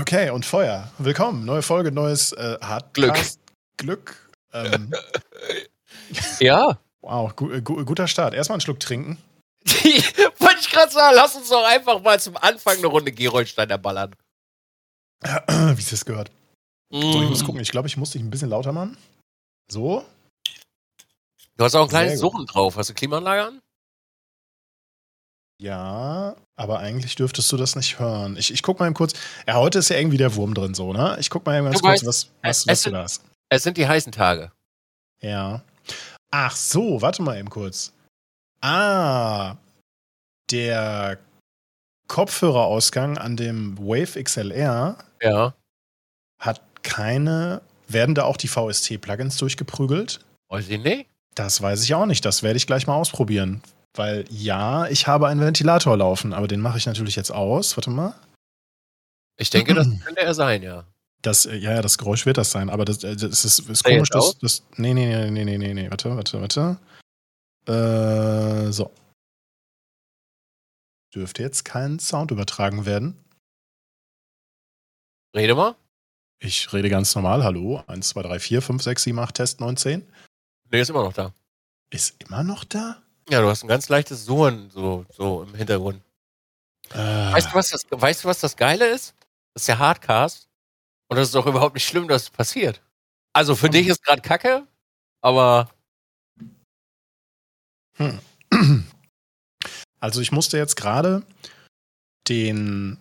Okay, und Feuer. Willkommen. Neue Folge, neues äh, Hardcast. Glück. Ähm, Ja. wow, gu äh, gu guter Start. Erstmal einen Schluck trinken. Wollte ich gerade sagen, lass uns doch einfach mal zum Anfang eine Runde Gerolsteiner ballern. Wie es das gehört. So, ich muss Mm. gucken. Ich glaube, ich muss dich ein bisschen lauter machen. So. Du hast auch ein kleines. Surren drauf. Hast du Klimaanlage an? Ja, aber eigentlich dürftest du das nicht hören. Ich, ich guck mal eben kurz. Ja, heute ist ja irgendwie der Wurm drin, so, ne? Ich guck mal eben ganz Du kurz, weißt, was, was, was du sind- da hast. Es sind die heißen Tage. Ja. Ach so, warte mal eben kurz. Ah, der Kopfhörerausgang an dem Wave XLR Ja. hat keine. Werden da auch die VST-Plugins durchgeprügelt? Weiß ich nicht. Das weiß ich auch nicht. Das werde ich gleich mal ausprobieren. Weil ja, ich habe einen Ventilator laufen, aber den mache ich natürlich jetzt aus. Warte mal. Ich denke, das könnte er sein, ja. Das, äh, ja, ja, das Geräusch wird das sein, aber das, äh, das ist, ist komisch, dass das. Nee, nee, nee, nee, nee, nee, nee. Warte, warte, warte. Äh, so. Dürfte jetzt kein Sound übertragen werden. Rede mal. Ich rede ganz normal. Hallo. 1, 2, 3, 4, 5, 6, 7, 8, Test 9, 10. Nee, ist immer noch da. Ist immer noch da? Ja, du hast ein ganz leichtes Surren so, so im Hintergrund. Äh, Weißt, du, was das, weißt du, was das Geile ist? Das ist der Hardcast. Und das ist doch überhaupt nicht schlimm, dass es passiert. Also für Hm. dich ist gerade Kacke, aber Also ich musste jetzt gerade den.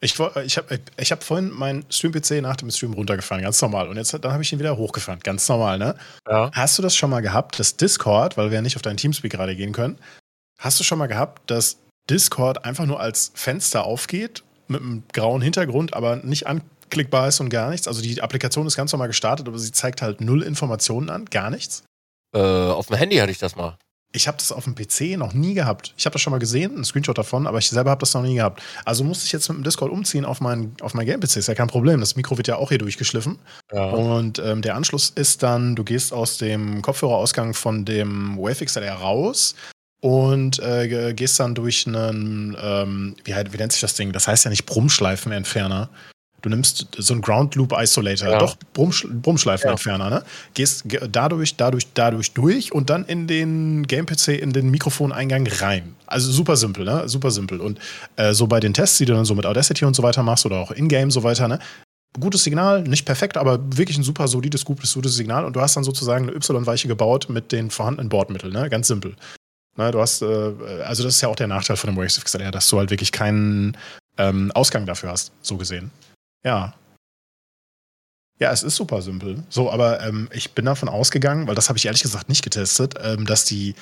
Ich, wo- ich habe ich hab vorhin meinen Stream-PC nach dem Stream runtergefahren, ganz normal. Und jetzt dann habe ich ihn wieder hochgefahren, ganz normal, ne? ja. Hast du das schon mal gehabt, dass Discord, weil wir ja nicht auf deinen Teamspeak gerade gehen können, hast du schon mal gehabt, dass Discord einfach nur als Fenster aufgeht, mit einem grauen Hintergrund, aber nicht anklickbar ist und gar nichts? Also die Applikation ist ganz normal gestartet, aber sie zeigt halt null Informationen an, gar nichts? Äh, auf dem Handy hatte ich das mal. Ich habe das auf dem PC noch nie gehabt. Ich habe das schon mal gesehen, einen Screenshot davon, aber ich selber habe das noch nie gehabt. Also musste ich jetzt mit dem Discord umziehen auf mein, auf mein Game-PC. Ist ja kein Problem. Das Mikro wird ja auch hier durchgeschliffen. Ja. Und ähm, der Anschluss ist dann, du gehst aus dem Kopfhörerausgang von dem Wave XLR raus und äh, ge- gehst dann durch einen, ähm, wie, halt- wie nennt sich das Ding? Das heißt ja nicht Brummschleifenentferner. Du nimmst so einen Ground Loop Isolator, Ja. doch Brummsch Brummschleifenentferner, ne? Gehst ge- dadurch, dadurch, dadurch durch und dann in den Game-PC, in den Mikrofoneingang rein. Also super simpel, ne? Super simpel. Und äh, so bei den Tests, die du dann so mit Audacity und so weiter machst oder auch in-game so weiter, ne? gutes Signal, nicht perfekt, aber wirklich ein super solides, gutes, gutes Signal. Und du hast dann sozusagen eine Y-Weiche gebaut mit den vorhandenen Bordmitteln, ne? Ganz simpel. Ne, du hast, äh, also das ist ja auch der Nachteil von dem Wave XLR, dass du halt wirklich keinen ähm, Ausgang dafür hast, so gesehen. Ja. Ja, es ist super simpel. So, aber ähm, ich bin davon ausgegangen, weil das habe ich ehrlich gesagt nicht getestet, ähm, dass die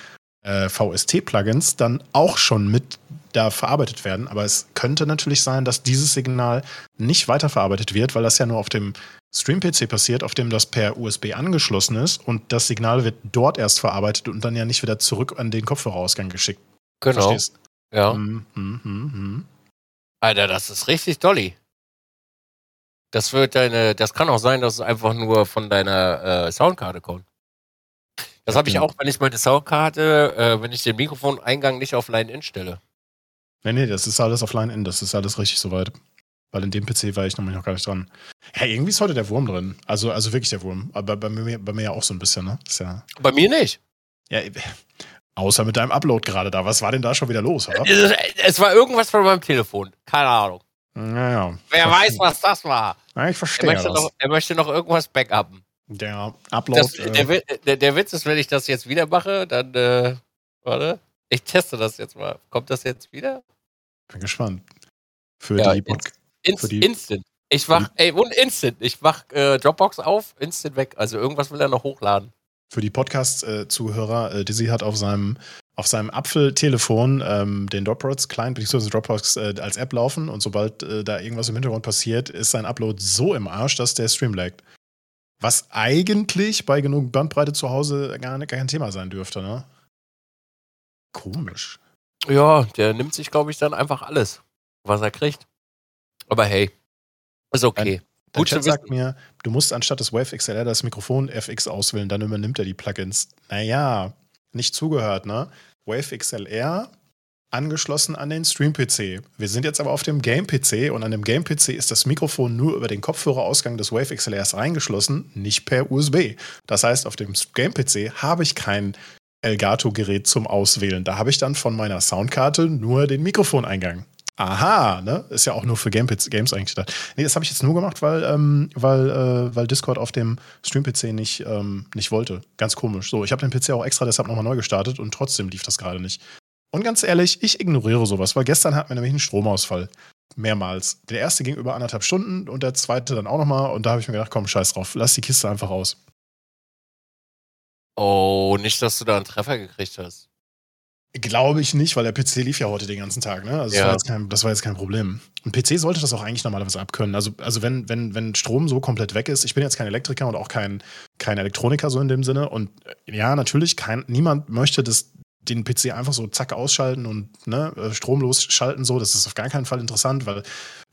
äh, VST-Plugins dann auch schon mit da verarbeitet werden. Aber es könnte natürlich sein, dass dieses Signal nicht weiterverarbeitet wird, weil das ja nur auf dem Stream-PC passiert, auf dem das per USB angeschlossen ist und das Signal wird dort erst verarbeitet und dann ja nicht wieder zurück an den Kopfhörerausgang geschickt. Genau. Verstehst? Ja. Hm, hm. Alter, das ist richtig dolly. Das wird deine, das kann auch sein, dass es einfach nur von deiner äh, Soundkarte kommt. Das habe ich genau. auch, wenn ich meine Soundkarte, äh, wenn ich den Mikrofoneingang nicht auf Line-In stelle. Nee, nee, das ist alles offline in, das ist alles richtig soweit. Weil in dem PC war ich nämlich noch gar nicht dran. Ja, irgendwie ist heute der Wurm drin. Also, also wirklich der Wurm. Aber bei mir, bei mir ja auch so ein bisschen, ne? Ist ja. Bei mir nicht. Ja, außer mit deinem Upload gerade da. Was war denn da schon wieder los, oder? Es war irgendwas von meinem Telefon. Keine Ahnung. Naja. Wer weiß, was das war. Ja, ich Er verstehe möchte, das. noch, er möchte noch irgendwas backuppen. Der Upload. Das, äh, der, der, der Witz ist, wenn ich das jetzt wieder mache, dann, äh, warte, ich teste das jetzt mal. Kommt das jetzt wieder? bin gespannt. Für Ja, die Pod Inst Für die- instant. Ich wach, ey, und instant. Ich mach äh, Dropbox auf, instant weg. Also irgendwas will er noch hochladen. Für die Podcast-Zuhörer, äh, Dizzy hat auf seinem, auf seinem Apfel-Telefon ähm, den Dropbox-Client bzw. Dropbox äh, als App laufen und sobald äh, da irgendwas im Hintergrund passiert, ist sein Upload so im Arsch, dass der Stream laggt. Was eigentlich bei genug Bandbreite zu Hause gar, nicht- gar kein Thema sein dürfte, ne? Komisch. Ja, der nimmt sich, glaube ich, dann einfach alles, was er kriegt. Aber hey, ist okay. Dein Gut Chat sagt mir, du musst anstatt des Wave XLR das Mikrofon FX auswählen, dann übernimmt er die Plugins. Naja, nicht zugehört, ne? Wave XLR angeschlossen an den Stream-PC. Wir sind jetzt aber auf dem Game-PC und an dem Game-PC ist das Mikrofon nur über den Kopfhörerausgang des Wave XLRs reingeschlossen, nicht per USB. Das heißt, auf dem Game-PC habe ich kein Elgato-Gerät zum Auswählen. Da habe ich dann von meiner Soundkarte nur den Mikrofoneingang. Aha, ne? Ist ja auch nur für Game Games eigentlich gedacht. Nee, das habe ich jetzt nur gemacht, weil, ähm, weil, äh, weil Discord auf dem Stream-PC nicht, ähm, nicht wollte. Ganz komisch. So, ich habe den PC auch extra deshalb nochmal neu gestartet und trotzdem lief das gerade nicht. Und ganz ehrlich, ich ignoriere sowas, weil gestern hatten wir nämlich einen Stromausfall. Mehrmals. Der erste ging über anderthalb Stunden und der zweite dann auch nochmal. Und da habe ich mir gedacht, komm, scheiß drauf, lass die Kiste einfach aus. Oh, nicht, dass du da einen Treffer gekriegt hast. Glaube ich nicht, weil der PC lief ja heute den ganzen Tag. Ne? Also ja. das, war kein, das, war jetzt kein Problem. Ein PC sollte das auch eigentlich normalerweise abkönnen. Also, also wenn, wenn, wenn Strom so komplett weg ist, ich bin jetzt kein Elektriker und auch kein, kein Elektroniker so in dem Sinne. Und äh, ja, natürlich, kein, niemand möchte das, den PC einfach so zack ausschalten und ne, äh, stromlos schalten. So, das ist auf gar keinen Fall interessant, weil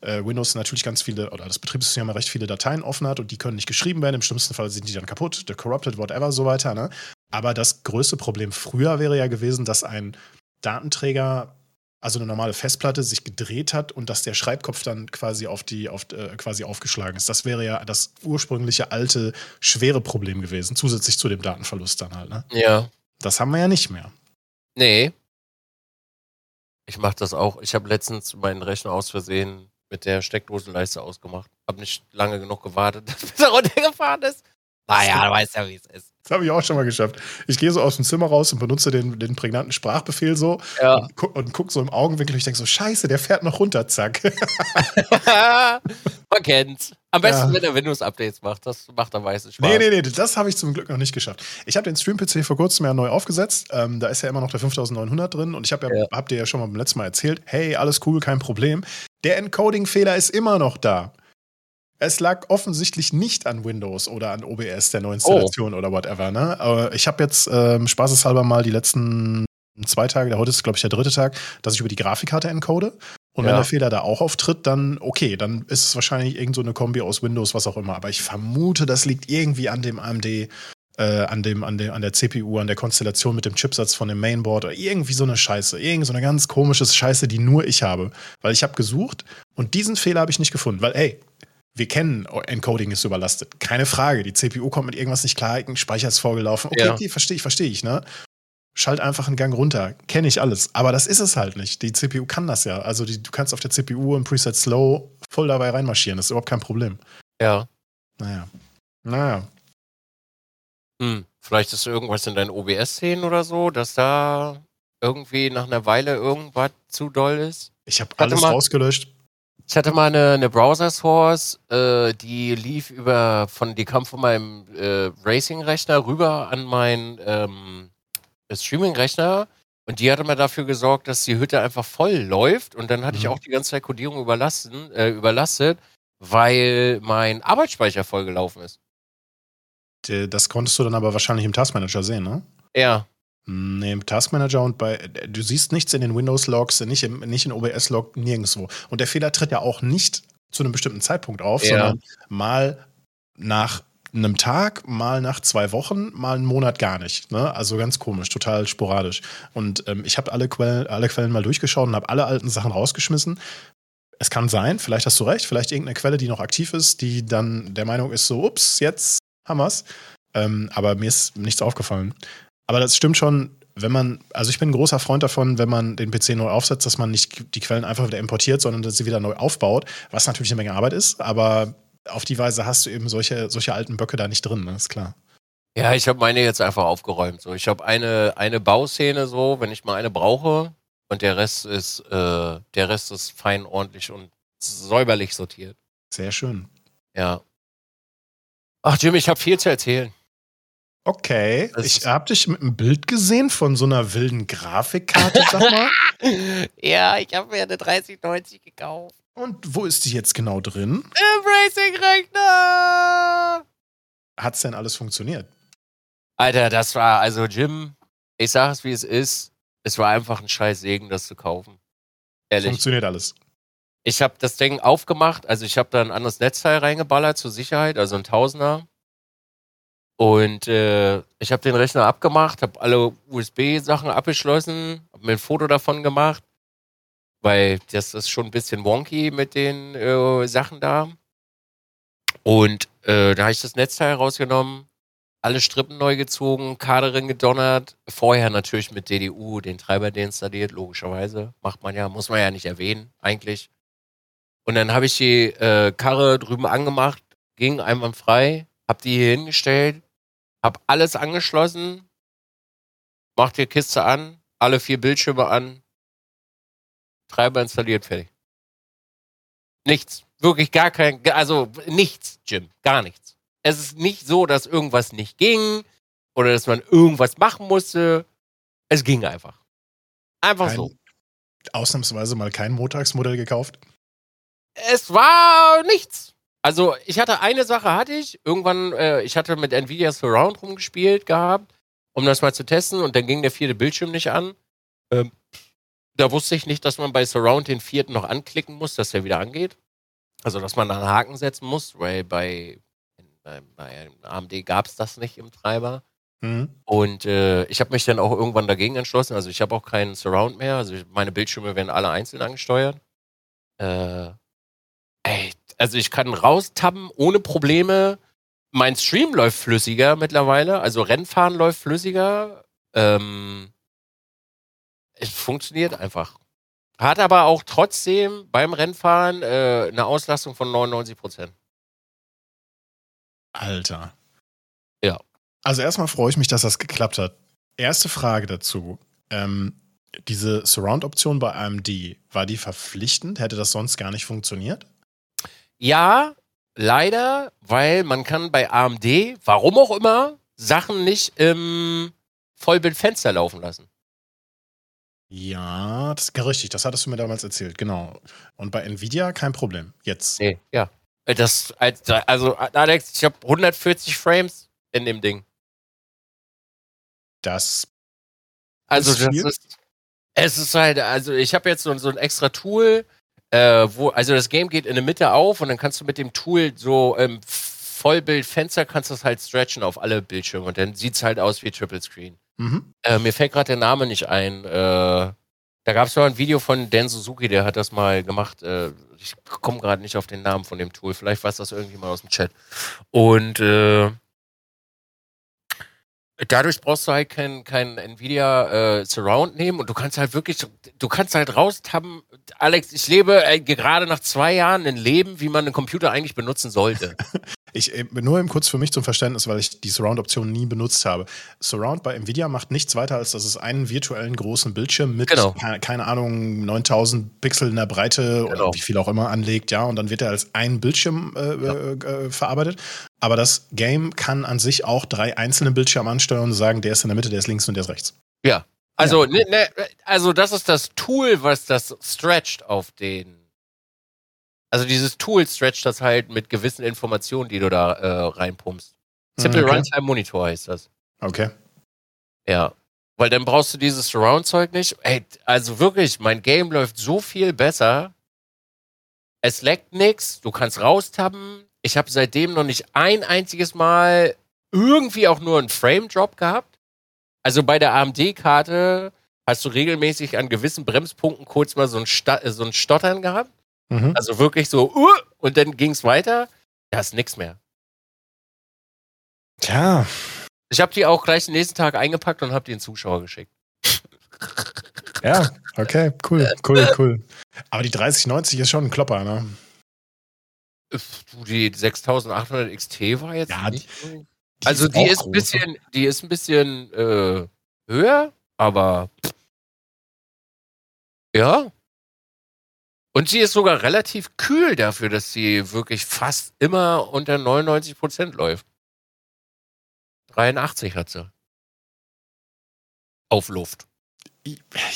äh, Windows natürlich ganz viele, oder das Betriebssystem recht viele Dateien offen hat und die können nicht geschrieben werden. Im schlimmsten Fall sind die dann kaputt, corrupted, whatever, so weiter. Ne? Aber das größte Problem früher wäre ja gewesen, dass ein Datenträger, also eine normale Festplatte, sich gedreht hat und dass der Schreibkopf dann quasi auf die, auf, äh, quasi aufgeschlagen ist. Das wäre ja das ursprüngliche alte, schwere Problem gewesen, zusätzlich zu dem Datenverlust dann halt. Ne? Ja. Das haben wir ja nicht mehr. Nee. Ich mache das auch. Ich habe letztens meinen Rechner aus Versehen mit der Steckdosenleiste ausgemacht. Hab nicht lange genug gewartet, bis er runtergefahren ist. Naja, du weißt ja, wie es ist. Das habe ich auch schon mal geschafft. Ich gehe so aus dem Zimmer raus und benutze den, den prägnanten Sprachbefehl so ja. und, gu und guck so im Augenwinkel und ich denke so, scheiße, der fährt noch runter, zack. Man kennt's. Am besten, ja. wenn er Windows-Updates macht. Das macht am meisten Spaß. Nee, nee, nee, das habe ich zum Glück noch nicht geschafft. Ich habe den Stream-PC vor kurzem ja neu aufgesetzt. Ähm, da ist ja immer noch der 5900 drin und ich habe ja, ja. hab dir ja schon mal beim letzten Mal erzählt, hey, alles cool, kein Problem. Der Encoding-Fehler ist immer noch da. Es lag offensichtlich nicht an Windows oder an OBS, der neuen Installation oh. oder whatever. Ne? Aber ich habe jetzt ähm, spaßeshalber mal die letzten zwei Tage, heute ist glaube ich der dritte Tag, dass ich über die Grafikkarte encode. Und ja. wenn der Fehler da auch auftritt, dann okay, dann ist es wahrscheinlich irgend so eine Kombi aus Windows, was auch immer. Aber ich vermute, das liegt irgendwie an dem AMD, äh, an dem, an der, an der CPU, an der Konstellation mit dem Chipsatz von dem Mainboard oder irgendwie so eine Scheiße. Irgend so eine ganz komische Scheiße, die nur ich habe. Weil ich habe gesucht und diesen Fehler habe ich nicht gefunden. Weil, ey, wir kennen, Encoding ist überlastet. Keine Frage. Die CPU kommt mit irgendwas nicht klar, ein Speicher ist vorgelaufen. Okay, ja. okay verstehe ich, verstehe ich, ne? Schalt einfach einen Gang runter. Kenne ich alles. Aber das ist es halt nicht. Die CPU kann das ja. Also die, du kannst auf der CPU im Preset Slow voll dabei reinmarschieren. Das ist überhaupt kein Problem. Ja. Naja. Naja. Hm. Vielleicht ist irgendwas in deinen OBS-Szenen oder so, dass da irgendwie nach einer Weile irgendwas zu doll ist. Ich habe alles rausgelöscht. Ich hatte mal eine, eine Browser-Source, äh, die lief über von, die kam von meinem äh, Racing-Rechner rüber an meinen ähm, Streaming-Rechner und die hatte mal dafür gesorgt, dass die Hütte einfach voll läuft und dann hatte mhm. ich auch die ganze Zeit Codierung überlassen, äh, überlastet, weil mein Arbeitsspeicher vollgelaufen ist. Das konntest du dann aber wahrscheinlich im Taskmanager sehen, ne? Ja. Nee, im Taskmanager und bei, du siehst nichts in den Windows-Logs, nicht, im, nicht in OBS-Log, nirgendwo. Und der Fehler tritt ja auch nicht zu einem bestimmten Zeitpunkt auf, ja. sondern mal nach einem Tag, mal nach zwei Wochen, mal einen Monat gar nicht. Ne? Also ganz komisch, total sporadisch. Und ähm, ich habe alle Quellen, alle Quellen mal durchgeschaut und habe alle alten Sachen rausgeschmissen. Es kann sein, vielleicht hast du recht, vielleicht irgendeine Quelle, die noch aktiv ist, die dann der Meinung ist, so, ups, jetzt haben wir's. Ähm, aber mir ist nichts aufgefallen. Aber das stimmt schon, wenn man, also ich bin ein großer Freund davon, wenn man den PC neu aufsetzt, dass man nicht die Quellen einfach wieder importiert, sondern dass sie wieder neu aufbaut, was natürlich eine Menge Arbeit ist, aber auf die Weise hast du eben solche, solche alten Böcke da nicht drin, ne? ist klar. Ja, ich habe meine jetzt einfach aufgeräumt. So, ich habe eine, eine Bauszene so, wenn ich mal eine brauche, und der Rest ist, äh, der Rest ist fein, ordentlich und säuberlich sortiert. Sehr schön. Ja. Ach, Jim, ich habe viel zu erzählen. Okay, das ich habe dich mit einem Bild gesehen von so einer wilden Grafikkarte, sag mal. ja, ich habe mir eine 3090 gekauft. Und wo ist die jetzt genau drin? Im Racing-Rechner! Hat's denn alles funktioniert? Alter, das war, also Jim, ich sag es wie es ist, es war einfach ein scheiß Segen, das zu kaufen. Ehrlich. Funktioniert alles. Ich habe das Ding aufgemacht, also ich habe da ein anderes Netzteil reingeballert zur Sicherheit, also ein Tausender. Und äh, ich habe den Rechner abgemacht, habe alle USB-Sachen abgeschlossen, habe mir ein Foto davon gemacht. weil das ist schon ein bisschen wonky mit den äh, Sachen da. Und äh, da habe ich das Netzteil rausgenommen, alle Strippen neu gezogen, Kaderin gedonnert, vorher natürlich mit DDU den Treiber deinstalliert, logischerweise. Macht man ja, muss man ja nicht erwähnen, eigentlich. Und dann habe ich die äh, Karre drüben angemacht, ging einwandfrei, hab die hier hingestellt, hab alles angeschlossen, mach die Kiste an, alle vier Bildschirme an, Treiber installiert, fertig. Nichts. Wirklich gar kein, also nichts, Jim, gar nichts. Es ist nicht so, dass irgendwas nicht ging oder dass man irgendwas machen musste. Es ging einfach. Einfach kein, so. Ausnahmsweise mal kein Montagsmodell gekauft? Es war nichts. Also ich hatte eine Sache, hatte ich. Irgendwann, äh, ich hatte mit Nvidia Surround rumgespielt gehabt, um das mal zu testen und dann ging der vierte Bildschirm nicht an. Ähm, da wusste ich nicht, dass man bei Surround den vierten noch anklicken muss, dass der wieder angeht. Also dass man da einen Haken setzen muss, weil bei, bei, bei AMD gab es das nicht im Treiber. Mhm. Und äh, ich habe mich dann auch irgendwann dagegen entschlossen. Also ich habe auch keinen Surround mehr. Also meine Bildschirme werden alle einzeln angesteuert. Äh, ey, also ich kann raustabben ohne Probleme. Mein Stream läuft flüssiger mittlerweile, also Rennfahren läuft flüssiger. Ähm, es funktioniert einfach. Hat aber auch trotzdem beim Rennfahren äh, eine Auslastung von 99 Prozent. Alter. Ja. Also erstmal freue ich mich, dass das geklappt hat. Erste Frage dazu. Ähm, diese Surround-Option bei AMD, war die verpflichtend? Hätte das sonst gar nicht funktioniert? Ja, leider, weil man kann bei AMD, warum auch immer, Sachen nicht im Vollbildfenster laufen lassen. Ja, das ist richtig, das hattest du mir damals erzählt, genau. Und bei Nvidia kein Problem. Jetzt. Nee, ja. Das, also, Alex, ich habe 140 Frames in dem Ding. Das. Also, ist das ist. Es ist halt, also, ich habe jetzt so, so ein extra Tool, äh, wo, also das Game geht in der Mitte auf und dann kannst du mit dem Tool so im ähm, Vollbildfenster kannst du das halt stretchen auf alle Bildschirme und dann sieht es halt aus wie Triple Screen. Mhm. Äh, mir fällt gerade der Name nicht ein. Äh, da gab es mal ein Video von Dan Suzuki, der hat das mal gemacht. Äh, ich komme gerade nicht auf den Namen von dem Tool. Vielleicht weiß das irgendjemand aus dem Chat. Und äh, dadurch brauchst du halt kein, kein Nvidia äh, Surround nehmen und du kannst halt wirklich, du kannst halt raustappen. Alex, ich lebe äh, gerade nach zwei Jahren ein Leben, wie man einen Computer eigentlich benutzen sollte. ich äh, nur eben kurz für mich zum Verständnis, weil ich die Surround-Option nie benutzt habe. Surround bei Nvidia macht nichts weiter, als dass es einen virtuellen großen Bildschirm mit, genau. keine, keine, Ahnung, 9000 Pixel in der Breite genau. oder wie viel auch immer anlegt, ja, und dann wird er als ein Bildschirm äh, ja. äh, verarbeitet. Aber das Game kann an sich auch drei einzelne Bildschirme ansteuern und sagen, der ist in der Mitte, der ist links und der ist rechts. Ja. Also, ja. Ne, ne, also das ist das Tool, was das stretcht auf den. Also dieses Tool stretcht das halt mit gewissen Informationen, die du da äh, reinpumpst. Simple okay. Runtime Monitor heißt das. Okay. Ja. Weil dann brauchst du dieses Surround-Zeug nicht. Ey, also wirklich, mein Game läuft so viel besser. Es leckt nix, du kannst raustappen, ich habe seitdem noch nicht ein einziges Mal irgendwie auch nur einen Frame-Drop gehabt. Also bei der AMD-Karte hast du regelmäßig an gewissen Bremspunkten kurz mal so ein, Sta so ein Stottern gehabt. Mhm. Also wirklich so, uh, und dann ging es weiter. Da ist nichts mehr. Tja. Ich habe die auch gleich den nächsten Tag eingepackt und habe die den Zuschauer geschickt. Ja, okay, cool, cool, cool. Aber die 3090 ist schon ein Klopper, ne? Die 6800 XT war jetzt ja, nicht. Die, die also ist die ist ein bisschen, die ist ein bisschen höher, aber ja. Und sie ist sogar relativ kühl dafür, dass sie wirklich fast immer unter 99 Prozent läuft. 83 hat sie. Auf Luft.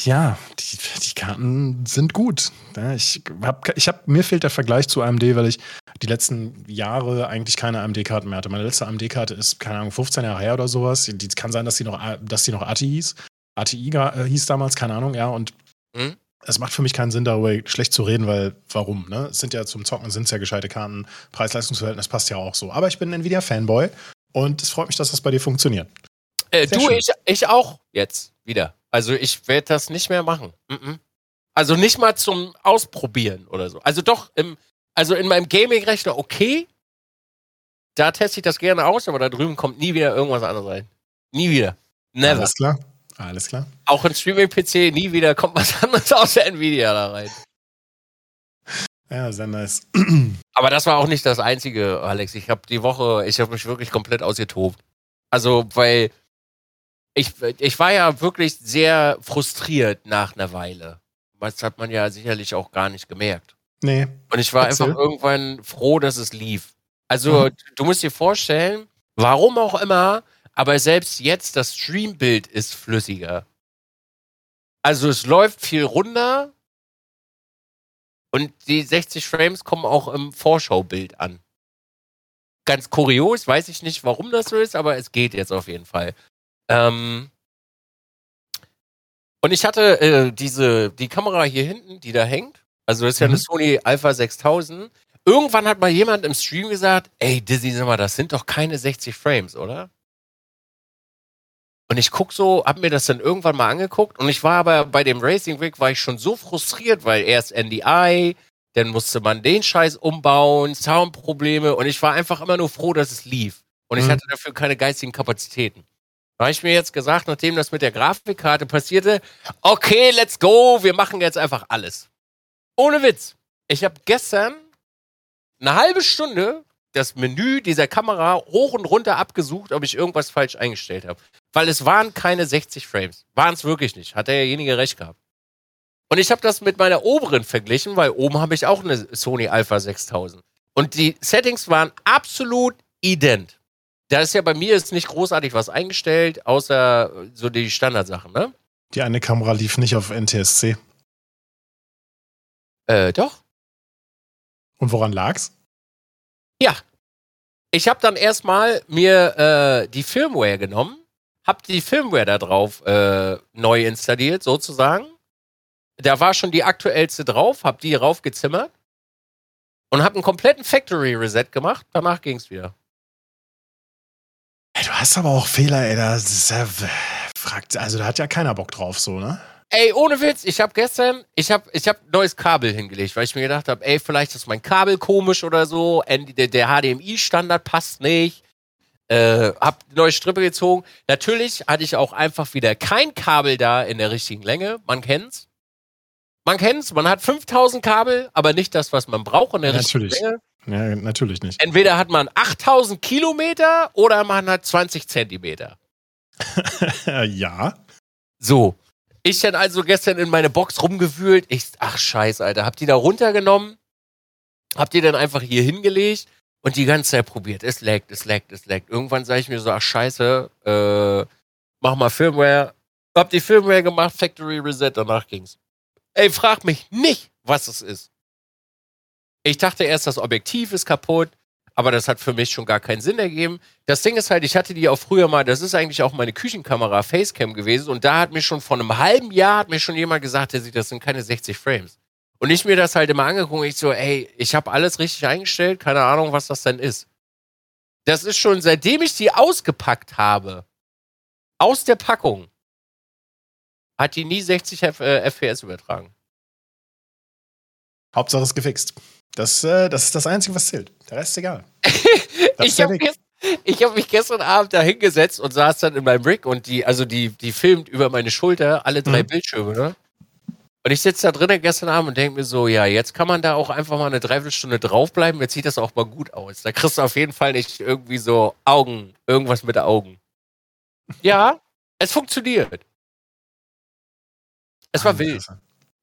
Ja, die, die Karten sind gut. ich hab, ich hab, mir fehlt der Vergleich zu AMD, weil ich die letzten Jahre eigentlich keine AMD-Karten mehr hatte. Meine letzte AMD-Karte ist, keine Ahnung, 15 Jahre her oder sowas. Die kann sein, dass sie noch, dass sie noch ATI hieß. ATI hieß damals, keine Ahnung, ja. Und hm? Es macht für mich keinen Sinn, darüber schlecht zu reden, weil warum? Ne? Es sind ja zum Zocken sind es ja gescheite Karten. Preis-Leistungsverhältnis passt ja auch so. Aber ich bin ein Nvidia-Fanboy und es freut mich, dass das bei dir funktioniert. Äh, du, ich, ich auch jetzt wieder. Also ich werde das nicht mehr machen. Mm -mm. Also nicht mal zum Ausprobieren oder so. Also doch, im, also in meinem Gaming-Rechner okay. Da teste ich das gerne aus, aber da drüben kommt nie wieder irgendwas anderes rein. Nie wieder. Never. Alles klar. Alles klar. Auch in Streaming-PC nie wieder kommt was anderes außer Nvidia da rein. Ja, sehr nice. Aber das war auch nicht das Einzige, Alex. Ich habe die Woche, ich habe mich wirklich komplett ausgetobt. Also, weil ich, ich war ja wirklich sehr frustriert nach einer Weile. Das hat man ja sicherlich auch gar nicht gemerkt. Nee. Und ich war Erzähl. einfach irgendwann froh, dass es lief. Also, mhm. du musst dir vorstellen, warum auch immer, aber selbst jetzt das Streambild ist flüssiger. Also es läuft viel runter und die 60 Frames kommen auch im Vorschaubild an. Ganz kurios, weiß ich nicht, warum das so ist, aber es geht jetzt auf jeden Fall. Ähm und ich hatte äh, diese, die Kamera hier hinten, die da hängt, also das ist ja mhm. eine Sony Alpha 6000. Irgendwann hat mal jemand im Stream gesagt, ey Dizzy, sag mal, das sind doch keine 60 Frames, oder? Und ich guck so, hab mir das dann irgendwann mal angeguckt und ich war aber bei dem Racing Rig war ich schon so frustriert, weil erst NDI, dann musste man den Scheiß umbauen, Soundprobleme und ich war einfach immer nur froh, dass es lief. Und ich mhm. hatte dafür keine geistigen Kapazitäten. Da habe ich mir jetzt gesagt, nachdem das mit der Grafikkarte passierte, okay, let's go, wir machen jetzt einfach alles. Ohne Witz. Ich habe gestern eine halbe Stunde das Menü dieser Kamera hoch und runter abgesucht, ob ich irgendwas falsch eingestellt habe. Weil es waren keine 60 Frames. Waren es wirklich nicht. Hat derjenige recht gehabt. Und ich habe das mit meiner oberen verglichen, weil oben habe ich auch eine Sony Alpha 6000. Und die Settings waren absolut ident. Da ist ja bei mir jetzt nicht großartig was eingestellt, außer so die Standardsachen, ne? Die eine Kamera lief nicht auf NTSC. Äh, doch. Und woran lag's? Ja. Ich habe dann erstmal mir äh, die Firmware genommen, habe die Firmware da drauf äh, neu installiert, sozusagen. Da war schon die aktuellste drauf, habe die raufgezimmert und habe einen kompletten Factory Reset gemacht. Danach ging es wieder. Ey, du hast aber auch Fehler, ey. Das ist ja, fragt, also da hat ja keiner Bock drauf, so, ne? Ey, ohne Witz, ich habe gestern, ich habe ich hab neues Kabel hingelegt, weil ich mir gedacht habe, ey, vielleicht ist mein Kabel komisch oder so, der, der HDMI-Standard passt nicht. Äh, hab neue Strippe gezogen. Natürlich hatte ich auch einfach wieder kein Kabel da in der richtigen Länge. Man kennt's. Man kennt's. Man hat 5000 Kabel, aber nicht das, was man braucht in der ja, richtigen natürlich. Länge. Ja, natürlich nicht. Entweder hat man 8000 Kilometer oder man hat 20 Zentimeter. ja. So. Ich dann also gestern in meine Box rumgewühlt. Ich, ach scheiße, Alter. Hab die da runtergenommen, hab die dann einfach hier hingelegt und die ganze Zeit probiert. Es laggt, es laggt, es laggt. Irgendwann sage ich mir so, ach scheiße, äh, mach mal Firmware. Hab die Firmware gemacht, Factory Reset, danach ging's. Ey, frag mich nicht, was es ist. Ich dachte erst, das Objektiv ist kaputt aber das hat für mich schon gar keinen Sinn ergeben. Das Ding ist halt, ich hatte die auch früher mal, das ist eigentlich auch meine Küchenkamera Facecam gewesen und da hat mir schon vor einem halben Jahr hat mir schon jemand gesagt, der sieht, das sind keine 60 Frames. Und ich mir das halt immer angeguckt, ich so, ey, ich habe alles richtig eingestellt, keine Ahnung, was das denn ist. Das ist schon, seitdem ich die ausgepackt habe, aus der Packung, hat die nie 60 F äh, FPS übertragen. Hauptsache ist gefixt. Das, äh, das ist das Einzige, was zählt. Der Rest ist egal. ich habe hab mich gestern Abend da hingesetzt und saß dann in meinem Rig und die, also die, die filmt über meine Schulter alle drei mhm. Bildschirme, ne? Und ich sitze da drinnen gestern Abend und denke mir so, ja, jetzt kann man da auch einfach mal eine Dreiviertelstunde draufbleiben, jetzt sieht das auch mal gut aus. Da kriegst du auf jeden Fall nicht irgendwie so Augen, irgendwas mit Augen. Ja, es funktioniert. Es war wild.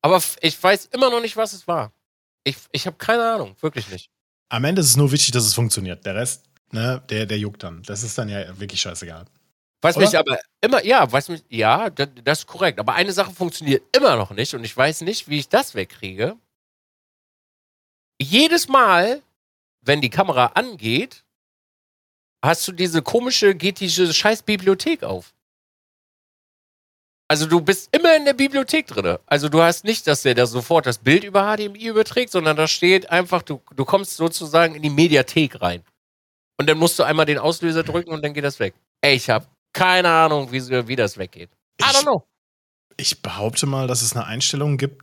Aber ich weiß immer noch nicht, was es war. Ich, ich habe keine Ahnung, wirklich nicht. Am Ende ist es nur wichtig, dass es funktioniert. Der Rest, ne, der, der juckt dann. Das ist dann ja wirklich scheißegal. Was Oder? mich aber immer, ja, was mich, ja, das, das, ist korrekt. Aber eine Sache funktioniert immer noch nicht und ich weiß nicht, wie ich das wegkriege. Jedes Mal, wenn die Kamera angeht, hast du diese komische, geht diese scheiß Bibliothek auf. Also du bist immer in der Bibliothek drin. Also du hast nicht, dass der da sofort das Bild über HDMI überträgt, sondern da steht einfach, du, du kommst sozusagen in die Mediathek rein. Und dann musst du einmal den Auslöser drücken und dann geht das weg. Ey, ich habe keine Ahnung, wie, wie das weggeht. I don't know. Ich behaupte mal, dass es eine Einstellung gibt,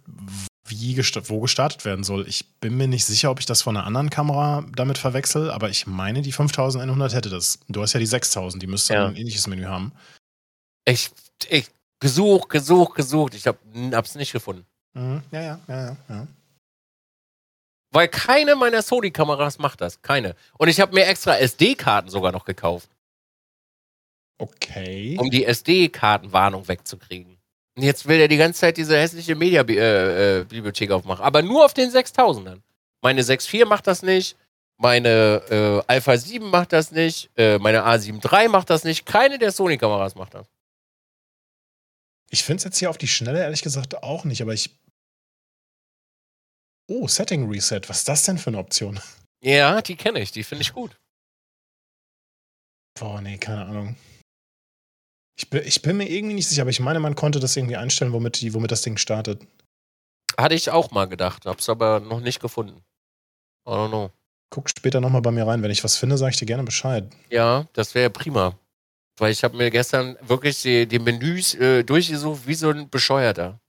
wie gesta wo gestartet werden soll. Ich bin mir nicht sicher, ob ich das von einer anderen Kamera damit verwechsel, aber ich meine, die 5100 hätte das. Du hast ja die 6000, die müsste ja. ein ähnliches Menü haben. Ich, ich gesucht, gesucht, gesucht. Ich hab, hab's nicht gefunden. Mhm. Ja, ja, ja, ja, ja. Weil keine meiner Sony-Kameras macht das. Keine. Und ich habe mir extra SD-Karten sogar noch gekauft. Okay. Um die SD-Kartenwarnung wegzukriegen. Und jetzt will er die ganze Zeit diese hässliche Media-Bibliothek äh, äh, aufmachen. Aber nur auf den 6000ern. Meine 6.4 macht das nicht. Meine äh, Alpha 7 macht das nicht. Äh, meine A7 III macht das nicht. Keine der Sony-Kameras macht das. Ich finde es jetzt hier auf die Schnelle ehrlich gesagt auch nicht, aber ich. Oh, Setting Reset. Was ist das denn für eine Option? Ja, die kenne ich. Die finde ich gut. Boah, nee, keine Ahnung. Ich bin, ich bin mir irgendwie nicht sicher, aber ich meine, man konnte das irgendwie einstellen, womit, die, womit das Ding startet. Hatte ich auch mal gedacht, hab's aber noch nicht gefunden. I don't know. Guck später nochmal bei mir rein. Wenn ich was finde, sage ich dir gerne Bescheid. Ja, das wäre prima. Weil ich habe mir gestern wirklich die, die Menüs äh, durchgesucht wie so ein Bescheuerter.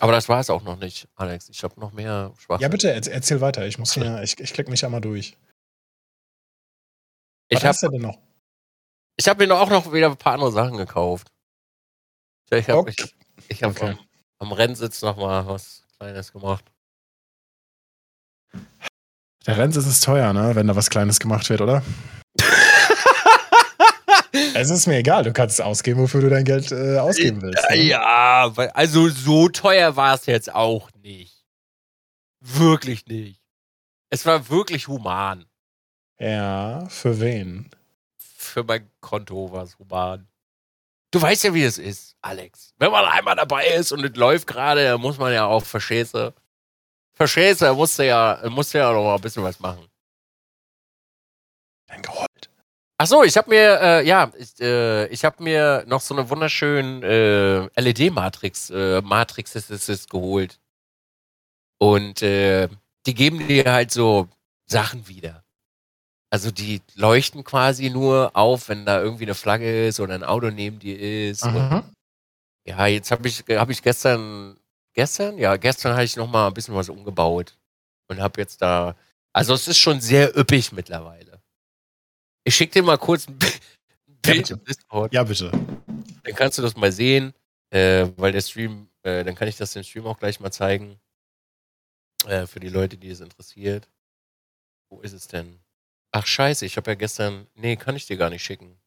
Aber das war es auch noch nicht, Alex. Ich habe noch mehr Schwachsinn. Ja, bitte, erzähl weiter. Ich muss hier, ich, ich klicke mich einmal durch. Was ich hast du denn noch? Ich habe mir auch noch wieder ein paar andere Sachen gekauft. Ich habe okay. ich, ich hab okay. am, am Rennsitz noch mal was Kleines gemacht. Der Rennsitz ist teuer, ne? Wenn da was Kleines gemacht wird, oder? es ist mir egal, du kannst ausgeben, wofür du dein Geld äh, ausgeben willst. Ne? Ja, also so teuer war es jetzt auch nicht. Wirklich nicht. Es war wirklich human. Ja, für wen? Für mein Konto was human. Du weißt ja, wie es ist, Alex. Wenn man einmal dabei ist und es läuft gerade, dann muss man ja auch Verschäße. Verschäße, musste ja, musste ja noch mal ein bisschen was machen. Dann geholt. Ach so, ich habe mir, äh, ja, ich, äh, ich habe mir noch so eine wunderschöne äh, LED-Matrix, äh, Matrix geholt. Und äh, die geben dir halt so Sachen wieder. Also die leuchten quasi nur auf, wenn da irgendwie eine Flagge ist oder ein Auto neben dir ist. ja, jetzt habe ich, hab ich gestern, gestern? Ja, gestern habe ich noch mal ein bisschen was umgebaut und habe jetzt da, also es ist schon sehr üppig mittlerweile. Ich schicke dir mal kurz ein Bild ja, im Discord. Ja, bitte. Dann kannst du das mal sehen, äh, weil der Stream, äh, dann kann ich das dem Stream auch gleich mal zeigen. Äh, für die Leute, die es interessiert. Wo ist es denn? Ach scheiße, ich habe ja gestern. Nee, kann ich dir gar nicht schicken.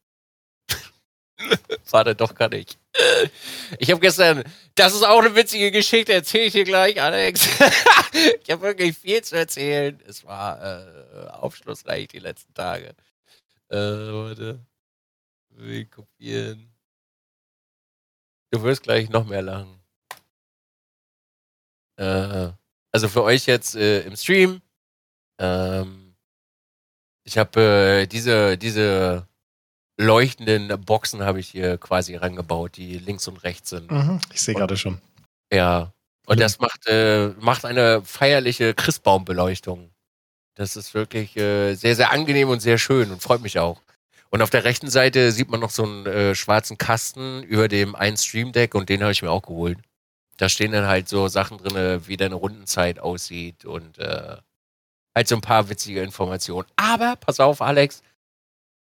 Warte, doch kann ich. Ich habe gestern. Das ist auch eine witzige Geschichte, erzähle ich dir gleich, Alex. ich habe wirklich viel zu erzählen. Es war äh, aufschlussreich die letzten Tage. Äh, warte. Wir kopieren. Du wirst gleich noch mehr lachen. Äh, also für euch jetzt äh, im Stream. Ähm, ich habe äh, diese, diese leuchtenden Boxen habe ich hier quasi rangebaut, die links und rechts sind. Mhm, ich sehe gerade schon. Ja. Und das macht, äh, macht eine feierliche Christbaumbeleuchtung. Das ist wirklich äh, sehr, sehr angenehm und sehr schön und freut mich auch. Und auf der rechten Seite sieht man noch so einen äh, schwarzen Kasten über dem einen Stream Deck und den habe ich mir auch geholt. Da stehen dann halt so Sachen drin, wie deine Rundenzeit aussieht und äh, halt so ein paar witzige Informationen. Aber pass auf, Alex.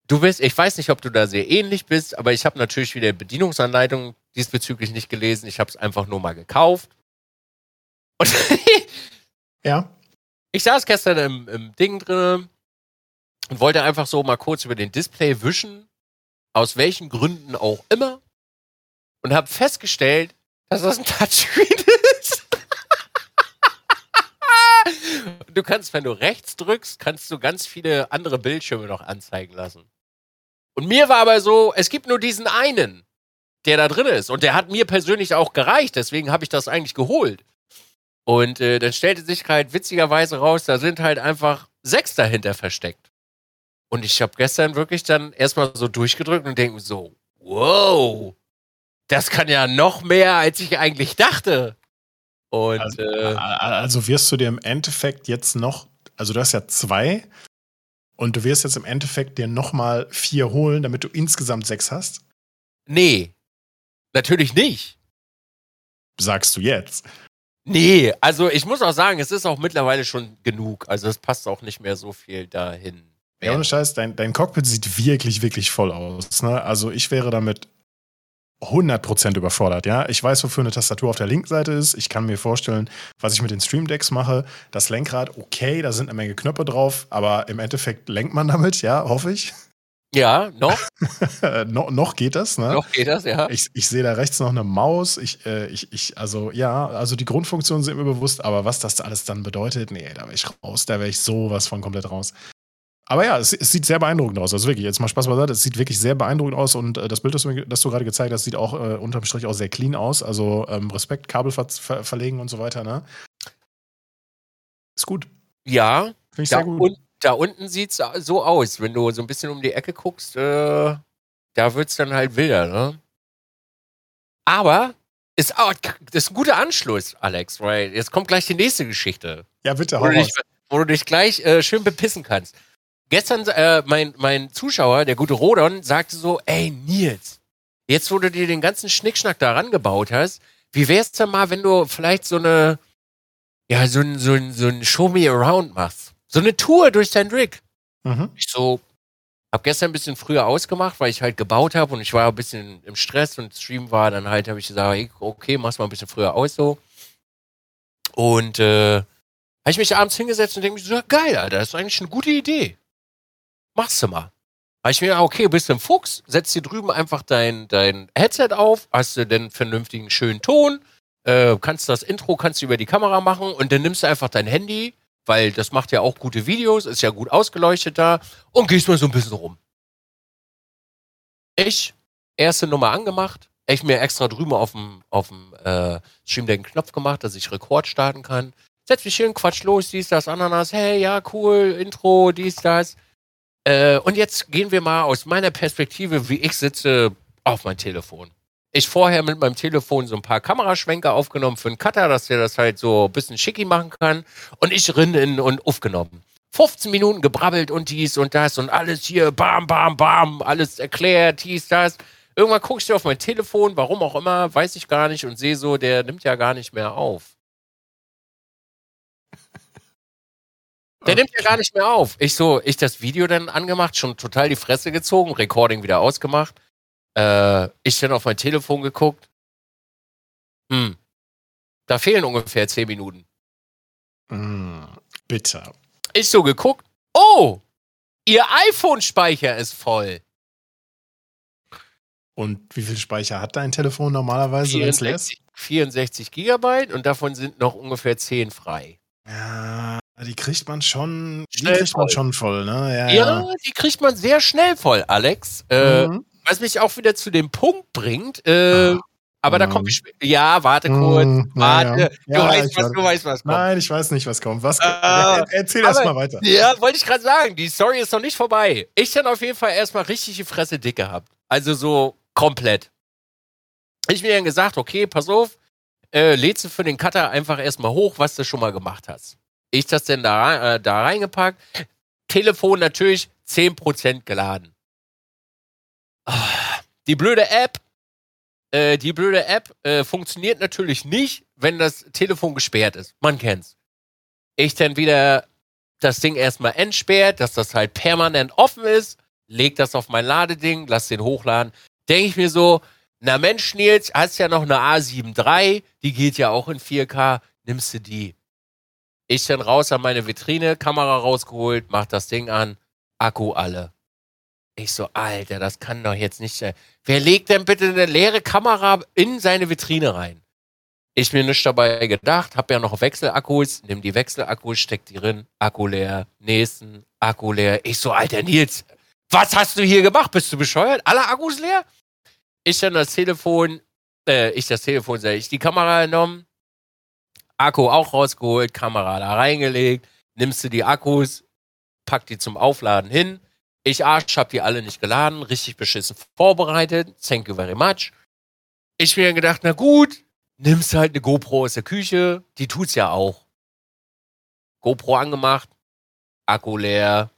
Du bist, ich weiß nicht, ob du da sehr ähnlich bist, aber ich habe natürlich wieder Bedienungsanleitung diesbezüglich nicht gelesen. Ich habe es einfach nur mal gekauft. Und ja. Ich saß gestern im, im Ding drin und wollte einfach so mal kurz über den Display wischen, aus welchen Gründen auch immer, und habe festgestellt, dass das ein Touchscreen Du kannst, wenn du rechts drückst, kannst du ganz viele andere Bildschirme noch anzeigen lassen. Und mir war aber so, es gibt nur diesen einen, der da drin ist. Und der hat mir persönlich auch gereicht. Deswegen habe ich das eigentlich geholt. Und äh, dann stellte sich halt witzigerweise raus, da sind halt einfach sechs dahinter versteckt. Und ich habe gestern wirklich dann erstmal so durchgedrückt und denke so, wow, das kann ja noch mehr, als ich eigentlich dachte. Und, also, äh, also wirst du dir im Endeffekt jetzt noch, also du hast ja zwei und du wirst jetzt im Endeffekt dir nochmal vier holen, damit du insgesamt sechs hast? Nee. Natürlich nicht. Sagst du jetzt? Nee, also ich muss auch sagen, es ist auch mittlerweile schon genug. Also es passt auch nicht mehr so viel dahin. Ja, ohne Scheiß, dein, dein Cockpit sieht wirklich, wirklich voll aus. Ne? Also ich wäre damit 100% überfordert, ja. Ich weiß, wofür eine Tastatur auf der linken Seite ist. Ich kann mir vorstellen, was ich mit den Stream Decks mache. Das Lenkrad, okay, da sind eine Menge Knöpfe drauf, aber im Endeffekt lenkt man damit, ja, hoffe ich. Ja, noch. no, noch geht das, ne? Noch geht das, ja. Ich, ich sehe da rechts noch eine Maus. Ich, äh, ich, ich, also ja, also die Grundfunktionen sind mir bewusst, aber was das alles dann bedeutet, nee, da wäre ich raus, da wäre ich sowas von komplett raus. Aber ja, es, es, sieht sehr beeindruckend aus. Also wirklich, jetzt mal Spaß beiseite, es sieht wirklich sehr beeindruckend aus und äh, das Bild, das du, das du, gerade gezeigt hast, sieht auch äh, unterm Strich auch sehr clean aus. Also ähm, Respekt, Kabel ver ver verlegen und so weiter, ne? Ist gut. Ja. Finde ich sehr gut. Und da unten sieht es so aus, wenn du so ein bisschen um die Ecke guckst, äh, da wird es dann halt wilder, ne? Aber ist, auch, das ist ein guter Anschluss, Alex, weil jetzt kommt gleich die nächste Geschichte. Ja, bitte, hau wo, du dich, wo du dich gleich äh, schön bepissen kannst gestern äh, mein, mein Zuschauer, der gute Rodon, sagte so, ey Nils, jetzt wo du dir den ganzen Schnickschnack da rangebaut hast, wie wär's denn mal, wenn du vielleicht so eine, ja, so ein, so ein, so ein Show Me Around machst? So eine Tour durch dein Rig. Mhm. Ich so, hab gestern ein bisschen früher ausgemacht, weil ich halt gebaut habe und ich war ein bisschen im Stress und Stream war, dann halt habe ich gesagt, okay, mach's mal ein bisschen früher aus so. Und äh, habe ich mich abends hingesetzt und denke mir so, geil, Alter, das ist eigentlich eine gute Idee machst du mal. Weil ich mir, okay, bist du ein Fuchs, setzt hier drüben einfach dein, dein Headset auf, hast du den vernünftigen, schönen Ton, äh, kannst das Intro kannst du über die Kamera machen und dann nimmst du einfach dein Handy, weil das macht ja auch gute Videos, ist ja gut ausgeleuchtet da und gehst mal so ein bisschen rum. Ich, erste Nummer angemacht, ich mir extra drüben auf dem, auf dem äh, Stream den Knopf gemacht, dass ich Rekord starten kann. Setz mich hin, quatsch los, dies, das, Ananas, hey, ja, cool, Intro, dies, das. Äh, und jetzt gehen wir mal aus meiner Perspektive, wie ich sitze, auf mein Telefon. Ich vorher mit meinem Telefon so ein paar Kameraschwenker aufgenommen für einen Cutter, dass der das halt so ein bisschen schicki machen kann. Und ich rin in und aufgenommen. 15 Minuten gebrabbelt und dies und das und alles hier, bam, bam, bam, alles erklärt, dies, das. Irgendwann gucke ich auf mein Telefon, warum auch immer, weiß ich gar nicht und sehe so, der nimmt ja gar nicht mehr auf. Der nimmt ja gar nicht mehr auf. Ich so, ich das Video dann angemacht, schon total die Fresse gezogen, Recording wieder ausgemacht. Äh, ich dann auf mein Telefon geguckt. Hm. Da fehlen ungefähr zehn Minuten. Mm, bitter. Ich so geguckt. Oh! Ihr iPhone-Speicher ist voll. Und wie viel Speicher hat dein Telefon normalerweise, wenn es lässt? 64 Gigabyte und davon sind noch ungefähr 10 frei. Ja, die kriegt man schon, schnell die kriegt voll. man schon voll, ne? Ja, ja, ja, die kriegt man sehr schnell voll, Alex. Äh, mhm. Was mich auch wieder zu dem Punkt bringt, äh, ah. aber da kommt mhm. Ja, warte kurz. Mhm, warte. Ja. Du ja, weißt was, du weißt was kommt. Nein, ich weiß nicht, was kommt. Was, äh, erzähl erst mal weiter. Ja, wollte ich gerade sagen, die Story ist noch nicht vorbei. Ich dann auf jeden Fall erstmal richtig die Fresse dick gehabt. Also so komplett. Ich mir dann gesagt, okay, pass auf, äh, lädst du für den Cutter einfach erstmal hoch, was du schon mal gemacht hast. Ich das denn da, äh, da reingepackt. Telefon natürlich 10% geladen. Die blöde App, äh, die blöde App äh, funktioniert natürlich nicht, wenn das Telefon gesperrt ist. Man kennt's. Ich dann wieder das Ding erstmal entsperrt, dass das halt permanent offen ist, leg das auf mein Ladeding, lass den hochladen. Denke ich mir so, na Mensch, Nils, hast ja noch eine A7 III, die geht ja auch in 4K, nimmst du die. Ich dann raus an meine Vitrine, Kamera rausgeholt, mach das Ding an, Akku alle. Ich so, Alter, das kann doch jetzt nicht sein. Wer legt denn bitte eine leere Kamera in seine Vitrine rein? Ich mir nicht dabei gedacht, hab ja noch Wechselakkus, nimm die Wechselakkus, steck die drin, Akku leer, nächsten, Akku leer. Ich so, Alter Nils, was hast du hier gemacht? Bist du bescheuert? Alle Akkus leer? Ich dann das Telefon, äh, ich das Telefon, sag ich, die Kamera genommen, Akku auch rausgeholt, Kamera da reingelegt, nimmst du die Akkus, pack die zum Aufladen hin. Ich Arsch, hab die alle nicht geladen, richtig beschissen vorbereitet. Thank you very much. Ich mir gedacht, na gut, nimmst halt eine GoPro aus der Küche, die tut's ja auch. GoPro angemacht, Akku leer,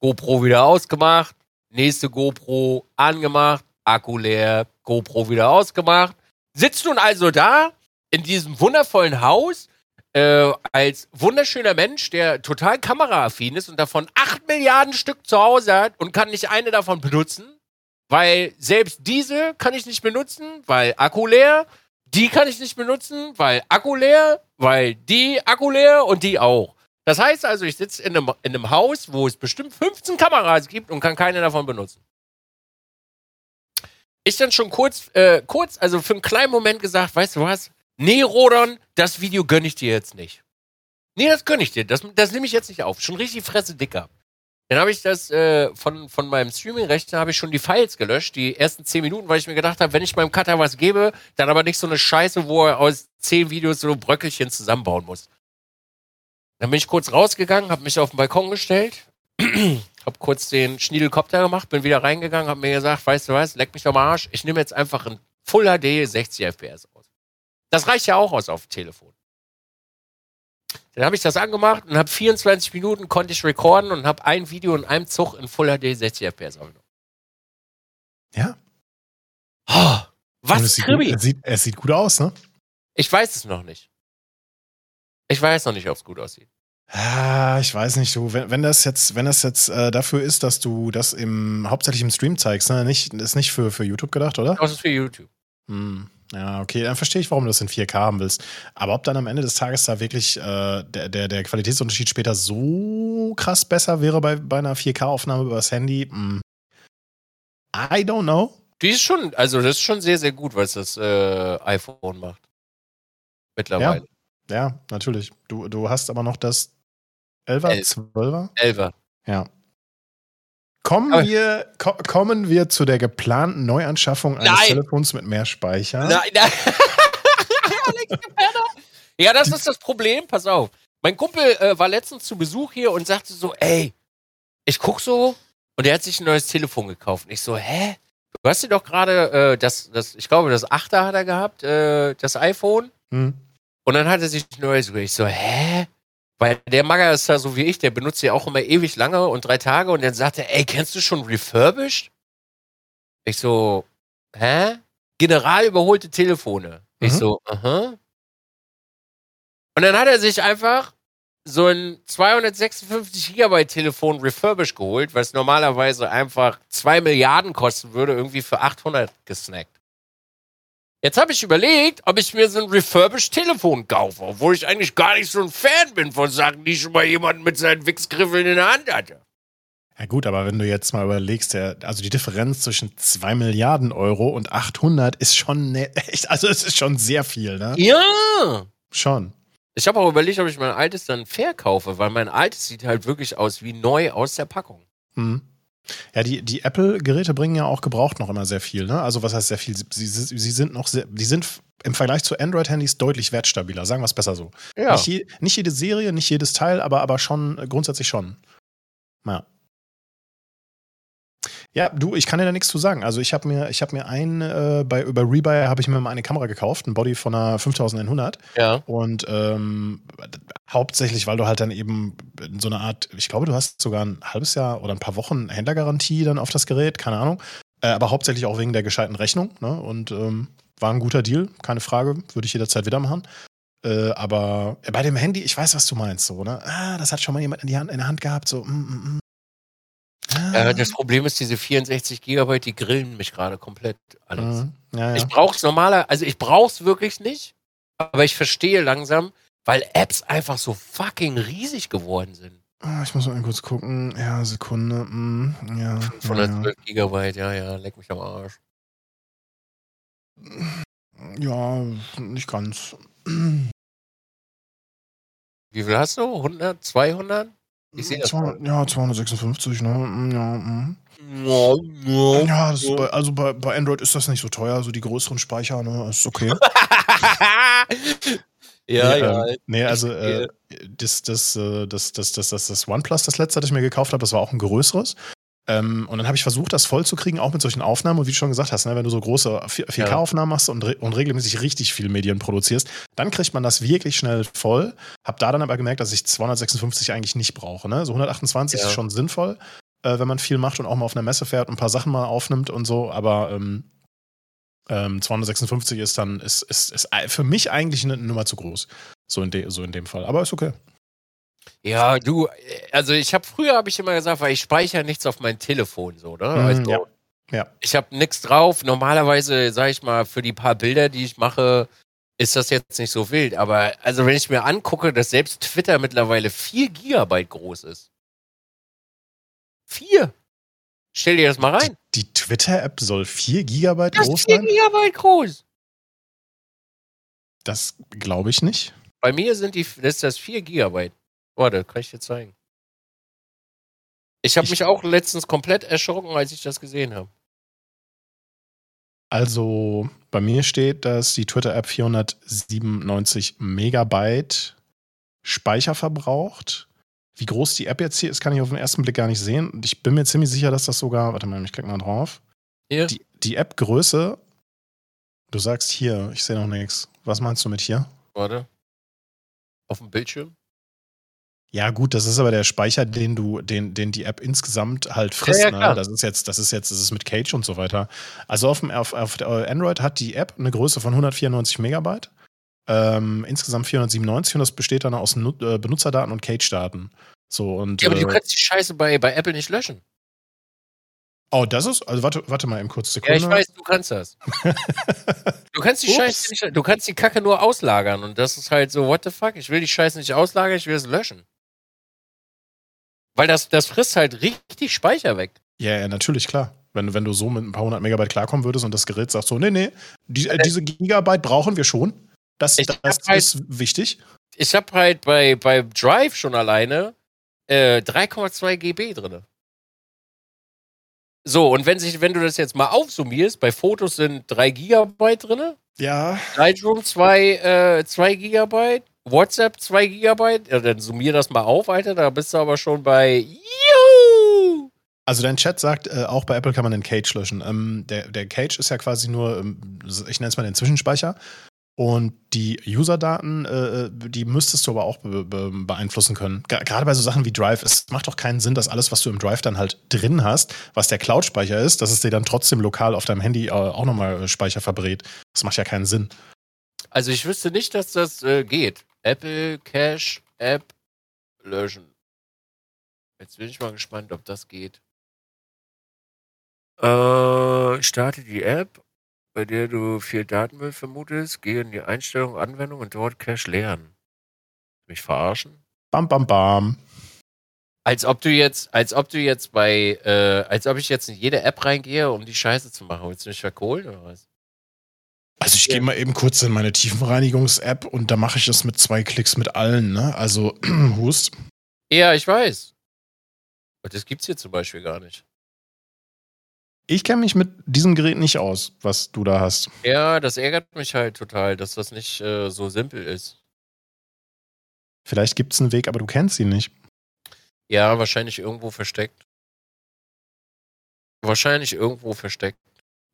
GoPro wieder ausgemacht, nächste GoPro angemacht, Akku leer, GoPro wieder ausgemacht. Sitzt nun also da in diesem wundervollen Haus äh, als wunderschöner Mensch, der total kameraaffin ist und davon 8 Milliarden Stück zu Hause hat und kann nicht eine davon benutzen, weil selbst diese kann ich nicht benutzen, weil Akku leer. Die kann ich nicht benutzen, weil Akku leer, weil die Akku leer und die auch. Das heißt also, ich sitze in einem, in einem Haus, wo es bestimmt 15 Kameras gibt und kann keine davon benutzen. Ich dann schon kurz, äh, kurz, also für einen kleinen Moment gesagt, weißt du was? Nee, Rodon, das Video gönne ich dir jetzt nicht. Nee, das gönne ich dir. Das, das nehme ich jetzt nicht auf. Schon richtig Fresse dicker. Dann habe ich das äh, von, von meinem Streaming-Rechner habe ich schon die Files gelöscht, die ersten 10 Minuten, weil ich mir gedacht habe, wenn ich meinem Cutter was gebe, dann aber nicht so eine Scheiße, wo er aus 10 Videos so Bröckelchen zusammenbauen muss. Dann bin ich kurz rausgegangen, habe mich auf den Balkon gestellt, habe kurz den Schniedelkopter gemacht, bin wieder reingegangen, habe mir gesagt, weißt du was, leck mich am Arsch, ich nehme jetzt einfach ein Full HD 60 FPS. Das reicht ja auch aus auf dem Telefon. Dann habe ich das angemacht und habe 24 Minuten konnte ich recorden und habe ein Video in einem Zug in Full HD 60 FPS aufgenommen. Ja. Oh, was es sieht, gut, es, sieht, es sieht gut aus, ne? Ich weiß es noch nicht. Ich weiß noch nicht, ob es gut aussieht. Ah, ich weiß nicht, du, wenn, wenn das jetzt, wenn das jetzt äh, dafür ist, dass du das im hauptsächlich im Stream zeigst, ne? Nicht, ist nicht für, für YouTube gedacht, oder? Das ist für YouTube. Hm. Ja, okay, dann verstehe ich, warum du das in 4K haben willst. Aber ob dann am Ende des Tages da wirklich äh, der, der, der Qualitätsunterschied später so krass besser wäre bei, bei einer 4K-Aufnahme über das Handy, mh. Hm, I don't know. Die ist schon, also das ist schon sehr, sehr gut, was das äh, iPhone macht. Mittlerweile. Ja, ja, natürlich. Du, du hast aber noch das 11er, 12er? 11er. Ja. Kommen wir, ko kommen wir zu der geplanten Neuanschaffung eines nein. Telefons mit mehr Speicher? Nein, nein. ja, das ist das Problem. Pass auf. Mein Kumpel äh, war letztens zu Besuch hier und sagte so, ey, ich guck so und er hat sich ein neues Telefon gekauft. Und ich so, hä? Du hast dir doch gerade äh, das, das, ich glaube, das 8er hat er gehabt, äh, das iPhone. Hm. Und dann hat er sich ein neues. Ich so, hä? Weil der Magger ist ja so wie ich, der benutzt ja auch immer ewig lange und drei Tage und dann sagt er, ey, kennst du schon Refurbished? Ich so, hä? General überholte Telefone. Mhm. Ich so, aha. Und dann hat er sich einfach so ein 256 Gigabyte Telefon refurbished geholt, was normalerweise einfach 2 Milliarden kosten würde, irgendwie für 800 gesnackt. Jetzt habe ich überlegt, ob ich mir so ein refurbished Telefon kaufe, obwohl ich eigentlich gar nicht so ein Fan bin von Sachen, die schon mal jemand mit seinen Wichsgriffeln in der Hand hatte. Ja gut, aber wenn du jetzt mal überlegst, der, also die Differenz zwischen 2 Milliarden Euro und 800 ist schon ne, echt, also es ist schon sehr viel, ne? Ja. Schon. Ich habe auch überlegt, ob ich mein altes dann verkaufe, weil mein altes sieht halt wirklich aus wie neu aus der Packung. Mhm. Ja, die, die Apple-Geräte bringen ja auch gebraucht noch immer sehr viel. Ne? Also was heißt sehr viel? Sie, sie, sie sind noch sehr, die sind im Vergleich zu Android-Handys deutlich wertstabiler, sagen wir es besser so. Ja. Nicht, je, nicht, jede Serie, nicht jedes Teil, aber, aber schon, grundsätzlich schon. Ja. Ja, du, ich kann dir da nichts zu sagen. Also ich habe mir, ich habe mir ein, äh, bei, über Rebuy habe ich mir mal eine Kamera gekauft, ein Body von einer 5100. Ja. Und ähm, hauptsächlich, weil du halt dann eben in so einer Art, ich glaube, du hast sogar ein halbes Jahr oder ein paar Wochen Händlergarantie dann auf das Gerät, keine Ahnung. Äh, aber hauptsächlich auch wegen der gescheiten Rechnung. Ne? Und ähm, war ein guter Deal, keine Frage, würde ich jederzeit wieder machen. Äh, aber bei dem Handy, ich weiß, was du meinst, so, ne? Ah, das hat schon mal jemand in, die Hand, in der Hand gehabt, so, mm, mm, mm. Ah. Äh, das Problem ist, diese 64 Gigabyte, die grillen mich gerade komplett alles. Mhm. Ja, ja. Ich brauch's normaler, also ich brauch's wirklich nicht, aber ich verstehe langsam, weil Apps einfach so fucking riesig geworden sind. Ah, ich muss mal kurz gucken. Ja, Sekunde. Mm, ja, 512 ja, Gigabyte, ja, ja, leck mich am Arsch. Ja, nicht ganz. Wie viel hast du? 100? 200? Ich sehe das. 200, ja, 256, ne? Mm, ja, mm. ja, ja bei, also bei, bei Android ist das nicht so teuer, also die größeren Speicher, ne? ist okay. ja, nee, ja. Äh, nee, also äh, das, das, äh, das, das, das, das, das OnePlus, das letzte, das ich mir gekauft habe, das war auch ein größeres. Ähm, und dann habe ich versucht, das voll zu kriegen, auch mit solchen Aufnahmen. Und wie du schon gesagt hast, ne, wenn du so große 4K-Aufnahmen machst und, re und, regelmäßig richtig viel Medien produzierst, dann kriegt man das wirklich schnell voll. Hab da dann aber gemerkt, dass ich 256 eigentlich nicht brauche. Ne? So 128 ja. ist schon sinnvoll, äh, wenn man viel macht und auch mal auf einer Messe fährt und ein paar Sachen mal aufnimmt und so. Aber ähm, Ähm, 256 ist dann, ist, ist, ist für mich eigentlich eine Nummer zu groß. So in, de, so in dem Fall. Aber ist okay. Ja, du, also ich habe früher habe ich immer gesagt, weil ich speichere nichts auf mein Telefon so, ne? Mhm, also, ja. ja. Ich habe nichts drauf. Normalerweise, sage ich mal, für die paar Bilder, die ich mache, ist das jetzt nicht so wild. Aber also wenn ich mir angucke, dass selbst Twitter mittlerweile 4 Gigabyte groß ist. 4? Stell dir das mal rein. Die, die Twitter-App soll 4 Gigabyte das groß ist 4 sein? Gigabyte groß. Das glaube ich nicht. Bei mir sind die, das ist das 4 Gigabyte. Warte, kann ich dir zeigen. Ich habe Ich- mich auch letztens komplett erschrocken, als ich das gesehen habe. Also bei mir steht, dass die Twitter-App 497 Megabyte Speicher verbraucht. Wie groß die App jetzt hier ist, kann ich auf den ersten Blick gar nicht sehen. Und ich bin mir ziemlich sicher, dass das sogar, warte mal, ich klicke mal drauf. Hier. Die, die App-Größe, du sagst hier, ich sehe noch nichts. Was meinst du mit hier? Warte. Auf dem Bildschirm. Ja, gut, das ist aber der Speicher, den du, den, den die App insgesamt halt frisst. Ja, ja, ne? Das ist jetzt, das ist jetzt, das ist mit Cage und so weiter. Also auf, dem, auf, auf Android hat die App eine Größe von 194 Megabyte. Ähm, insgesamt 497 und das besteht dann aus Nu- äh, Benutzerdaten und Cage-Daten. So und Ja, aber du äh, kannst die Scheiße bei, bei Apple nicht löschen. oh, das ist also warte, warte mal eben kurz Ja, Sekunde. ich weiß, du kannst das. Du kannst die Ups. Scheiße nicht, du kannst die Kacke nur auslagern und das ist halt so, what the fuck? Ich will die Scheiße nicht auslagern, ich will es löschen. Weil das, das frisst halt richtig Speicher weg. Ja, ja, natürlich, klar. Wenn, wenn du so mit ein paar hundert Megabyte klarkommen würdest und das Gerät sagt so, nee, nee, die, äh, diese Gigabyte brauchen wir schon. Das, das halt- ist wichtig. Ich habe halt bei, bei Drive schon alleine äh, 3,2 GB drin. So, und wenn, sich, wenn du das jetzt mal aufsummierst, bei Fotos sind 3 GB drin, Ja, Lightroom 2 äh, 2 GB, WhatsApp 2 GB, ja, dann summier das mal auf, Alter, da bist du aber schon bei Juhu! Also dein Chat sagt, äh, auch bei Apple kann man den Cage löschen. Ähm, der, der Cage ist ja quasi nur, ähm, ich nenne es mal den Zwischenspeicher. Und die User-Daten, äh, die müsstest du aber auch be be beeinflussen können. Gerade bei so Sachen wie Drive, es macht doch keinen Sinn, dass alles, was du im Drive dann halt drin hast, was der Cloud-Speicher ist, dass es dir dann trotzdem lokal auf deinem Handy äh, auch nochmal Speicher verbrät. Das macht ja keinen Sinn. Also ich wüsste nicht, dass das äh, geht. Apple Cache App löschen. Jetzt bin ich mal gespannt, ob das geht. Äh, starte die App, bei der du viel Datenmüll vermutest, gehe in die Einstellung Anwendung und dort Cache leeren. Mich verarschen? Bam, bam, bam. Als ob du jetzt, als ob du jetzt bei, äh, als ob ich jetzt in jede App reingehe, um die Scheiße zu machen. Willst du mich verkohlen oder was? Also ich Ja. gehe mal eben kurz in meine Tiefenreinigungs-App und da mache ich das mit zwei Klicks mit allen, ne? Also, Hust. Ja, ich weiß. Das gibt's hier zum Beispiel gar nicht. Ich kenne mich mit diesem Gerät nicht aus, was du da hast. Ja, das ärgert mich halt total, dass das nicht äh, so simpel ist. Vielleicht gibt es einen Weg, aber du kennst ihn nicht. Ja, wahrscheinlich irgendwo versteckt. Wahrscheinlich irgendwo versteckt.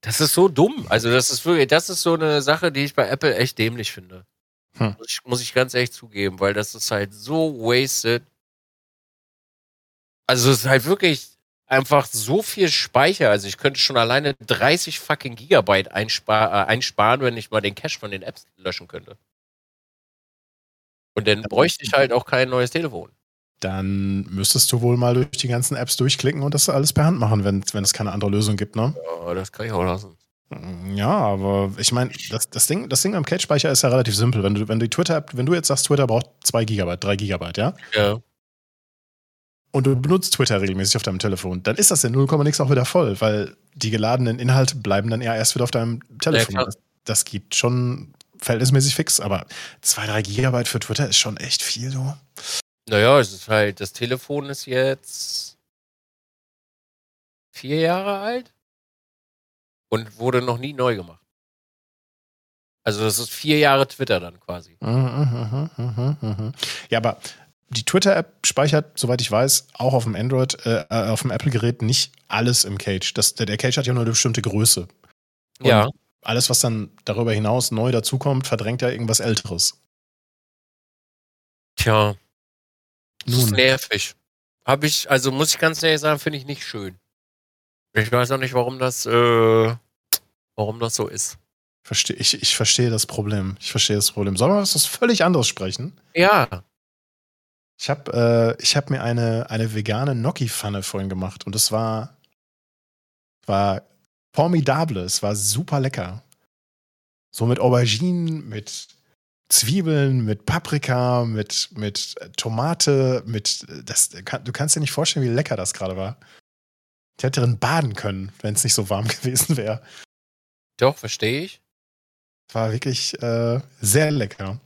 Das ist so dumm. Also, das ist wirklich, das ist so eine Sache, die ich bei Apple echt dämlich finde. Hm. Muss, ich, muss ich ganz ehrlich zugeben, weil das ist halt so wasted. Also, es ist halt wirklich einfach so viel Speicher. Also, ich könnte schon alleine 30 fucking Gigabyte einspar äh, einsparen, wenn ich mal den Cache von den Apps löschen könnte. Und dann bräuchte ich halt auch kein neues Telefon. Dann müsstest du wohl mal durch die ganzen Apps durchklicken und das alles per Hand machen, wenn, wenn es keine andere Lösung gibt, ne? Ja, das kann ich auch lassen. Ja, aber ich meine, das, das, Ding, das Ding am Cache-Speicher ist ja relativ simpel. Wenn du, wenn die Twitter-App, wenn du jetzt sagst, Twitter braucht 2 Gigabyte, 3 Gigabyte, ja? Ja. Und du benutzt Twitter regelmäßig auf deinem Telefon, dann ist das in 0, nix auch wieder voll, weil die geladenen Inhalte bleiben dann eher erst wieder auf deinem Telefon. klar. das, das geht schon verhältnismäßig fix, aber 2, 3 Gigabyte für Twitter ist schon echt viel, so. Naja, es ist halt, das Telefon ist jetzt vier Jahre alt und wurde noch nie neu gemacht. Also das ist vier Jahre Twitter dann quasi. Mhm, mhm, mhm, mhm. Ja, aber die Twitter-App speichert, soweit ich weiß, auch auf dem Android, äh, äh, auf dem Apple-Gerät nicht alles im Cage. Das, der, der Cage hat ja nur eine bestimmte Größe. Und Ja. Alles, was dann darüber hinaus neu dazukommt, verdrängt ja irgendwas Älteres. Tja, das ist Nun. nervig. Habe ich, also muss ich ganz ehrlich sagen, finde ich nicht schön. Ich weiß auch nicht, warum das, äh, warum das so ist. Versteh, ich, ich verstehe das Problem. Ich verstehe das Problem. Sollen wir was völlig anderes sprechen? Ja. Ich habe äh, hab mir eine, eine vegane Gnocchi-Pfanne vorhin gemacht und es war, war formidable. Es war super lecker. So mit Auberginen, mit Zwiebeln, mit Paprika, mit, mit Tomate, mit. Das, du kannst dir nicht vorstellen, wie lecker das gerade war. Ich hätte drin baden können, wenn es nicht so warm gewesen wäre. Doch, verstehe ich. War wirklich äh, sehr lecker.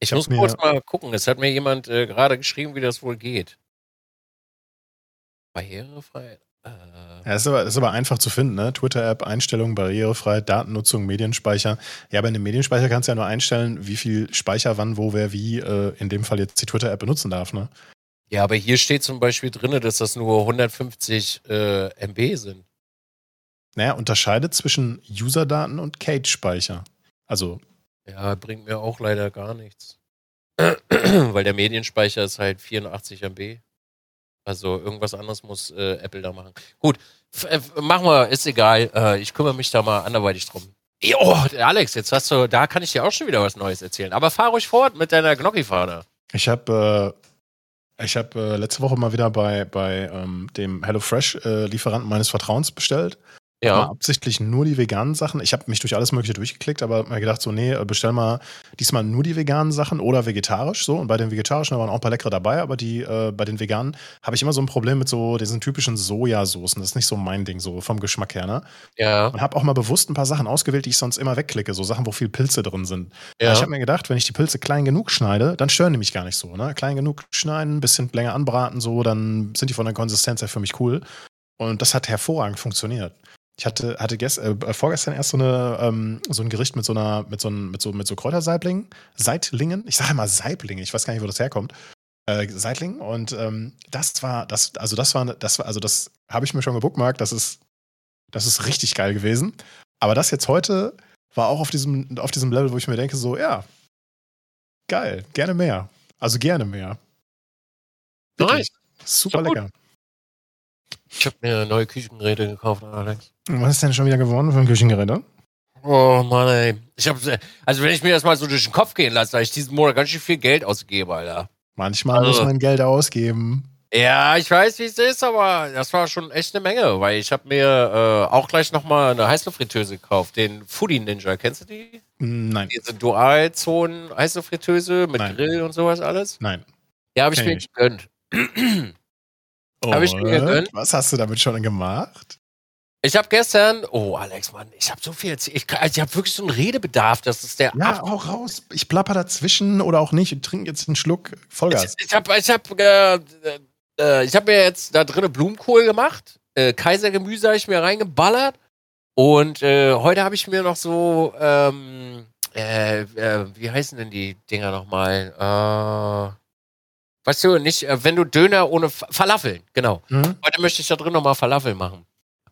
Ich, ich muss kurz mal gucken. Es hat mir jemand äh, gerade geschrieben, wie das wohl geht. Barrierefrei. Äh. Ja, ist aber, ist aber einfach zu finden, ne? Twitter-App, Einstellungen, barrierefrei, Datennutzung, Medienspeicher. Ja, aber in dem Medienspeicher kannst du ja nur einstellen, wie viel Speicher, wann, wo, wer, wie, äh, in dem Fall jetzt die Twitter-App benutzen darf, ne? Ja, aber hier steht zum Beispiel drin, dass das nur 150 äh, MB sind. Naja, unterscheidet zwischen User-Daten und Cage-Speicher. Also. Ja, bringt mir auch leider gar nichts. Weil der Medienspeicher ist halt 84 MB. Also irgendwas anderes muss äh, Apple da machen. Gut, äh, machen wir, ist egal. Äh, ich kümmere mich da mal anderweitig drum. Oh, Alex, jetzt hast du, da kann ich dir auch schon wieder was Neues erzählen. Aber fahr ruhig fort mit deiner Gnocchi-Fahne. Ich habe äh, ich habe äh, letzte Woche mal wieder bei, bei ähm, dem HelloFresh-Lieferanten meines Vertrauens bestellt. Ja. Mal absichtlich nur die veganen Sachen. Ich habe mich durch alles Mögliche durchgeklickt, aber mir gedacht, so, nee, bestell mal diesmal nur die veganen Sachen oder vegetarisch. So. Und bei den vegetarischen waren auch ein paar leckere dabei, aber die, äh, bei den veganen habe ich immer so ein Problem mit so diesen typischen Sojasoßen. Das ist nicht so mein Ding, so vom Geschmack her, ne? Ja. Und habe auch mal bewusst ein paar Sachen ausgewählt, die ich sonst immer wegklicke. So Sachen, wo viel Pilze drin sind. Ja. Ich habe mir gedacht, wenn ich die Pilze klein genug schneide, dann stören die mich gar nicht so, ne? Klein genug schneiden, ein bisschen länger anbraten, so, dann sind die von der Konsistenz her für mich cool. Und das hat hervorragend funktioniert. Ich hatte, hatte gest, äh, vorgestern erst so, eine, ähm, so ein Gericht mit so einer, mit so, mit so, mit so Kräutersaiblingen, Seitlingen. Ich sage immer Saiblinge, ich weiß gar nicht, wo das herkommt. Äh, Seitling. Und ähm, das war, das, also das war, das war, also das habe ich mir schon gebookmarkt, das ist, das ist richtig geil gewesen. Aber das jetzt heute war auch auf diesem, auf diesem Level, wo ich mir denke, so, ja, geil, gerne mehr. Also gerne mehr. Nice. Super lecker. Ich habe mir neue Küchengeräte gekauft, Alex. Was ist denn schon wieder geworden für ein Küchengerät? Oh Mann, ey. Ich hab, also wenn ich mir das mal so durch den Kopf gehen lasse, da ich diesen Monat ganz schön viel Geld ausgebe, Alter. Manchmal also, muss man Geld ausgeben. Ja, ich weiß, wie es ist, aber das war schon echt eine Menge, weil ich habe mir äh, auch gleich nochmal eine Heißluftfritteuse gekauft, den Foodie Ninja. Kennst du die? Nein. Diese Dualzonen Heißluftfritteuse mit Nein. Grill und sowas alles? Nein. Ja, habe ich mir gegönnt. Habe ich mir gegönnt. Was hast du damit schon gemacht? Ich habe gestern, oh Alex, Mann, ich habe so viel erzählt. Ich, also ich habe wirklich so einen Redebedarf, das ist der. Ja, auch raus. Ich plapper dazwischen oder auch nicht und trinke jetzt einen Schluck Vollgas. Ich, ich habe ich hab, äh, äh, ich hab mir jetzt da drinnen Blumenkohl gemacht. Äh, Kaisergemüse habe ich mir reingeballert. Und äh, heute habe ich mir noch so, ähm, äh, wie heißen denn die Dinger nochmal? Äh, Weißt du, nicht, äh, wenn du Döner ohne Falafel, genau. Mhm. Heute möchte ich da drin nochmal Falafel machen.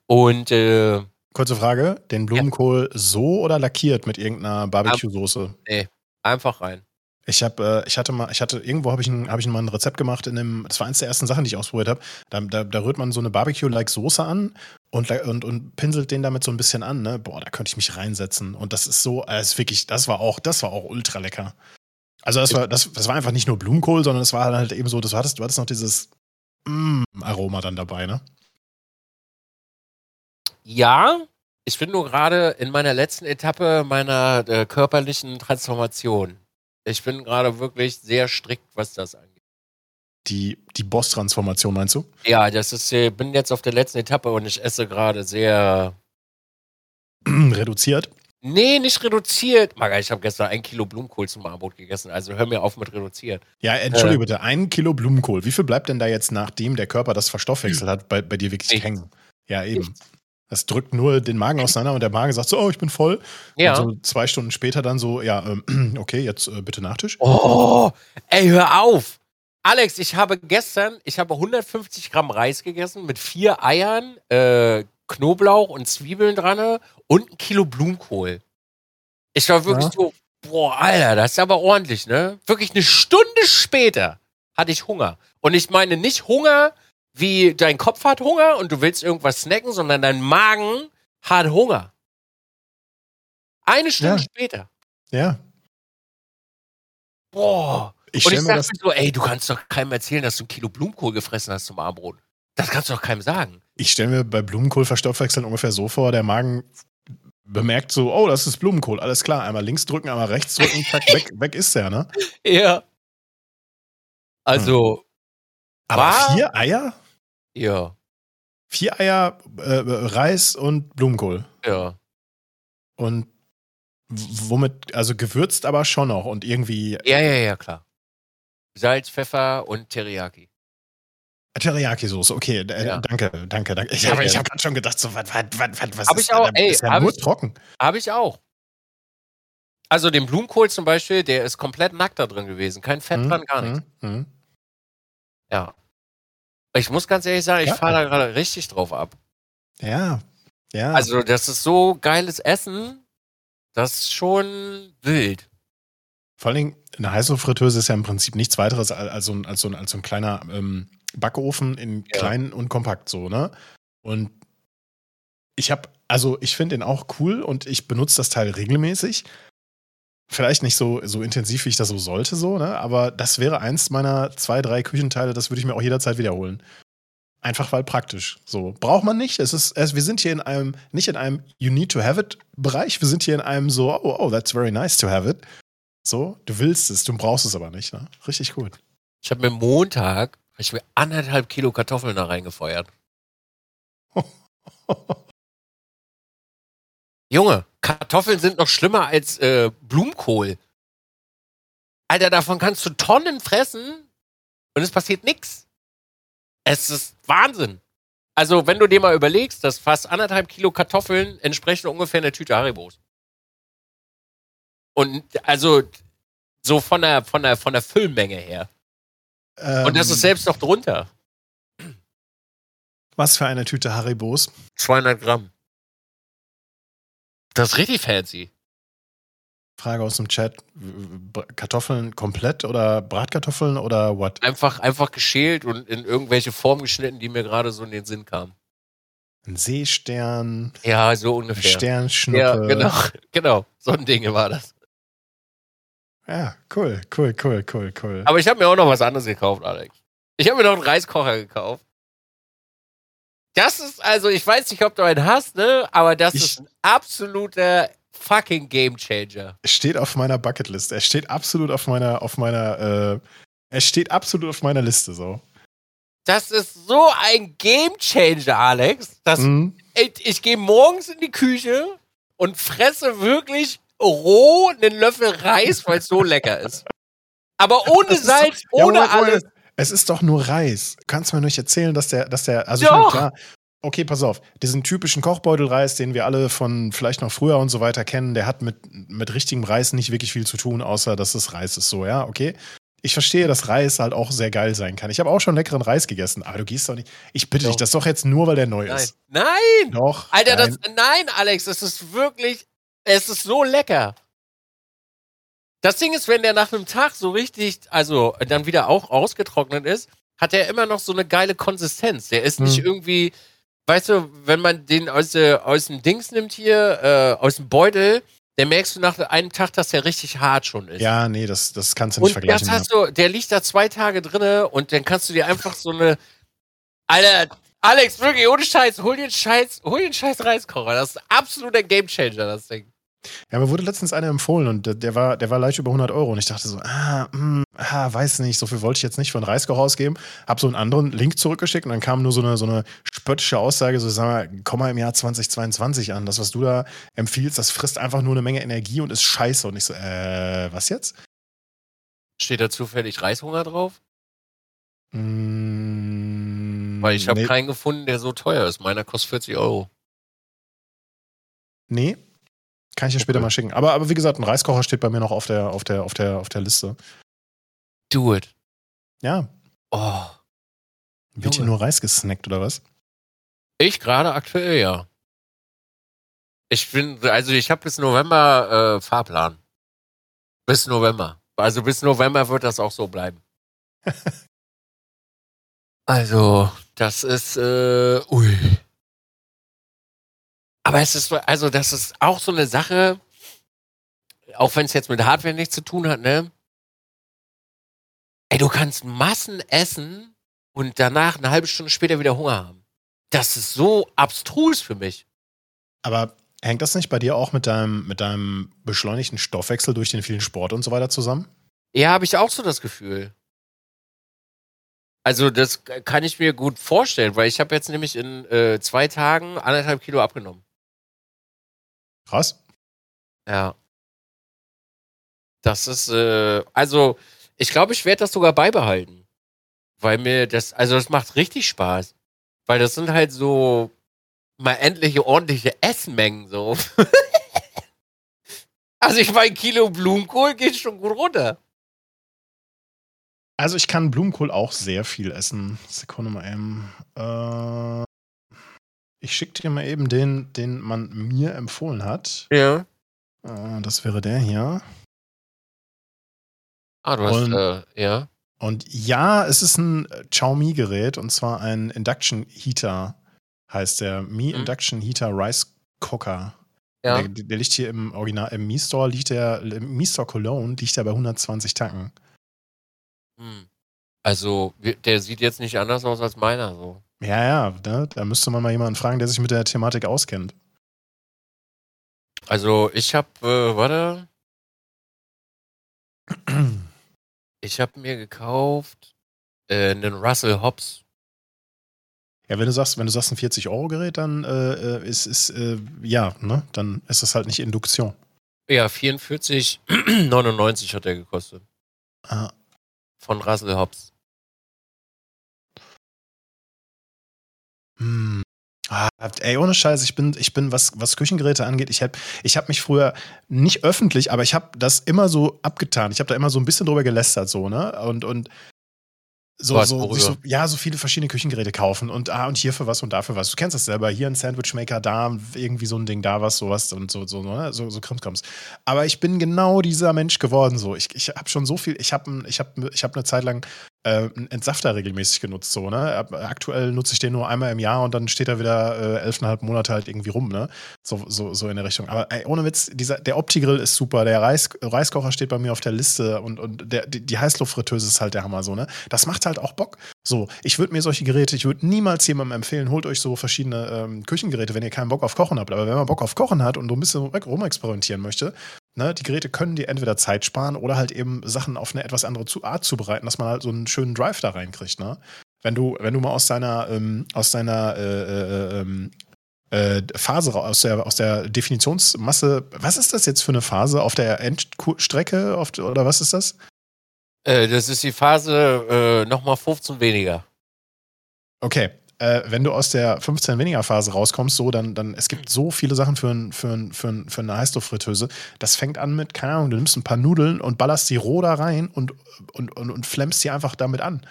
Und äh, Kurze Frage, den Blumenkohl ja. so oder lackiert mit irgendeiner Barbecue-Soße? Nee, einfach rein. Ich habe, äh, ich hatte mal, ich hatte, irgendwo habe ich, ein, hab ich mal ein Rezept gemacht in dem, das war eines der ersten Sachen, die ich ausprobiert habe. Da, da, da, rührt man so eine Barbecue-like Soße an und, und, und pinselt den damit so ein bisschen an, ne? Boah, da könnte ich mich reinsetzen. Und das ist so, das ist wirklich, das war auch, das war auch ultra lecker. Also das war, das, das war einfach nicht nur Blumenkohl, sondern es war halt eben so, du hattest, du hattest noch dieses mm, Aroma dann dabei, ne? Ja, ich bin nur gerade in meiner letzten Etappe meiner äh, körperlichen Transformation. Ich bin gerade wirklich sehr strikt, was das angeht. Die, die Boss-Transformation meinst du? Ja, das ist, ich äh, bin jetzt auf der letzten Etappe und ich esse gerade sehr reduziert. Nee, nicht reduziert. Maga, ich habe gestern ein Kilo Blumenkohl zum Abendbrot gegessen. Also hör mir auf mit reduziert. Ja, entschuldige äh, bitte, ein Kilo Blumenkohl. Wie viel bleibt denn da jetzt, nachdem der Körper das verstoffwechselt hat, bei, bei dir wirklich nichts. hängen? Ja, eben. Nichts. Das drückt nur den Magen auseinander und der Magen sagt so, oh, ich bin voll. Ja. Und so zwei Stunden später dann so, ja, ähm, okay, jetzt äh, bitte Nachtisch. Oh, ey, hör auf. Alex, ich habe gestern, ich habe 150 Gramm Reis gegessen mit vier Eiern, äh, Knoblauch und Zwiebeln dran und ein Kilo Blumenkohl. Ich war wirklich ja. so, boah, Alter, das ist aber ordentlich, ne? Wirklich eine Stunde später hatte ich Hunger. Und ich meine nicht Hunger, wie dein Kopf hat Hunger und du willst irgendwas snacken, sondern dein Magen hat Hunger. Eine Stunde Ja. später. Ja. Boah. Ich Und stelle ich das, mir so, ey, du kannst doch keinem erzählen, dass du ein Kilo Blumenkohl gefressen hast zum Abendbrot. Das kannst du doch keinem sagen. ich stell mir bei Blumenkohlverstoffwechseln ungefähr so vor, der Magen bemerkt so, oh, das ist Blumenkohl, alles klar, einmal links drücken, einmal rechts drücken, zack, weg, weg ist der, ne? Ja. Also, Aber War- vier Eier? Ja, Vier Eier, äh, Reis und Blumenkohl. ja. Und womit, also gewürzt aber schon noch und irgendwie Ja, ja, ja, klar. Salz, Pfeffer und Teriyaki. Teriyaki-Soße, okay, äh, Ja. danke, danke, danke. Ich habe ja. hab gerade schon gedacht, so, was, was, was, was, was Hab ist ich auch, Da ey, ist ja hab nur ich- trocken. Habe ich auch. Also den Blumenkohl zum Beispiel, der ist komplett nackt da drin gewesen. Kein Fett Hm, dran, gar nichts. hm, hm. Ja. Ich muss ganz ehrlich sagen, ich Ja. fahre da gerade richtig drauf ab. Ja, ja. Also, das ist so geiles Essen, das ist schon wild. Vor allen Dingen, eine Heißluftfritteuse ist ja im Prinzip nichts weiteres als, als, so, ein, als, so, ein, als so ein kleiner ähm, Backofen in Ja. klein und kompakt so, ne? Und ich habe, also ich finde den auch cool und ich benutze das Teil regelmäßig. Vielleicht nicht so, so intensiv, wie ich das so sollte, so, ne? Aber das wäre eins meiner zwei, drei Küchenteile, das würde ich mir auch jederzeit wiederholen. Einfach weil praktisch. So. Braucht man nicht. Es ist, es, wir sind hier in einem, nicht in einem You need to have it Bereich, wir sind hier in einem so, oh, oh, that's very nice to have it. So, du willst es, du brauchst es aber nicht, ne? Richtig gut. Ich habe mir Montag, ich mir anderthalb Kilo Kartoffeln da reingefeuert. Junge, Kartoffeln sind noch schlimmer als äh, Blumenkohl. Alter, davon kannst du Tonnen fressen und es passiert nichts. Es ist Wahnsinn. Also, wenn du dir mal überlegst, dass fast anderthalb Kilo Kartoffeln entsprechen ungefähr einer Tüte Haribos. Und also so von der, von der, von der Füllmenge her. Und das Ähm, ist selbst noch drunter. Was für eine Tüte Haribos. 200 Gramm. Das ist richtig fancy. Frage aus dem Chat. Kartoffeln komplett oder Bratkartoffeln oder what? Einfach, einfach geschält und in irgendwelche Formen geschnitten, die mir gerade so in den Sinn kamen. Ein Seestern, Ja, so ungefähr. Sternschnuppe. Ja, genau, genau. So ein Ding war das. Ja, cool, cool, cool, cool, cool. Aber ich habe mir auch noch was anderes gekauft, Alex. Ich habe mir noch einen Reiskocher gekauft. Das ist, also, ich weiß nicht, ob du einen hast, ne? Aber das Ich- ist ein absoluter fucking Gamechanger. steht auf meiner Bucketlist. Er steht absolut auf meiner, auf meiner, äh, er steht absolut auf meiner Liste so. Das ist so ein Gamechanger, Alex. Das Mhm. ich, ich gehe morgens in die Küche und fresse wirklich roh einen Löffel Reis, weil es so lecker ist. Aber ohne Salz, Ja, ohne Moment. alles. Es ist doch nur Reis. Du kannst mir nicht erzählen, dass der, dass der, also ich Doch. klar, okay, pass auf, diesen typischen Kochbeutelreis, den wir alle von vielleicht noch früher und so weiter kennen, der hat mit, mit richtigem Reis nicht wirklich viel zu tun, außer dass es Reis ist, so, ja, okay. Ich verstehe, dass Reis halt auch sehr geil sein kann. Ich habe auch schon leckeren Reis gegessen, aber du gehst doch nicht. Ich bitte Doch. dich, das doch jetzt nur, weil der neu Nein. ist. Nein! Doch. Alter, nein. das. Nein, Alex, das ist wirklich. Es ist so lecker. Das Ding ist, wenn der nach einem Tag so richtig, also dann wieder auch ausgetrocknet ist, hat er immer noch so eine geile Konsistenz. Der ist nicht Hm. irgendwie, weißt du, wenn man den aus, der, aus dem Dings nimmt hier, äh, aus dem Beutel, dann merkst du nach einem Tag, dass der richtig hart schon ist. Ja, nee, das, das kannst du nicht Und vergleichen. das hast du, der liegt da zwei Tage drinne und dann kannst du dir einfach so eine. Alter, Alex, wirklich, ohne Scheiß, hol dir einen Scheiß, hol dir einen Scheiß Reiskocher. Das ist absoluter Gamechanger, das Ding. Ja, mir wurde letztens einer empfohlen und der, war, der war leicht über 100 Euro und ich dachte so, ah, hm, ah, weiß nicht, so viel wollte ich jetzt nicht für einen Reiskocher ausgeben. Hab so einen anderen Link zurückgeschickt und dann kam nur so eine, so eine spöttische Aussage, so, sag mal, komm mal im Jahr 2022 an. Das, was du da empfiehlst, das frisst einfach nur eine Menge Energie und ist scheiße. Und ich so, äh, was jetzt? Steht da zufällig Reishunger drauf? Mm, Weil ich habe nee, keinen gefunden, der so teuer ist. Meiner kostet 40 Euro. nee, kann ich dir später Okay. mal schicken. Aber, aber wie gesagt, ein Reiskocher steht bei mir noch auf der, auf der, auf der, auf der Liste. Do it. Ja, Oh. wird hier nur Reis gesnackt oder was? Ich gerade aktuell, ja. Ich bin, also ich habe bis November äh, Fahrplan. Bis November. Also bis November wird das auch so bleiben. also, das ist, äh, ui. Aber es ist, so- also das ist auch so eine Sache, auch wenn es jetzt mit Hardware nichts zu tun hat, ne? Ey, du kannst Massen essen und danach eine halbe Stunde später wieder Hunger haben. Das ist so abstrus für mich. Aber hängt das nicht bei dir auch mit deinem, mit deinem beschleunigten Stoffwechsel durch den vielen Sport und so weiter zusammen? Ja, habe ich auch so das Gefühl. Also das kann ich mir gut vorstellen, weil ich habe jetzt nämlich in äh, zwei Tagen anderthalb Kilo abgenommen. Krass. Ja. Das ist, äh, also ich glaube, ich werde das sogar beibehalten. Weil mir das, also das macht richtig Spaß. Weil das sind halt so mal endliche ordentliche Essmengen so. also ich meine, Kilo Blumenkohl geht schon gut runter. Also ich kann Blumenkohl auch sehr viel essen. Sekunde mal eben. Äh, ich schicke dir mal eben den, den man mir empfohlen hat. Ja. Äh, das wäre der hier. Ah, du hast, und, äh, ja. Und ja, es ist ein Xiaomi-Gerät und zwar ein Induction Heater, heißt der. Mi mhm. Induction Heater Rice Cooker. Ja. Der, der, liegt hier im Original, im Mi Store liegt der, im Mi Store Cologne liegt der bei 120 Tacken. Hm. Also, der sieht jetzt nicht anders aus als meiner, so. Ja, ja, ne? da müsste man mal jemanden fragen, der sich mit der Thematik auskennt. Also, ich hab, äh, warte. Ich hab mir gekauft äh, einen Russell Hobbs. Ja, wenn du sagst, wenn du sagst ein 40-Euro-Gerät, dann äh, ist, ist äh, ja, ne? Dann ist das halt nicht Induktion. Ja, 44,99 hat der gekostet. Ah, von Russell Hobbs. Hm. Ah, ey, ohne Scheiß, ich bin, ich bin, was, was Küchengeräte angeht, ich habe ich hab mich früher nicht öffentlich, aber ich habe das immer so abgetan. Ich habe da immer so ein bisschen drüber gelästert, so, ne? Und, und so, so, so, ja, so viele verschiedene Küchengeräte kaufen und ah, und hier für was und dafür was. Du kennst das selber, hier ein Sandwichmaker, da irgendwie so ein Ding, da was, sowas und so, so, ne? so, so Krimskrams. Aber ich bin genau dieser Mensch geworden, so. Ich, ich habe schon so viel, ich habe ich hab, ich hab eine Zeit lang äh, einen Entsafter regelmäßig genutzt, so, ne? Aktuell nutze ich den nur einmal im Jahr und dann steht er wieder äh, elfeinhalb Monate halt irgendwie rum, ne? So, so, so in der Richtung. Aber ey, ohne Witz, dieser, der Opti-Grill ist super, der Reis, Reiskocher steht bei mir auf der Liste und, und der, die, die Heißluftfritteuse ist halt der Hammer, so, ne? Das macht halt auch Bock. So, ich würde mir solche Geräte, ich würde niemals jemandem empfehlen, holt euch so verschiedene ähm, Küchengeräte, wenn ihr keinen Bock auf Kochen habt. Aber wenn man Bock auf Kochen hat und so ein bisschen rumexperimentieren möchte, Ne, die Geräte können dir entweder Zeit sparen oder halt eben Sachen auf eine etwas andere Art zubereiten, dass man halt so einen schönen Drive da reinkriegt. Ne? Wenn du, wenn du mal aus deiner, ähm, aus deiner äh, äh, ähm, äh, Phase, aus der, aus der Definitionsmasse, was ist das jetzt für eine Phase auf der Endstrecke auf, oder was ist das? Äh, das ist die Phase äh, nochmal 15 weniger. Okay, äh, wenn du aus der 15 weniger Phase rauskommst, so, dann, dann, es gibt so viele Sachen für, ein, für, ein, für, ein, für eine Heißluftfritteuse. Das fängt an mit, keine Ahnung, du nimmst ein paar Nudeln und ballerst die roh da rein und, und, und, und flemmst sie einfach damit an.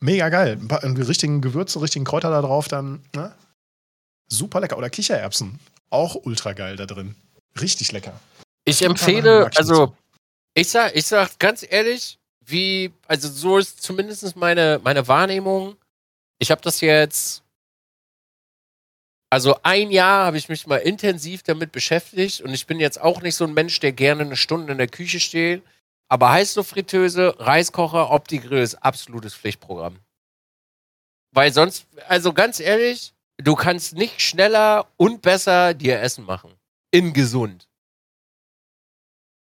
Mega geil. Ein paar richtigen Gewürze, richtigen Kräuter da drauf, dann, ne? Super lecker. Oder Kichererbsen. Auch ultra geil da drin. Richtig lecker. Ich empfehle, also, ich sag, ich sag ganz ehrlich, wie, also so ist zumindest meine, meine Wahrnehmung ich habe das jetzt, also ein Jahr habe ich mich mal intensiv damit beschäftigt und ich bin jetzt auch nicht so ein Mensch, der gerne eine Stunde in der Küche steht. Aber Heißluftfritteuse, Reiskocher, Opti-Grill ist absolutes Pflichtprogramm. Weil sonst, also ganz ehrlich, du kannst nicht schneller und besser dir Essen machen. In gesund.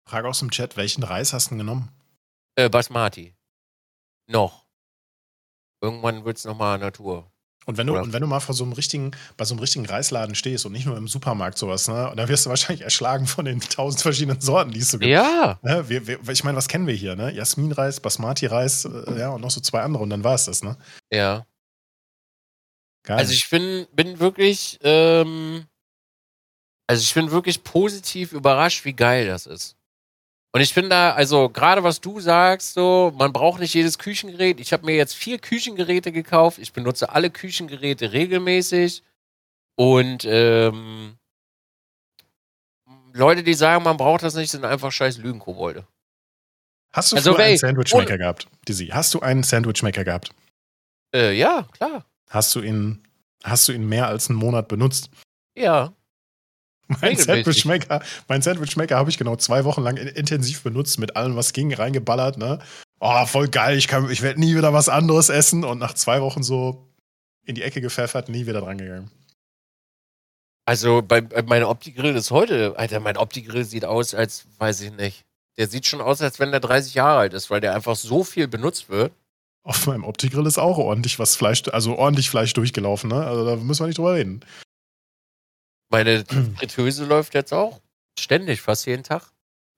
Frage aus dem Chat, welchen Reis hast du genommen? Äh, Basmati. Noch. Irgendwann wird es nochmal Natur. Und wenn du, und wenn du mal vor so einem richtigen, bei so einem richtigen Reisladen stehst und nicht nur im Supermarkt sowas, ne, dann wirst du wahrscheinlich erschlagen von den tausend verschiedenen Sorten, die es so gibt. Ja. Ne, wir, wir, ich meine, was kennen wir hier, ne? Jasminreis, Basmati-Reis, äh, ja, und noch so zwei andere und dann war es das, ne? Ja. Geil. Also ich bin, bin wirklich, ähm, also ich bin wirklich positiv überrascht, wie geil das ist. Und ich finde da, also gerade was du sagst, so, man braucht nicht jedes Küchengerät. Ich habe mir jetzt vier Küchengeräte gekauft. Ich benutze alle Küchengeräte regelmäßig. Und ähm, Leute, die sagen, man braucht das nicht, sind einfach scheiß Lügenkobolde. Hast du also, einen Sandwichmaker gehabt, Dizzy? Hast du einen Sandwichmaker gehabt? Äh, ja, klar. Hast du ihn, hast du ihn mehr als einen Monat benutzt? Ja. Mein Sandwichmaker, mein Sandwichmaker habe ich genau zwei Wochen lang intensiv benutzt, mit allem, was ging, reingeballert, ne? Oh, voll geil, ich, ich werde nie wieder was anderes essen und nach zwei Wochen so in die Ecke gepfeffert, nie wieder dran gegangen. Also bei, bei meinem Opti-Grill ist heute, Alter, mein Opti-Grill sieht aus, als weiß ich nicht. Der sieht schon aus, als wenn der 30 Jahre alt ist, weil der einfach so viel benutzt wird. Auf meinem Opti-Grill ist auch ordentlich was Fleisch, also ordentlich Fleisch durchgelaufen, ne? Also da müssen wir nicht drüber reden. Meine Fritteuse läuft jetzt auch ständig, fast jeden Tag.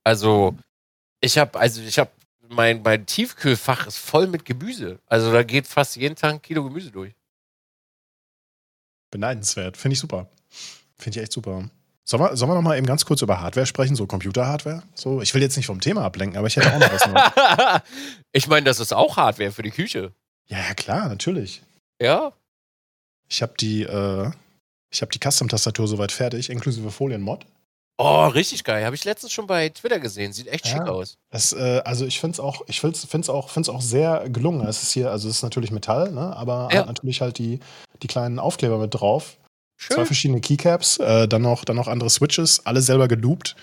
Also ich habe, also ich habe mein, mein Tiefkühlfach ist voll mit Gemüse. Also da geht fast jeden Tag ein Kilo Gemüse durch. Beneidenswert, finde ich super. Finde ich echt super. Sollen wir, sollen wir noch mal eben ganz kurz über Hardware sprechen, so Computer-Hardware? So, ich will jetzt nicht vom Thema ablenken, aber ich hätte auch noch was. ich meine, das ist auch Hardware für die Küche. Ja, ja, klar, natürlich. Ja. Ich habe die, äh, ich habe die Custom-Tastatur soweit fertig, inklusive Folienmod. Oh, richtig geil. Habe ich letztens schon bei Twitter gesehen. Sieht echt ja, schick aus. Das, äh, also ich finde es auch, ich find's, find's auch, find's auch sehr gelungen. Es ist hier, also es ist natürlich Metall, ne? aber ja. hat natürlich halt die, die kleinen Aufkleber mit drauf. Schön. Zwei verschiedene Keycaps, äh, dann, noch, dann noch andere Switches, alle selber geloopt.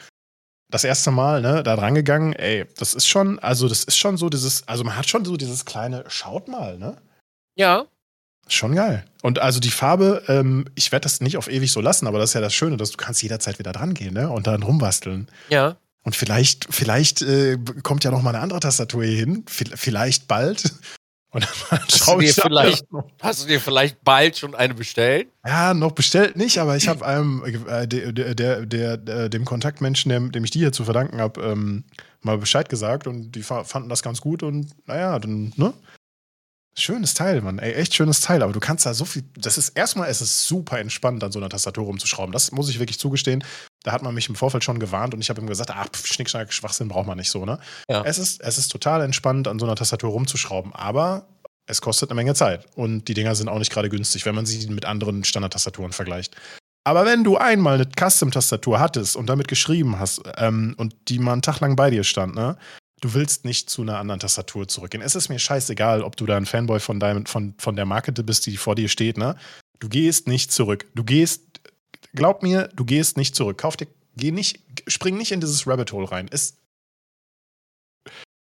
Das erste Mal, ne, da drangegangen, ey, das ist schon, also das ist schon so dieses, also man hat schon so dieses kleine, schaut mal, ne? Ja. Schon geil. Und also die Farbe, ähm, ich werde das nicht auf ewig so lassen, aber das ist ja das Schöne, dass du kannst jederzeit wieder dran gehen, ne? Und dann rumbasteln. Ja. Und vielleicht, vielleicht äh, kommt ja noch mal eine andere Tastatur hier hin. Vielleicht bald. Und dann hast du, dir vielleicht, hast du dir vielleicht bald schon eine bestellt? Ja, noch bestellt nicht, aber ich habe einem, äh, der, der, der, der, dem Kontaktmenschen, dem, dem ich die hier zu verdanken habe, ähm, mal Bescheid gesagt und die fanden das ganz gut und naja, dann, ne? Schönes Teil, Mann. Ey, echt schönes Teil. Aber du kannst da so viel. Das ist erstmal, es ist super entspannt, an so einer Tastatur rumzuschrauben. Das muss ich wirklich zugestehen. Da hat man mich im Vorfeld schon gewarnt und ich habe ihm gesagt, ach, Schnickschnack, Schwachsinn braucht man nicht so, ne? Ja. Es, ist, es ist total entspannt, an so einer Tastatur rumzuschrauben, aber es kostet eine Menge Zeit. Und die Dinger sind auch nicht gerade günstig, wenn man sie mit anderen Standardtastaturen vergleicht. Aber wenn du einmal eine Custom-Tastatur hattest und damit geschrieben hast ähm, und die mal einen Tag lang bei dir stand, ne, du willst nicht zu einer anderen Tastatur zurückgehen. Es ist mir scheißegal, ob du da ein Fanboy von, deinem, von, von der Marke bist, die vor dir steht, ne? Du gehst nicht zurück. Du gehst, glaub mir, du gehst nicht zurück. Kauf dir, geh nicht, spring nicht in dieses Rabbit Hole rein. Es,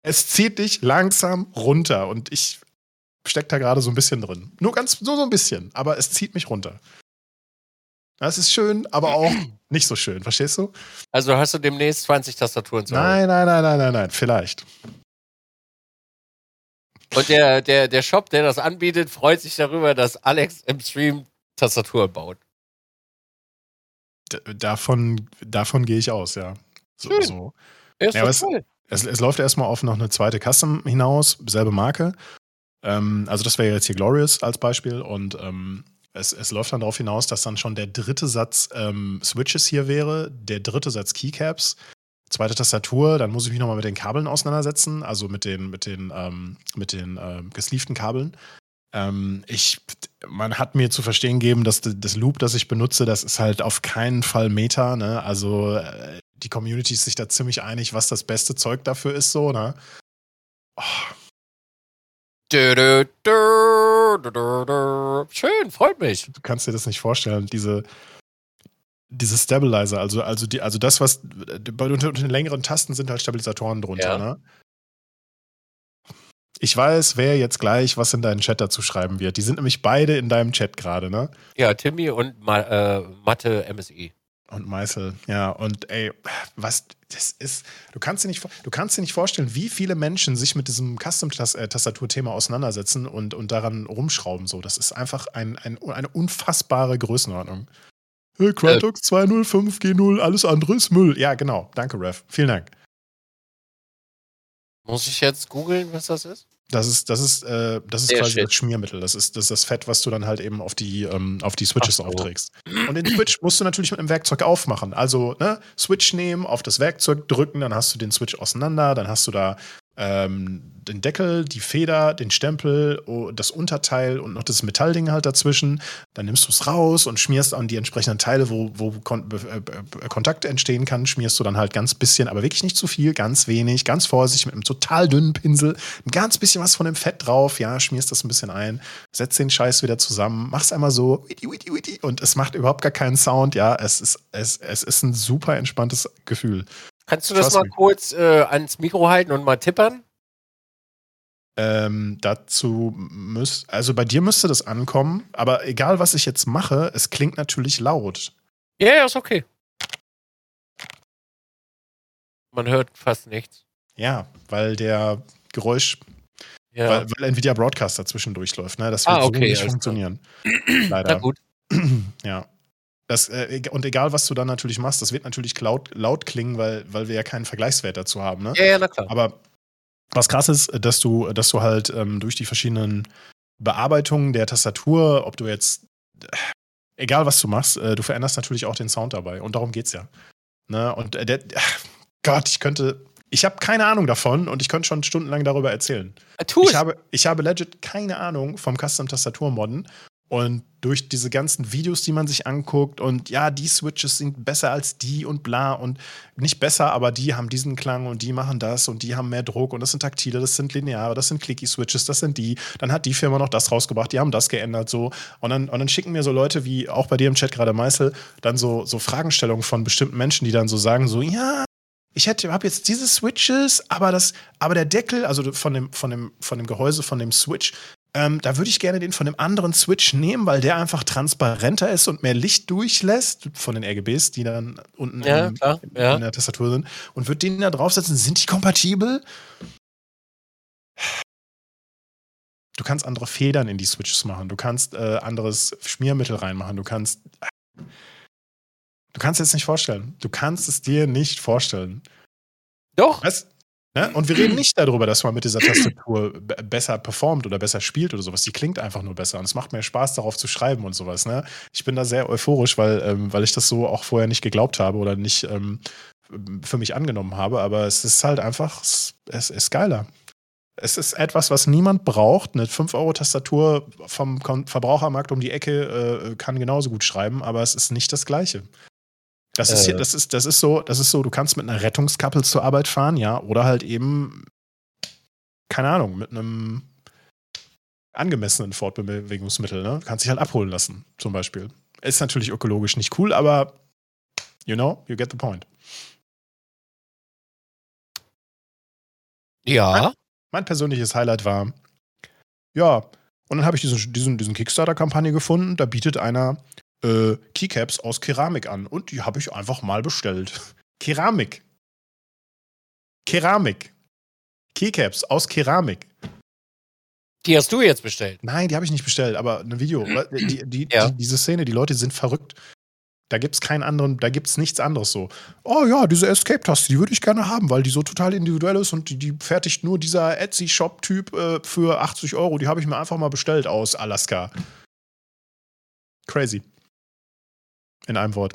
es zieht dich langsam runter und ich steck da gerade so ein bisschen drin. Nur ganz, nur so ein bisschen, aber es zieht mich runter. Das ist schön, aber auch nicht so schön, verstehst du? Also hast du demnächst 20 Tastaturen zu? Nein, nein, nein, nein, nein, nein, vielleicht. Und der, der, der Shop, der das anbietet, freut sich darüber, dass Alex im Stream Tastaturen baut. D davon, davon gehe ich aus, ja. So, Schön. so. Ja, ist ja, es, es, es, läuft erstmal auf noch eine zweite Custom hinaus, selbe Marke. Ähm, also das wäre jetzt hier Glorious als Beispiel und ähm, es, es, läuft dann darauf hinaus, dass dann schon der dritte Satz ähm, Switches hier wäre, der dritte Satz Keycaps, zweite Tastatur, dann muss ich mich nochmal mit den Kabeln auseinandersetzen, also mit den, mit den, ähm, mit den äh, gesleeften Kabeln. Ähm, ich, man hat mir zu verstehen gegeben, dass das Loop, das ich benutze, das ist halt auf keinen Fall Meta, ne? Also äh, die Community ist sich da ziemlich einig, was das beste Zeug dafür ist, so, ne? Oh. Schön, freut mich. Du kannst dir das nicht vorstellen, diese, diese Stabilizer, also, also, die, also das, was unter den längeren Tasten sind halt Stabilisatoren drunter, ja. ne? Ich weiß, wer jetzt gleich was in deinen Chat dazu schreiben wird. Die sind nämlich beide in deinem Chat gerade, ne? Ja, Timmy und Ma äh, Mathe MSI. Und Meißel, ja. Und ey, was das ist, du kannst dir nicht, du kannst dir nicht vorstellen, wie viele Menschen sich mit diesem Custom-Tastaturthema auseinandersetzen und, und daran rumschrauben. So, das ist einfach ein, ein, eine unfassbare Größenordnung. Hey, Crytox äh. 205G0, alles andere ist Müll. Ja, genau. Danke, Rev. Vielen Dank. Muss ich jetzt googeln, was das ist? Das ist, das ist, äh, das ist quasi Shit. das Schmiermittel. Das ist, das ist das Fett, was du dann halt eben auf die, ähm, auf die Switches so. aufträgst. Und den Switch musst du natürlich mit einem Werkzeug aufmachen. Also, ne, Switch nehmen, auf das Werkzeug drücken, dann hast du den Switch auseinander, dann hast du da ähm, den Deckel, die Feder, den Stempel, oh, das Unterteil und noch das Metallding halt dazwischen. Dann nimmst du es raus und schmierst an die entsprechenden Teile, wo, wo Kon äh, äh, Kontakt entstehen kann, schmierst du dann halt ganz bisschen, aber wirklich nicht zu viel, ganz wenig, ganz vorsichtig mit einem total dünnen Pinsel, ein ganz bisschen was von dem Fett drauf, ja, schmierst das ein bisschen ein, setzt den Scheiß wieder zusammen, machst einmal so und es macht überhaupt gar keinen Sound, ja, es ist, es, es ist ein super entspanntes Gefühl. Kannst du das Trust mal me. kurz äh, ans Mikro halten und mal tippern? Ähm, dazu müsst, also bei dir müsste das ankommen, aber egal was ich jetzt mache, es klingt natürlich laut. Ja, ja, ist okay. Man hört fast nichts. Ja, weil der Geräusch, ja. weil, weil Nvidia Broadcast dazwischen durchläuft, ne? Das wird ah, okay, so nicht funktionieren. Leider. Na gut. ja. Das, äh, und egal, was du dann natürlich machst, das wird natürlich laut, laut klingen, weil, weil wir ja keinen Vergleichswert dazu haben. Ne? Ja, ja, na klar. Aber was krass ist, dass du, dass du halt ähm, durch die verschiedenen Bearbeitungen der Tastatur, ob du jetzt, äh, egal was du machst, äh, du veränderst natürlich auch den Sound dabei. Und darum geht's ja. Ne? Und äh, der, Gott, ich könnte, ich habe keine Ahnung davon und ich könnte schon stundenlang darüber erzählen. Äh, tu ich habe, ich habe legit keine Ahnung vom Custom-Tastatur-Modden und durch diese ganzen Videos, die man sich anguckt und ja, die Switches sind besser als die und bla und nicht besser, aber die haben diesen Klang und die machen das und die haben mehr Druck und das sind taktile, das sind lineare, das sind clicky Switches, das sind die. Dann hat die Firma noch das rausgebracht, die haben das geändert so und dann, und dann schicken mir so Leute wie auch bei dir im Chat gerade Meißel dann so, so Fragestellungen von bestimmten Menschen, die dann so sagen so, ja, ich hätte, habe jetzt diese Switches, aber das, aber der Deckel, also von dem, von dem, von dem Gehäuse, von dem Switch, ähm, da würde ich gerne den von dem anderen Switch nehmen, weil der einfach transparenter ist und mehr Licht durchlässt von den RGBs, die dann unten ja, in, klar, ja. in, der Tastatur sind. Und würde den da draufsetzen. Sind die kompatibel? Du kannst andere Federn in die Switches machen. Du kannst äh, anderes Schmiermittel reinmachen. Du kannst. Du kannst es nicht vorstellen. Du kannst es dir nicht vorstellen. Doch. Was? Ne? Und wir reden nicht darüber, dass man mit dieser Tastatur besser performt oder besser spielt oder sowas. Die klingt einfach nur besser und es macht mehr Spaß, darauf zu schreiben und sowas. Ne? Ich bin da sehr euphorisch, weil, ähm, weil ich das so auch vorher nicht geglaubt habe oder nicht ähm, für mich angenommen habe. Aber es ist halt einfach, es, es ist geiler. Es ist etwas, was niemand braucht. Eine 5-Euro-Tastatur vom Verbrauchermarkt um die Ecke äh, kann genauso gut schreiben, aber es ist nicht das Gleiche. Das ist, äh. das ist, das ist so, das ist so, du kannst mit einer Rettungskappel zur Arbeit fahren, ja, oder halt eben, keine Ahnung, mit einem angemessenen Fortbewegungsmittel, ne? Du kannst dich halt abholen lassen, zum Beispiel. Ist natürlich ökologisch nicht cool, aber you know, you get the point. Ja. Mein, mein persönliches Highlight war, ja, und dann habe ich diesen, diesen, diesen Kickstarter-Kampagne gefunden, da bietet einer äh, Keycaps aus Keramik an und die habe ich einfach mal bestellt. Keramik. Keramik. Keycaps aus Keramik. Die hast du jetzt bestellt? Nein, die habe ich nicht bestellt, aber ein Video. Die, die, ja. die, diese Szene, die Leute sind verrückt. Da gibt es keinen anderen, da gibt es nichts anderes so. Oh ja, diese Escape-Taste, die würde ich gerne haben, weil die so total individuell ist und die, die fertigt nur dieser Etsy-Shop-Typ äh, für 80 Euro. Die habe ich mir einfach mal bestellt aus Alaska. Crazy. In einem Wort.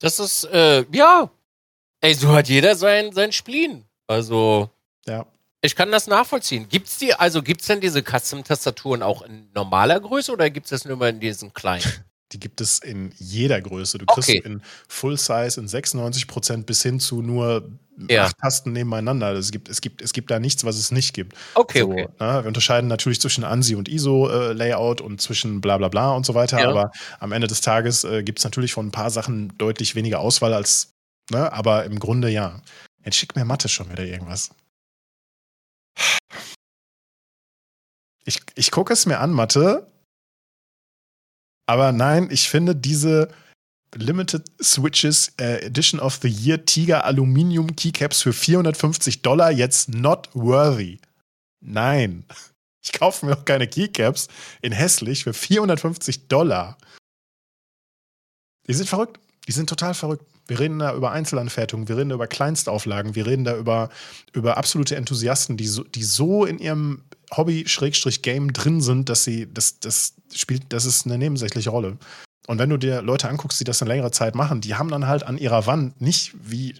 Das ist, äh, ja. Ey, so hat jeder sein, sein Spleen. Also. Ja. Ich kann das nachvollziehen. Gibt's die, also gibt's denn diese Custom-Tastaturen auch in normaler Größe oder gibt es das nur mal in diesen kleinen? Die gibt es in jeder Größe. Du kriegst okay. in Full Size in 96 Prozent bis hin zu nur ja. acht Tasten nebeneinander. Es gibt, es, gibt, es gibt da nichts, was es nicht gibt. Okay, so, okay. Ne? Wir unterscheiden natürlich zwischen ANSI und ISO-Layout äh, und zwischen bla bla bla und so weiter. Ja. Aber am Ende des Tages äh, gibt es natürlich von ein paar Sachen deutlich weniger Auswahl als, ne? aber im Grunde ja. Jetzt schickt mir Mathe schon wieder irgendwas. Ich, ich gucke es mir an, Mathe, aber nein, ich finde diese Limited Switches äh, Edition of the Year Tiger Aluminium Keycaps für 450 Dollar jetzt not worthy. Nein. Ich kaufe mir auch keine Keycaps in hässlich für 450 Dollar. Die sind verrückt. Die sind total verrückt. Wir reden da über Einzelanfertigungen, wir reden da über Kleinstauflagen, wir reden da über, über absolute Enthusiasten, die so, die so in ihrem Hobby-Game drin sind, dass sie, das, das spielt, das ist eine nebensächliche Rolle. Und wenn du dir Leute anguckst, die das in längerer Zeit machen, die haben dann halt an ihrer Wand nicht wie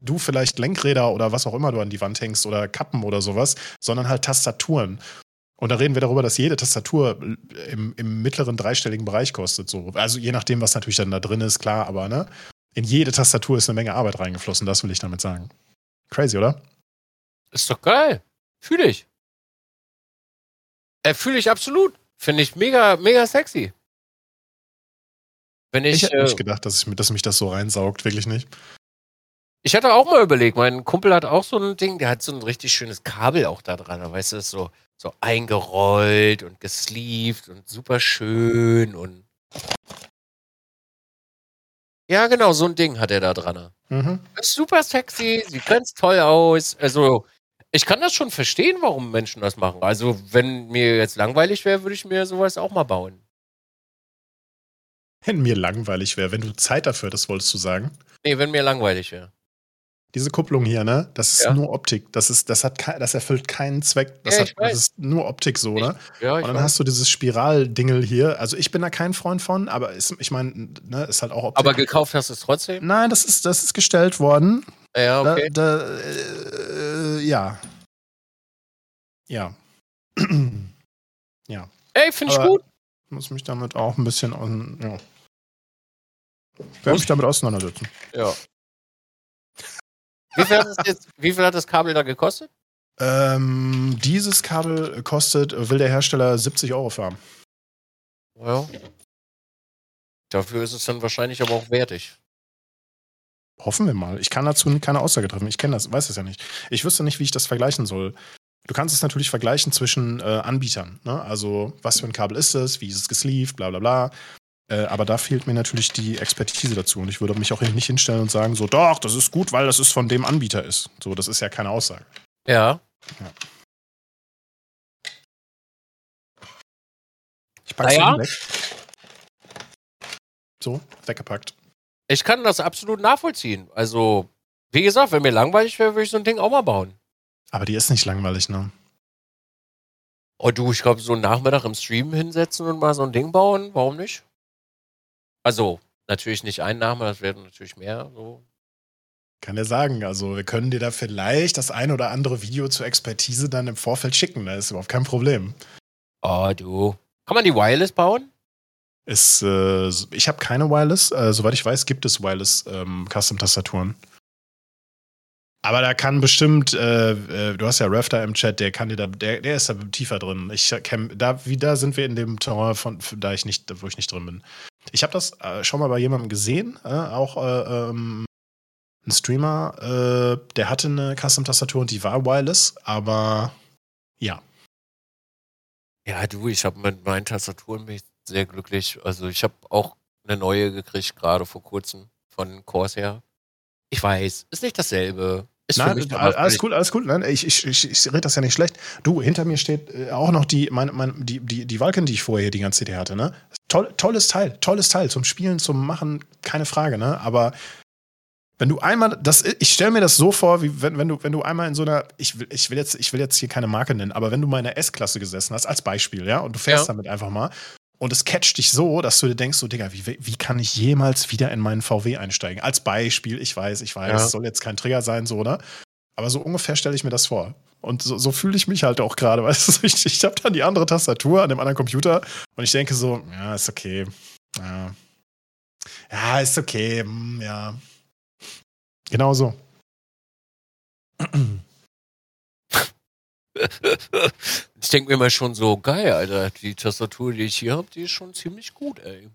du vielleicht Lenkräder oder was auch immer du an die Wand hängst oder Kappen oder sowas, sondern halt Tastaturen. Und da reden wir darüber, dass jede Tastatur im, im mittleren dreistelligen Bereich kostet. So. Also je nachdem, was natürlich dann da drin ist, klar, aber ne? In jede Tastatur ist eine Menge Arbeit reingeflossen, das will ich damit sagen. Crazy, oder? Ist doch geil. Fühle ich. Fühle ich absolut. Finde ich mega, mega sexy. Wenn ich, ich hätte äh, nicht gedacht, dass, ich, dass mich das so reinsaugt, wirklich nicht. Ich hatte auch mal überlegt, mein Kumpel hat auch so ein Ding, der hat so ein richtig schönes Kabel auch da dran. Weißt du, das ist so, so eingerollt und gesleeved und super schön und. Ja, genau, so ein Ding hat er da dran. Mhm. Ist super sexy, sieht ganz toll aus. Also, ich kann das schon verstehen, warum Menschen das machen. Also, wenn mir jetzt langweilig wäre, würde ich mir sowas auch mal bauen. Wenn mir langweilig wäre, wenn du Zeit dafür das wolltest du sagen? Nee, wenn mir langweilig wäre diese Kupplung hier, ne? Das ist ja. nur Optik. Das ist, das hat, das erfüllt keinen Zweck. Das, ja, hat, das ist nur Optik so, ne? Ich, ja, und dann weiß. hast du dieses Spiraldingel hier. Also ich bin da kein Freund von, aber ist, ich meine, ne, ist halt auch Optik. Aber gekauft hast du es trotzdem? Nein, das ist, das ist gestellt worden. Ja, okay. Da, da, äh, ja. Ja. ja. Ey, finde ich gut. Muss mich damit auch ein bisschen, ja. Ich werde mich damit auseinandersetzen. Ja. Wie viel, hat jetzt, wie viel hat das Kabel da gekostet? Ähm, dieses Kabel kostet, will der Hersteller 70 Euro für haben. Ja. Dafür ist es dann wahrscheinlich aber auch wertig. Hoffen wir mal. Ich kann dazu keine Aussage treffen. Ich kenne das, weiß das ja nicht. Ich wüsste nicht, wie ich das vergleichen soll. Du kannst es natürlich vergleichen zwischen äh, Anbietern. Ne? Also, was für ein Kabel ist es? Wie ist es gesleeved? Bla bla bla. Äh, aber da fehlt mir natürlich die Expertise dazu. Und ich würde mich auch nicht hinstellen und sagen, so, doch, das ist gut, weil das ist von dem Anbieter ist. So, das ist ja keine Aussage. Ja. ja. Ich pack's naja. weg. So, weggepackt. Ich kann das absolut nachvollziehen. Also, wie gesagt, wenn mir langweilig wäre, würde ich so ein Ding auch mal bauen. Aber die ist nicht langweilig, ne? Oh du, ich glaube, so einen Nachmittag im Stream hinsetzen und mal so ein Ding bauen, warum nicht? Also, natürlich nicht ein Name, das werden natürlich mehr. So. Kann ja sagen, also wir können dir da vielleicht das ein oder andere Video zur Expertise dann im Vorfeld schicken, da ist überhaupt kein Problem. Oh, du. Kann man die Wireless bauen? Ist, äh, ich habe keine Wireless. Äh, soweit ich weiß, gibt es Wireless ähm. Aber da kann bestimmt, äh, äh, du hast ja da im Chat, der kann dir da, der, der ist da tiefer drin. Ich kenn, da, wie da sind wir in dem Terrain, von, da ich nicht, wo ich nicht drin bin. Ich habe das äh, schon mal bei jemandem gesehen, äh, auch äh, ähm, ein Streamer, der hatte eine Custom-Tastatur und die war wireless, aber ja. Ja, du, ich habe mit meinen Tastaturen bin ich sehr glücklich. Also ich habe auch eine neue gekriegt, gerade vor kurzem von Corsair. Ich weiß, ist nicht dasselbe. Ist Nein, alles cool, alles cool. Nein, ich, ich, ich, ich rede das ja nicht schlecht. Du, hinter mir steht äh, auch noch die, mein, mein, die, die, die Vulcan, die ich vorher die ganze CD hatte, ne? Toll, tolles Teil, tolles Teil. Zum Spielen, zum Machen, keine Frage, ne? Aber wenn du einmal, das, ich stelle mir das so vor, wie wenn, wenn, du, wenn du einmal in so einer, ich will, ich, will jetzt, ich will jetzt hier keine Marke nennen, aber wenn du mal in der S-Klasse gesessen hast, als Beispiel, ja, und du fährst ja. damit einfach mal und es catcht dich so, dass du dir denkst, so, Digga, wie, wie kann ich jemals wieder in meinen VW einsteigen? Als Beispiel, ich weiß, ich weiß, ja. soll jetzt kein Trigger sein, so, oder? Aber so ungefähr stelle ich mir das vor. Und so, so fühle ich mich halt auch gerade, weißt du? Ich, ich habe dann die andere Tastatur an dem anderen Computer und ich denke so, ja, ist okay. Ja, ja ist okay. Hm, ja. Genau so. Ich denke mir mal schon so, geil, Alter. Die Tastatur, die ich hier habe, die ist schon ziemlich gut, ey.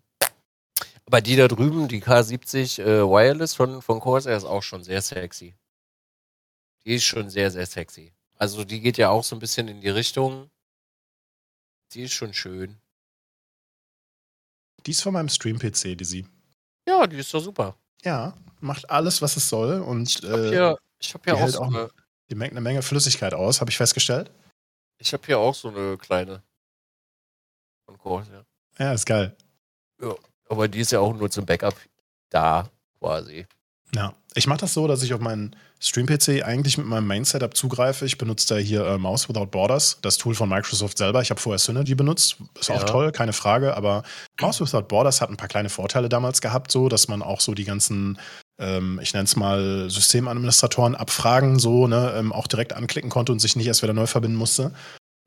Aber die da drüben, die K70 äh, Wireless von, von Corsair, ist auch schon sehr sexy. Die ist schon sehr, sehr sexy. Also die geht ja auch so ein bisschen in die Richtung. Die ist schon schön. Die ist von meinem Stream-PC, die sie. Ja, die ist doch super. Ja, macht alles, was es soll. Und ich habe hier, ich hab hier auch, so eine, die mengt eine Menge Flüssigkeit aus, habe ich festgestellt. Ich habe hier auch so eine kleine. Von Kurs, ja. Ja, ist geil. Ja, aber die ist ja auch nur zum Backup da, quasi. Ja, ich mache das so, dass ich auf meinen Stream-PC eigentlich mit meinem Main-Setup zugreife. Ich benutze da hier äh, Mouse Without Borders, das Tool von Microsoft selber. Ich habe vorher Synergy benutzt, ist ja. auch toll, keine Frage. Aber Mouse Without Borders hat ein paar kleine Vorteile damals gehabt, so dass man auch so die ganzen ähm, ich nenne es mal Systemadministratoren abfragen, so, ne, ähm, auch direkt anklicken konnte und sich nicht erst wieder neu verbinden musste.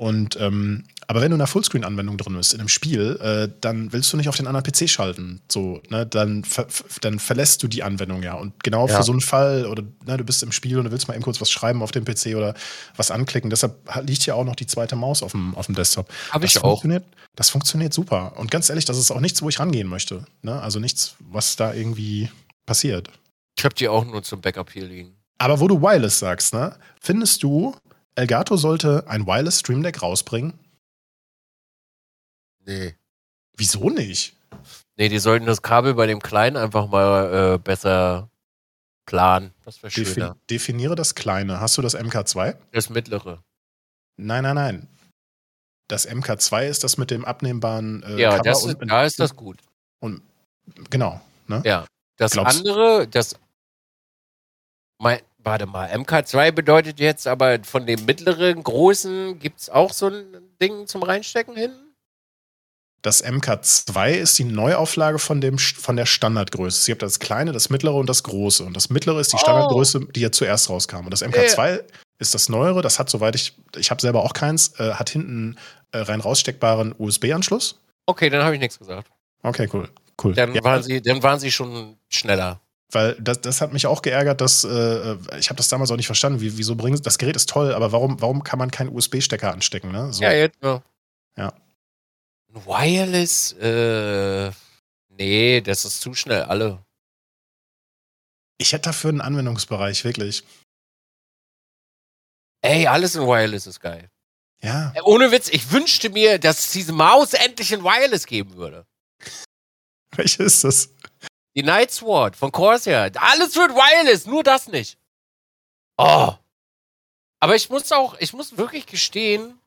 Und ähm, aber wenn du in einer Fullscreen-Anwendung drin bist, in einem Spiel, äh, dann willst du nicht auf den anderen PC schalten. So, ne, dann, ver dann verlässt du die Anwendung ja. Und genau ja. für so einen Fall, oder ne, du bist im Spiel und du willst mal eben kurz was schreiben auf dem PC oder was anklicken. Deshalb liegt ja auch noch die zweite Maus auf dem, auf dem Desktop. Habe ich auch. Das funktioniert super. Und ganz ehrlich, das ist auch nichts, wo ich rangehen möchte. Ne? Also nichts, was da irgendwie passiert. Ich habe die auch nur zum Backup hier liegen. Aber wo du Wireless sagst, ne? Findest du, Elgato sollte ein Wireless Stream Deck rausbringen? Nee. Wieso nicht? Nee, die sollten das Kabel bei dem Kleinen einfach mal äh, besser planen. Das wäre schöner. Defi definiere das Kleine. Hast du das MK2? Das mittlere. Nein, nein, nein. Das MK2 ist das mit dem abnehmbaren äh, ja, Cover das ist, da ist das gut. Und genau. Ne? Ja. Das Glaubst andere, das mein, warte mal, MK2 bedeutet jetzt aber von dem mittleren, großen, gibt es auch so ein Ding zum Reinstecken hinten? Das MK2 ist die Neuauflage von, dem, von der Standardgröße. Es gibt das kleine, das mittlere und das große. Und das mittlere ist die Standardgröße, oh. die ja zuerst rauskam. Und das MK2 ja. ist das neuere. Das hat, soweit ich, ich habe selber auch keins, äh, hat hinten äh, rein raussteckbaren USB-Anschluss. Okay, dann habe ich nichts gesagt. Okay, cool. Cool. Dann, ja. waren sie, dann waren sie schon schneller. Weil das, das hat mich auch geärgert, dass äh, ich habe das damals auch nicht verstanden. Wie, wieso bringen das Gerät ist toll, aber warum, warum kann man keinen USB-Stecker anstecken? Ne? So. Ja, jetzt ja. ja. Wireless, äh, nee, das ist zu schnell, alle. Ich hätte dafür einen Anwendungsbereich, wirklich. Ey, alles in Wireless ist geil. Ja. Äh, ohne Witz, ich wünschte mir, dass es diese Maus endlich in Wireless geben würde. Welche ist das? Die Night Sword von Corsair. Alles wird Wireless, nur das nicht. Oh. Aber ich muss auch, ich muss wirklich gestehen,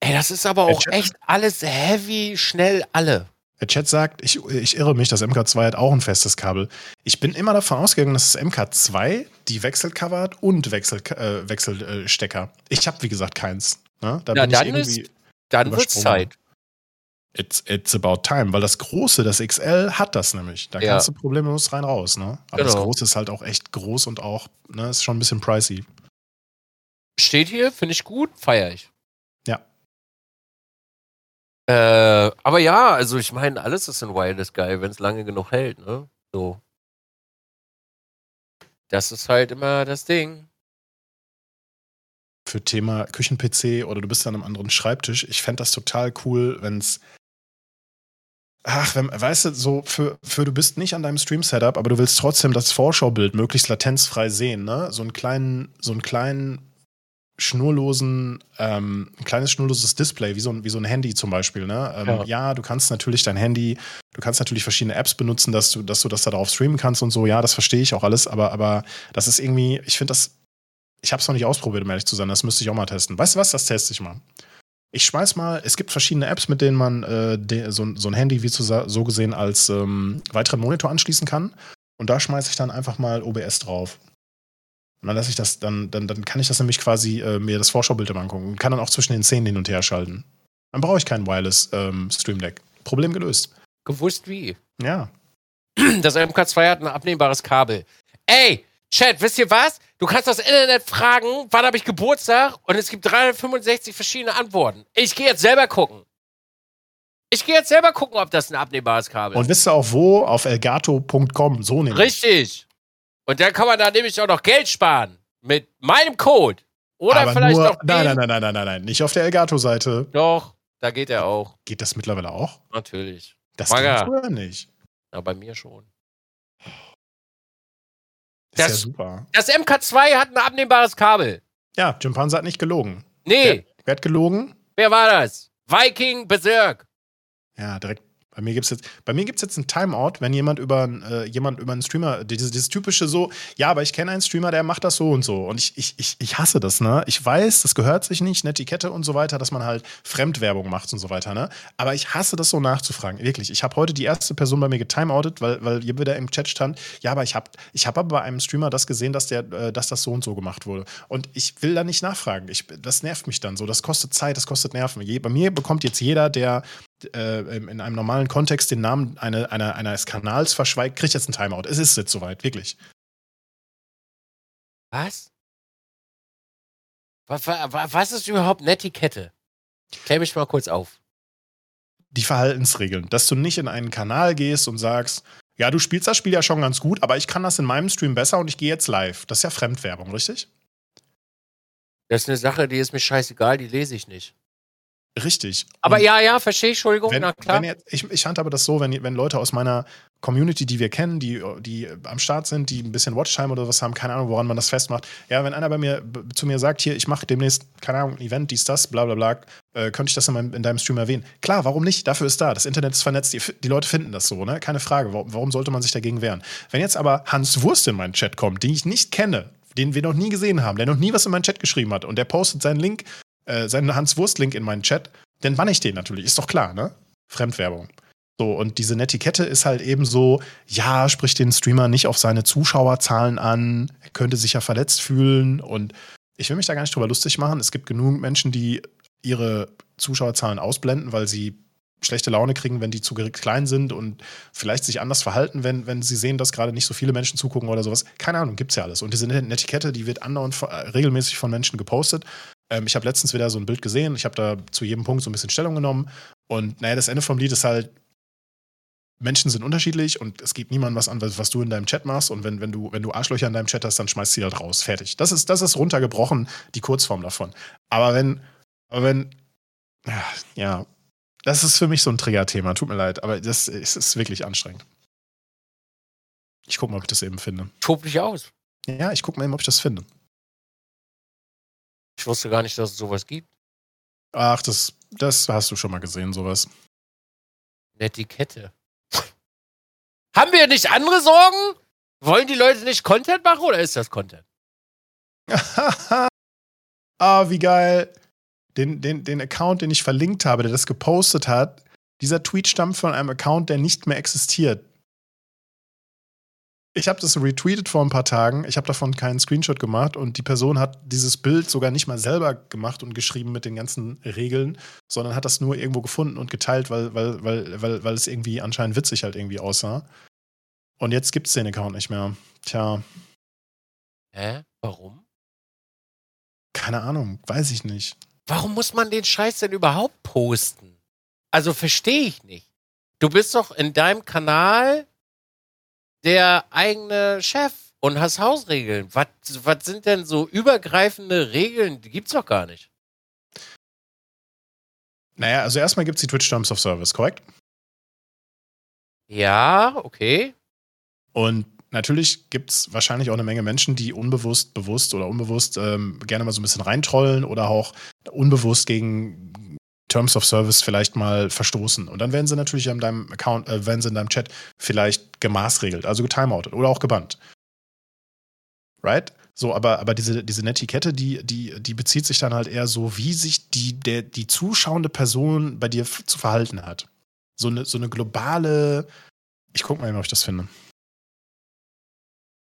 ey, das ist aber auch echt alles heavy, schnell alle. Der Chat sagt, ich, ich irre mich, das MK2 hat auch ein festes Kabel. Ich bin immer davon ausgegangen, dass das MK2 die Wechselcover hat und Wechsel, äh, Wechselstecker. Ich habe, wie gesagt, keins. Ne? Da Na, bin dann ich irgendwie ist, dann wird's Zeit. It's, it's about time, weil das Große, das XL, hat das nämlich. Da ja. kannst du problemlos rein raus, ne? Aber genau. das Große ist halt auch echt groß und auch, ne, ist schon ein bisschen pricey. Steht hier, finde ich gut, feiere ich. Ja. Äh, aber ja, also ich meine, alles ist in Wireless geil, wenn es lange genug hält, ne? So. Das ist halt immer das Ding. Für Thema Küchen-PC oder du bist an einem anderen Schreibtisch. Ich fände das total cool, wenn es Ach, wenn, weißt du, so für, für du bist nicht an deinem Stream-Setup, aber du willst trotzdem das Vorschaubild möglichst latenzfrei sehen, ne? So einen kleinen, so einen kleinen schnurlosen, ähm, ein kleines schnurloses Display, wie so ein, wie so ein Handy zum Beispiel, ne? Ähm, ja. ja. du kannst natürlich dein Handy, du kannst natürlich verschiedene Apps benutzen, dass du, dass du das da drauf streamen kannst und so, ja, das verstehe ich auch alles, aber, aber das ist irgendwie, ich finde das, ich habe es noch nicht ausprobiert, um ehrlich zu sein, das müsste ich auch mal testen. Weißt du was, das teste ich mal. Ich schmeiß mal, es gibt verschiedene Apps, mit denen man äh, de, so, so, ein Handy wie zu, so gesehen als ähm, weiteren Monitor anschließen kann. Und da schmeiße ich dann einfach mal OBS drauf. Und dann lasse ich das, dann, dann, dann kann ich das nämlich quasi äh, mir das Vorschaubild immer angucken und kann dann auch zwischen den Szenen hin und her schalten. Dann brauche ich kein Wireless ähm, Stream Deck. Problem gelöst. Gewusst wie. Ja. Das MK2 hat ein abnehmbares Kabel. Ey, Chat, wisst ihr was? Du kannst das Internet fragen, wann habe ich Geburtstag? Und es gibt 365 verschiedene Antworten. Ich gehe jetzt selber gucken. Ich gehe jetzt selber gucken, ob das ein abnehmbares Kabel ist. Und wisst ihr auch wo? Auf elgato.com. So nämlich. Richtig. Und dann kann man da nämlich auch noch Geld sparen. Mit meinem Code. Oder Aber vielleicht nur, noch. Nein, nein, nein, nein, nein, nein, nein. Nicht auf der Elgato-Seite. Doch, da geht er auch. Geht das mittlerweile auch? Natürlich. Das geht früher nicht. Ja, bei mir schon. Das, ist ja super. Das MK2 hat ein abnehmbares Kabel. Ja, Jim Panzer hat nicht gelogen. Nee. Wer, wer hat gelogen? Wer war das? Viking Berserk. Ja, direkt bei mir gibt es jetzt, bei jetzt ein Timeout, wenn jemand über, äh, jemand über einen Streamer, dieses, dieses, typische so, ja, aber ich kenne einen Streamer, der macht das so und so. Und ich, ich, ich, ich hasse das, ne? Ich weiß, das gehört sich nicht, Netiquette und so weiter, dass man halt Fremdwerbung macht und so weiter, ne? Aber ich hasse das so nachzufragen. Wirklich. Ich habe heute die erste Person bei mir getimeoutet, weil, weil hier wieder im Chat stand, ja, aber ich habe ich hab aber bei einem Streamer das gesehen, dass, der, äh, dass das so und so gemacht wurde. Und ich will da nicht nachfragen. Ich, das nervt mich dann so. Das kostet Zeit, das kostet Nerven. Je, bei mir bekommt jetzt jeder, der äh, in einem normalen Kontext den Namen eine, einer, eines Kanals verschweigt, kriegt jetzt ein Timeout. Es ist jetzt soweit, wirklich. Was? Was, was ist überhaupt Netiquette? Klär mich mal kurz auf. Die Verhaltensregeln, dass du nicht in einen Kanal gehst und sagst, ja, du spielst das Spiel ja schon ganz gut, aber ich kann das in meinem Stream besser und ich gehe jetzt live. Das ist ja Fremdwerbung, richtig? Das ist eine Sache, die ist mir scheißegal, die lese ich nicht. Richtig. Aber und ja, ja, verstehe ich, Entschuldigung, wenn, na klar. Jetzt, ich, ich handhabe das so, wenn, wenn Leute aus meiner Community, die wir kennen, die, die am Start sind, die ein bisschen Watchtime oder was haben, keine Ahnung, woran man das festmacht. Ja, wenn einer bei mir zu mir sagt, hier, ich mache demnächst, keine Ahnung, ein Event, dies, das, bla bla bla, äh, könnte ich das in, meinem, in, deinem Stream erwähnen? Klar, warum nicht? Dafür ist da. Das Internet ist vernetzt, die, die Leute finden das so, ne? Keine Frage. Warum, warum sollte man sich dagegen wehren? Wenn jetzt aber Hans Wurst in meinen Chat kommt, den ich nicht kenne, den wir noch nie gesehen haben, der noch nie was in meinen Chat geschrieben hat und der postet seinen Link, äh, Hans Wurst-Link in meinen Chat, dann bann ich den natürlich. Ist doch klar, ne? Fremdwerbung. So, und diese Netiquette ist halt eben so, ja, spricht den Streamer nicht auf seine Zuschauerzahlen an, er könnte sich ja verletzt fühlen und ich will mich da gar nicht drüber lustig machen. Es gibt genug Menschen, die ihre Zuschauerzahlen ausblenden, weil sie schlechte Laune kriegen, wenn die zu klein sind und vielleicht sich anders verhalten, wenn, wenn sie sehen, dass gerade nicht so viele Menschen zugucken oder sowas. Keine Ahnung, gibt's ja alles. Und diese Netiquette, die wird andauernd regelmäßig von Menschen gepostet. Ähm, ich habe letztens wieder so ein Bild gesehen. Ich habe da zu jedem Punkt so ein bisschen Stellung genommen. Und naja, das Ende vom Lied ist halt, Menschen sind unterschiedlich und es geht niemandem was an, was, was, du in deinem Chat machst. Und wenn, wenn, du, wenn du Arschlöcher in deinem Chat hast, dann schmeißt sie halt raus. Fertig. Das ist, das ist runtergebrochen, die Kurzform davon. Aber wenn, aber wenn, ja, das ist für mich so ein Triggerthema. Tut mir leid, aber das ist, ist wirklich anstrengend. Ich gucke mal, ob ich das eben finde. Tob dich aus. Ja, ich gucke mal eben, ob ich das finde. Ich wusste gar nicht, dass es sowas gibt. Ach, das, das hast du schon mal gesehen, sowas. Netiquette. Haben wir nicht andere Sorgen? Wollen die Leute nicht Content machen oder ist das Content? ah, wie geil. Den, den, den Account, den ich verlinkt habe, der das gepostet hat, dieser Tweet stammt von einem Account, der nicht mehr existiert. Ich habe das retweetet vor ein paar Tagen. Ich habe davon keinen Screenshot gemacht und die Person hat dieses Bild sogar nicht mal selber gemacht und geschrieben mit den ganzen Regeln, sondern hat das nur irgendwo gefunden und geteilt, weil, weil, weil, weil, weil es irgendwie anscheinend witzig halt irgendwie aussah. Und jetzt gibt es den Account nicht mehr. Tja. Hä? Warum? Keine Ahnung, weiß ich nicht. Warum muss man den Scheiß denn überhaupt posten? Also verstehe ich nicht. Du bist doch in deinem Kanal der eigene Chef und hast Hausregeln. Was, was sind denn so übergreifende Regeln? Die gibt's doch gar nicht. Naja, also erstmal gibt es die Twitch Terms of Service, korrekt? Ja, okay. Und natürlich gibt es wahrscheinlich auch eine Menge Menschen, die unbewusst, bewusst oder unbewusst ähm, gerne mal so ein bisschen reintrollen oder auch unbewusst gegen Terms of Service vielleicht mal verstoßen. Und dann werden sie natürlich in deinem Account, äh, werden sie in deinem Chat vielleicht gemaßregelt, also getimeoutet oder auch gebannt. Right? So, aber, aber diese, diese Netiquette, die, die, die bezieht sich dann halt eher so, wie sich die, der, die zuschauende Person bei dir zu verhalten hat. So eine, so eine globale. Ich guck mal, ob ich das finde.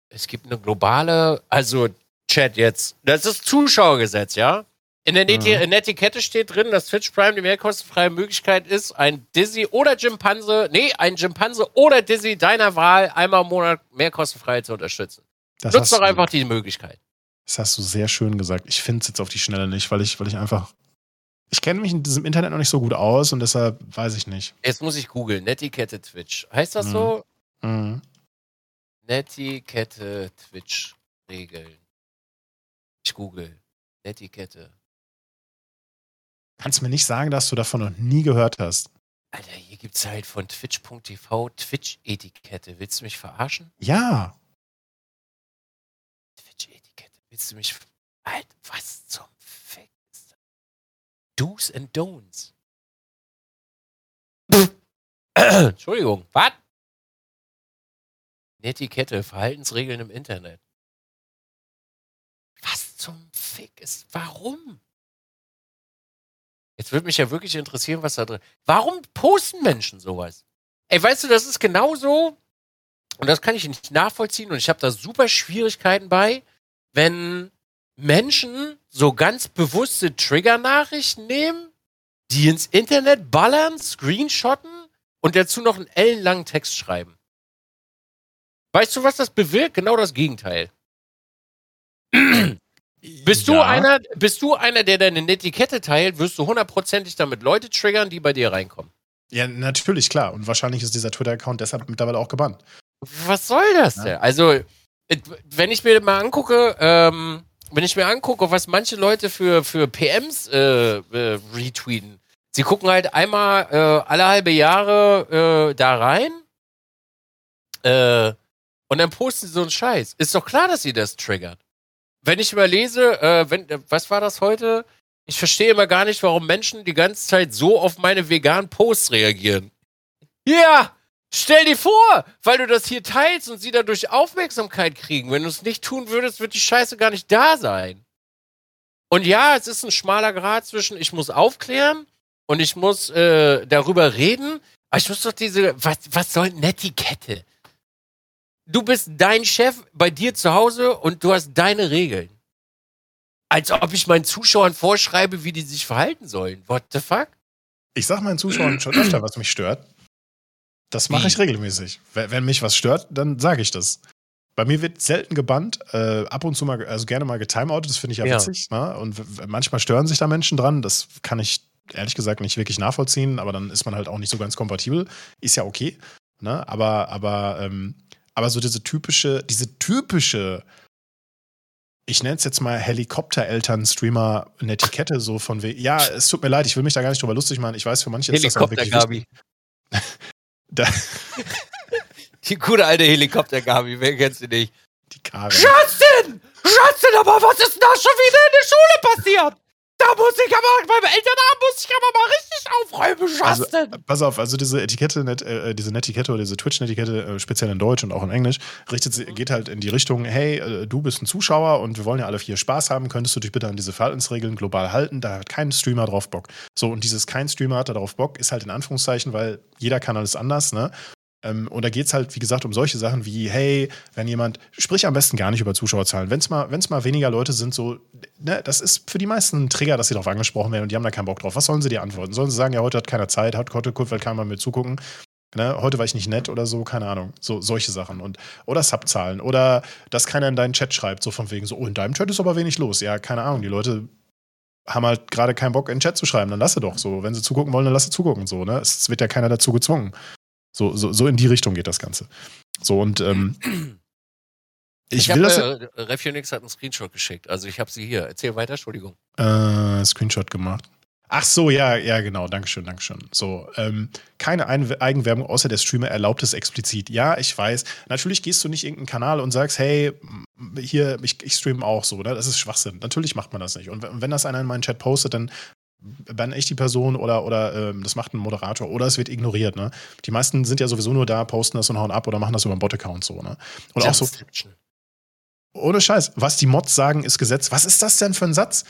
Es gibt eine globale, also Chat jetzt. Das ist Zuschauergesetz, ja? In der, Net mhm. Netiquette steht drin, dass Twitch Prime die mehrkostenfreie Möglichkeit ist, ein Dizzy oder Jimpanse, nee, ein Jimpanse oder Dizzy deiner Wahl einmal im Monat mehrkostenfrei zu unterstützen. Das Nutzt doch einfach die Möglichkeit. Das hast du sehr schön gesagt. Ich finde es jetzt auf die Schnelle nicht, weil ich, weil ich einfach. Ich kenne mich in diesem Internet noch nicht so gut aus und deshalb weiß ich nicht. Jetzt muss ich googeln. Netiquette Twitch. Heißt das mhm. so? Mhm. Netiquette Twitch Regeln. Ich google. Netiquette. Kannst mir nicht sagen, dass du davon noch nie gehört hast. Alter, hier gibt's halt von twitch.tv Twitch-Etikette. Willst du mich verarschen? Ja. Twitch-Etikette. Willst du mich. Alter, was zum Fick ist das? Do's and Don'ts. Entschuldigung, was? Netiquette, Verhaltensregeln im Internet. Was zum Fick ist. Warum? Jetzt würde mich ja wirklich interessieren, was da drin. Warum posten Menschen sowas? Ey, weißt du, das ist genauso, und das kann ich nicht nachvollziehen, und ich habe da super Schwierigkeiten bei, wenn Menschen so ganz bewusste Trigger-Nachrichten nehmen die ins Internet ballern, screenshotten und dazu noch einen ellenlangen Text schreiben. Weißt du, was das bewirkt? Genau das Gegenteil. bist, ja. du einer, bist du einer, der deine Netiquette teilt, wirst du hundertprozentig damit Leute triggern, die bei dir reinkommen. Ja, natürlich, klar. Und wahrscheinlich ist dieser Twitter-Account deshalb mittlerweile auch gebannt. Was soll das ja. denn? Also, wenn ich mir mal angucke, ähm, wenn ich mir angucke, was manche Leute für, für PMs äh, äh, retweeten, sie gucken halt einmal äh, alle halbe Jahre äh, da rein äh, und dann posten sie so einen Scheiß. Ist doch klar, dass sie das triggert. Wenn ich mal lese, äh, wenn, was war das heute? Ich verstehe immer gar nicht, warum Menschen die ganze Zeit so auf meine veganen Posts reagieren. Ja, stell dir vor, weil du das hier teilst und sie dadurch Aufmerksamkeit kriegen. Wenn du es nicht tun würdest, wird die Scheiße gar nicht da sein. Und ja, es ist ein schmaler Grad zwischen, ich muss aufklären und ich muss äh, darüber reden. Aber ich muss doch diese, was, was soll Netiquette? Du bist dein Chef bei dir zu Hause und du hast deine Regeln. Als ob ich meinen Zuschauern vorschreibe, wie die sich verhalten sollen. What the fuck? Ich sag meinen Zuschauern schon öfter, was mich stört. Das mache ich regelmäßig. Wenn mich was stört, dann sage ich das. Bei mir wird selten gebannt, äh, ab und zu mal, also gerne mal getimeoutet, das finde ich ja, ja. witzig. Ne? Und manchmal stören sich da Menschen dran, das kann ich ehrlich gesagt nicht wirklich nachvollziehen, aber dann ist man halt auch nicht so ganz kompatibel. Ist ja okay. Ne? Aber, aber, ähm, aber so diese typische, diese typische ich nenne es jetzt mal Helikopter-Eltern-Streamer-Netiquette, so von wegen, ja, es tut mir leid, ich will mich da gar nicht drüber lustig machen. Ich weiß, für manche ist das auch wirklich. Gabi. die gute alte Helikopter-Gabi, wer kennst du nicht? Die Karin. Justin! Justin, aber was ist da schon wieder in der Schule passiert? Da muss ich aber, beim Elternabend muss ich aber mal richtig aufräumen, also, Justin. Also, pass auf, also diese Etikette, net, äh, diese Netiquette oder diese Twitch-Netiquette, äh, speziell in Deutsch und auch in Englisch, richtet, geht halt in die Richtung, hey, äh, du bist ein Zuschauer und wir wollen ja alle viel Spaß haben, könntest du dich bitte an diese Verhaltensregeln global halten, da hat kein Streamer drauf Bock. So, und dieses kein Streamer hat da drauf Bock, ist halt in Anführungszeichen, weil jeder kann alles anders, ne? Ähm, und da geht es halt, wie gesagt, um solche Sachen wie, hey, wenn jemand, sprich am besten gar nicht über Zuschauerzahlen. Wenn es mal, wenn's mal weniger Leute sind, so, ne, das ist für die meisten ein Trigger, dass sie darauf angesprochen werden und die haben da keinen Bock drauf. Was sollen sie dir antworten? Sollen sie sagen, ja, heute hat keiner Zeit, hat heute weil keiner mir zugucken? Ne, heute war ich nicht nett oder so, keine Ahnung. So, solche Sachen. Und, oder Subzahlen. Oder dass keiner in deinen Chat schreibt, so von wegen so, oh, in deinem Chat ist aber wenig los. Ja, keine Ahnung. Die Leute haben halt gerade keinen Bock, in den Chat zu schreiben. Dann lasse doch so. Wenn sie zugucken wollen, dann lasse zugucken. So, ne? Es wird ja keiner dazu gezwungen. So, so, so in die Richtung geht das Ganze. So und ähm, ich, ich will hab, das. Äh, Refunix hat einen Screenshot geschickt. Also ich habe sie hier. Erzähl weiter, Entschuldigung. Äh, Screenshot gemacht. Ach so, ja, ja, genau. Dankeschön, Dankeschön. So, ähm, keine Eigenwerbung, außer der Streamer erlaubt es explizit. Ja, ich weiß. Natürlich gehst du nicht irgendeinen Kanal und sagst, hey, hier, ich, ich streame auch so, ne? Das ist Schwachsinn. Natürlich macht man das nicht. Und wenn das einer in meinen Chat postet, dann banne ich die Person oder, oder ähm, das macht ein Moderator oder es wird ignoriert. Ne? Die meisten sind ja sowieso nur da, posten das und hauen ab oder machen das über einen Bot-Account so. Ne? Und auch so. Ohne Scheiß, was die Mods sagen, ist Gesetz. Was ist das denn für ein Satz?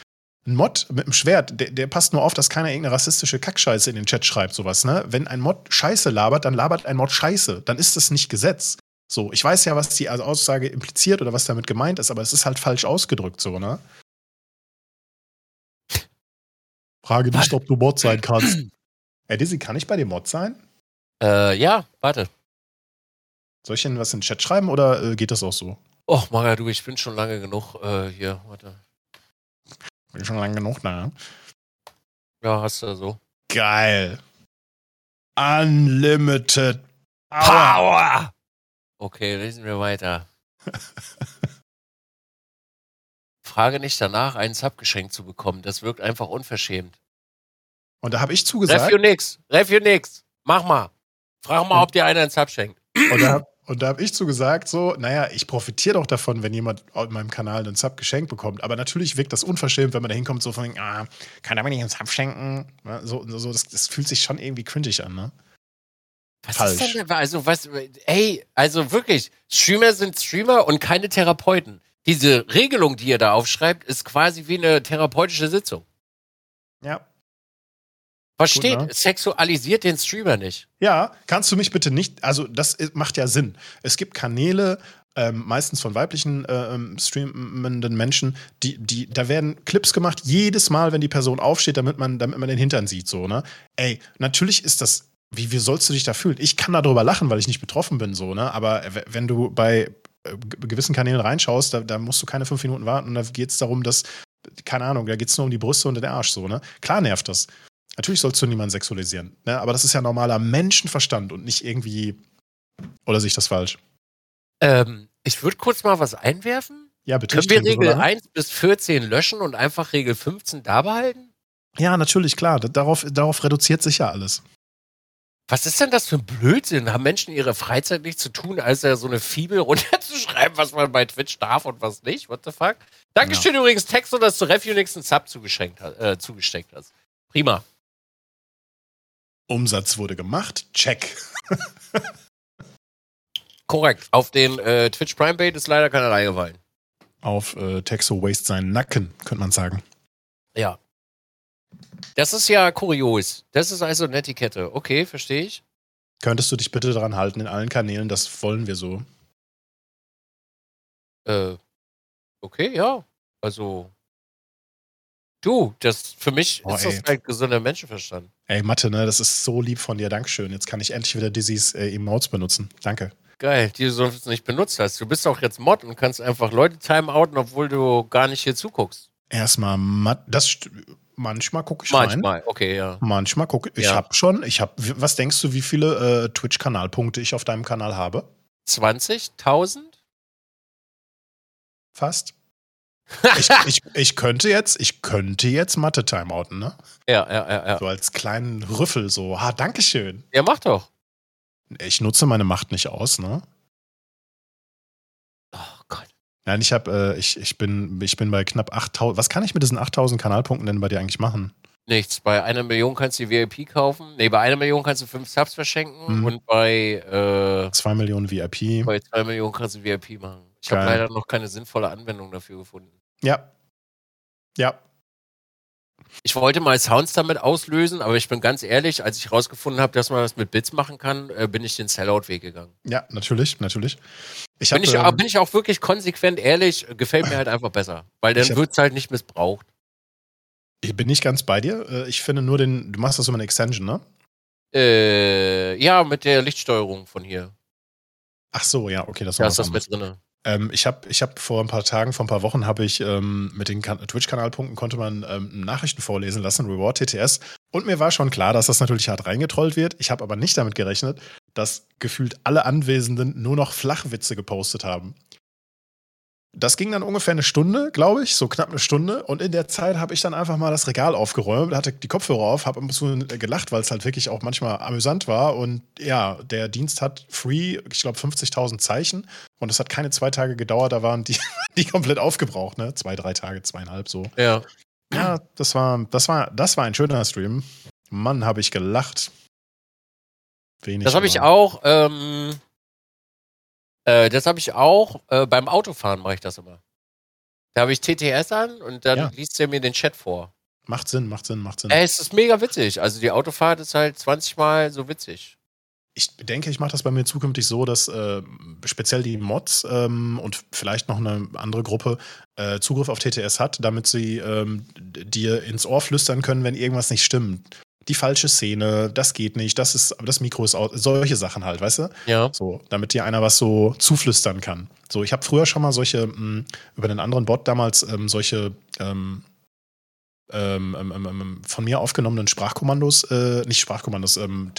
Ein Mod mit einem Schwert, der, der passt nur auf, dass keiner irgendeine rassistische Kackscheiße in den Chat schreibt, sowas, ne? Wenn ein Mod Scheiße labert, dann labert ein Mod Scheiße. Dann ist das nicht Gesetz. So, ich weiß ja, was die Aussage impliziert oder was damit gemeint ist, aber es ist halt falsch ausgedrückt, so, ne? Frage nicht, ob du Mod sein kannst. Hey Dizzy, kann ich bei dem Mod sein? Äh, ja, warte. Soll ich denn was in den Chat schreiben oder äh, geht das auch so? Och, Maga, du, ich bin schon lange genug äh, hier. Warte. Bin schon lange genug da. Ja, hast du so. Geil. Unlimited Power. Power. Okay, lesen wir weiter. Frage nicht danach, einen Sub geschenkt zu bekommen. Das wirkt einfach unverschämt. Und da habe ich zugesagt. Review nix. Review nix. Mach mal. Frag mal, ob dir einer einen Sub schenkt. Und da, und da habe ich zugesagt, so, naja, ich profitiere doch davon, wenn jemand auf meinem Kanal einen Sub geschenkt bekommt. Aber natürlich wirkt das unverschämt, wenn man da hinkommt, so von, ah, kann er mir nicht einen Sub schenken? So, so das, das fühlt sich schon irgendwie cringig an, ne? Was Falsch. ist denn, also, was, ey, also wirklich, Streamer sind Streamer und keine Therapeuten diese Regelung, die ihr da aufschreibt, ist quasi wie eine therapeutische Sitzung. Ja. Versteht, Gut, ne? sexualisiert den Streamer nicht. Ja, kannst du mich bitte nicht, also das macht ja Sinn. Es gibt Kanäle, ähm, meistens von weiblichen äh, ähm, streamenden Menschen, die, die, da werden Clips gemacht, jedes Mal, wenn die Person aufsteht, damit man, damit man den Hintern sieht, so, ne? Ey, natürlich ist das, wie, wie sollst du dich da fühlen? Ich kann darüber lachen, weil ich nicht betroffen bin, so, ne? Aber wenn du bei äh, gewissen Kanälen reinschaust, da, da musst du keine fünf Minuten warten und da geht es darum, dass, keine Ahnung, da geht es nur um die Brüste und den Arsch, so, ne? Klar nervt das. Natürlich sollst du niemanden sexualisieren, ne? Aber das ist ja normaler Menschenverstand und nicht irgendwie. Oder sehe ich das falsch? Ähm, ich würde kurz mal was einwerfen. Ja, bitte. Können wir Regel 1 bis 14 löschen und einfach Regel 15 da behalten? Ja, natürlich, klar. Darauf, darauf reduziert sich ja alles. Was ist denn das für ein Blödsinn? Haben Menschen ihre Freizeit nichts zu tun, als ja so eine Fibel runterzuschreiben, was man bei Twitch darf und was nicht? What the fuck? Dankeschön ja. übrigens, Texto, dass du Refunix einen Sub zugesteckt, äh, zugesteckt hast. Prima. Umsatz wurde gemacht. Check. Korrekt. Auf den äh, Twitch Prime Bait ist leider keiner reingefallen. Auf äh, Texo Waste seinen Nacken, könnte man sagen. Ja. Das ist ja kurios. Das ist also eine Etikette. Okay, verstehe ich. Könntest du dich bitte daran halten in allen Kanälen? Das wollen wir so. Äh, okay, ja. Also, du, das für mich oh, ist ey. das halt gesunder Menschenverstand. Ey, Mathe, ne, das ist so lieb von dir. Dankeschön. Jetzt kann ich endlich wieder Dizzy's äh, Emotes benutzen. Danke. Geil, die du sonst nicht benutzt hast. Du bist auch jetzt Mod und kannst einfach Leute timeouten, obwohl du gar nicht hier zuguckst. Erstmal, das manchmal gucke ich manchmal, rein. Manchmal, okay, ja. Manchmal gucke ich. Ja. habe schon, ich habe, was denkst du, wie viele äh, Twitch-Kanalpunkte ich auf deinem Kanal habe? 20.000? Fast. ich, ich, ich, könnte jetzt, ich könnte jetzt Mathe timeouten, ne? Ja, ja, ja, ja. So als kleinen Rüffel, so, ha, Dankeschön. Ja, mach doch. Ich nutze meine Macht nicht aus, ne? Nein, ich habe, äh, ich, ich, bin, ich bin bei knapp 8000. Was kann ich mit diesen 8000 Kanalpunkten denn bei dir eigentlich machen? Nichts. Bei einer Million kannst du VIP kaufen. Nee, bei einer Million kannst du fünf Subs verschenken mhm. und bei äh, zwei Millionen VIP. Bei zwei Millionen kannst du VIP machen. Ich habe leider noch keine sinnvolle Anwendung dafür gefunden. Ja. Ja. Ich wollte mal Sounds damit auslösen, aber ich bin ganz ehrlich, als ich rausgefunden habe, dass man das mit Bits machen kann, äh, bin ich den Sellout-Weg gegangen. Ja, natürlich, natürlich. Ich bin, hab, ich, ähm, bin ich auch wirklich konsequent ehrlich, gefällt mir halt einfach besser, weil dann wird es halt nicht missbraucht. Ich bin nicht ganz bei dir. Äh, ich finde nur den, du machst das über eine Extension, ne? Äh, ja, mit der Lichtsteuerung von hier. Ach so, ja, okay, das war Da ist das mit drin. Ähm, ich habe ich hab vor ein paar Tagen, vor ein paar Wochen, habe ich ähm, mit den Twitch-Kanalpunkten konnte man ähm, Nachrichten vorlesen lassen, Reward TTS. Und mir war schon klar, dass das natürlich hart reingetrollt wird. Ich habe aber nicht damit gerechnet, dass gefühlt alle Anwesenden nur noch Flachwitze gepostet haben. Das ging dann ungefähr eine Stunde, glaube ich, so knapp eine Stunde. Und in der Zeit habe ich dann einfach mal das Regal aufgeräumt, hatte die Kopfhörer auf, habe ein bisschen gelacht, weil es halt wirklich auch manchmal amüsant war. Und ja, der Dienst hat free, ich glaube, 50.000 Zeichen. Und es hat keine zwei Tage gedauert, da waren die, die komplett aufgebraucht, ne? Zwei, drei Tage, zweieinhalb so. Ja. Ja, das war, das war, das war ein schöner Stream. Mann, habe ich gelacht. Wenig. Das habe ich auch. Ähm äh, das habe ich auch. Äh, beim Autofahren mache ich das immer. Da habe ich TTS an und dann ja. liest er mir den Chat vor. Macht Sinn, macht Sinn, macht Sinn. Äh, es ist mega witzig. Also die Autofahrt ist halt 20 Mal so witzig. Ich denke, ich mache das bei mir zukünftig so, dass äh, speziell die Mods ähm, und vielleicht noch eine andere Gruppe äh, Zugriff auf TTS hat, damit sie ähm, dir ins Ohr flüstern können, wenn irgendwas nicht stimmt die falsche Szene, das geht nicht, das ist, das Mikro ist aus, solche Sachen halt, weißt du? Ja. So, damit dir einer was so zuflüstern kann. So, ich habe früher schon mal solche, mh, mm, über einen anderen Bot damals ähm, solche ähm ähm, ähm, ähm, ähm, von mir aufgenommenen Sprachkommandos, äh, nicht Sprachkommandos, ähm,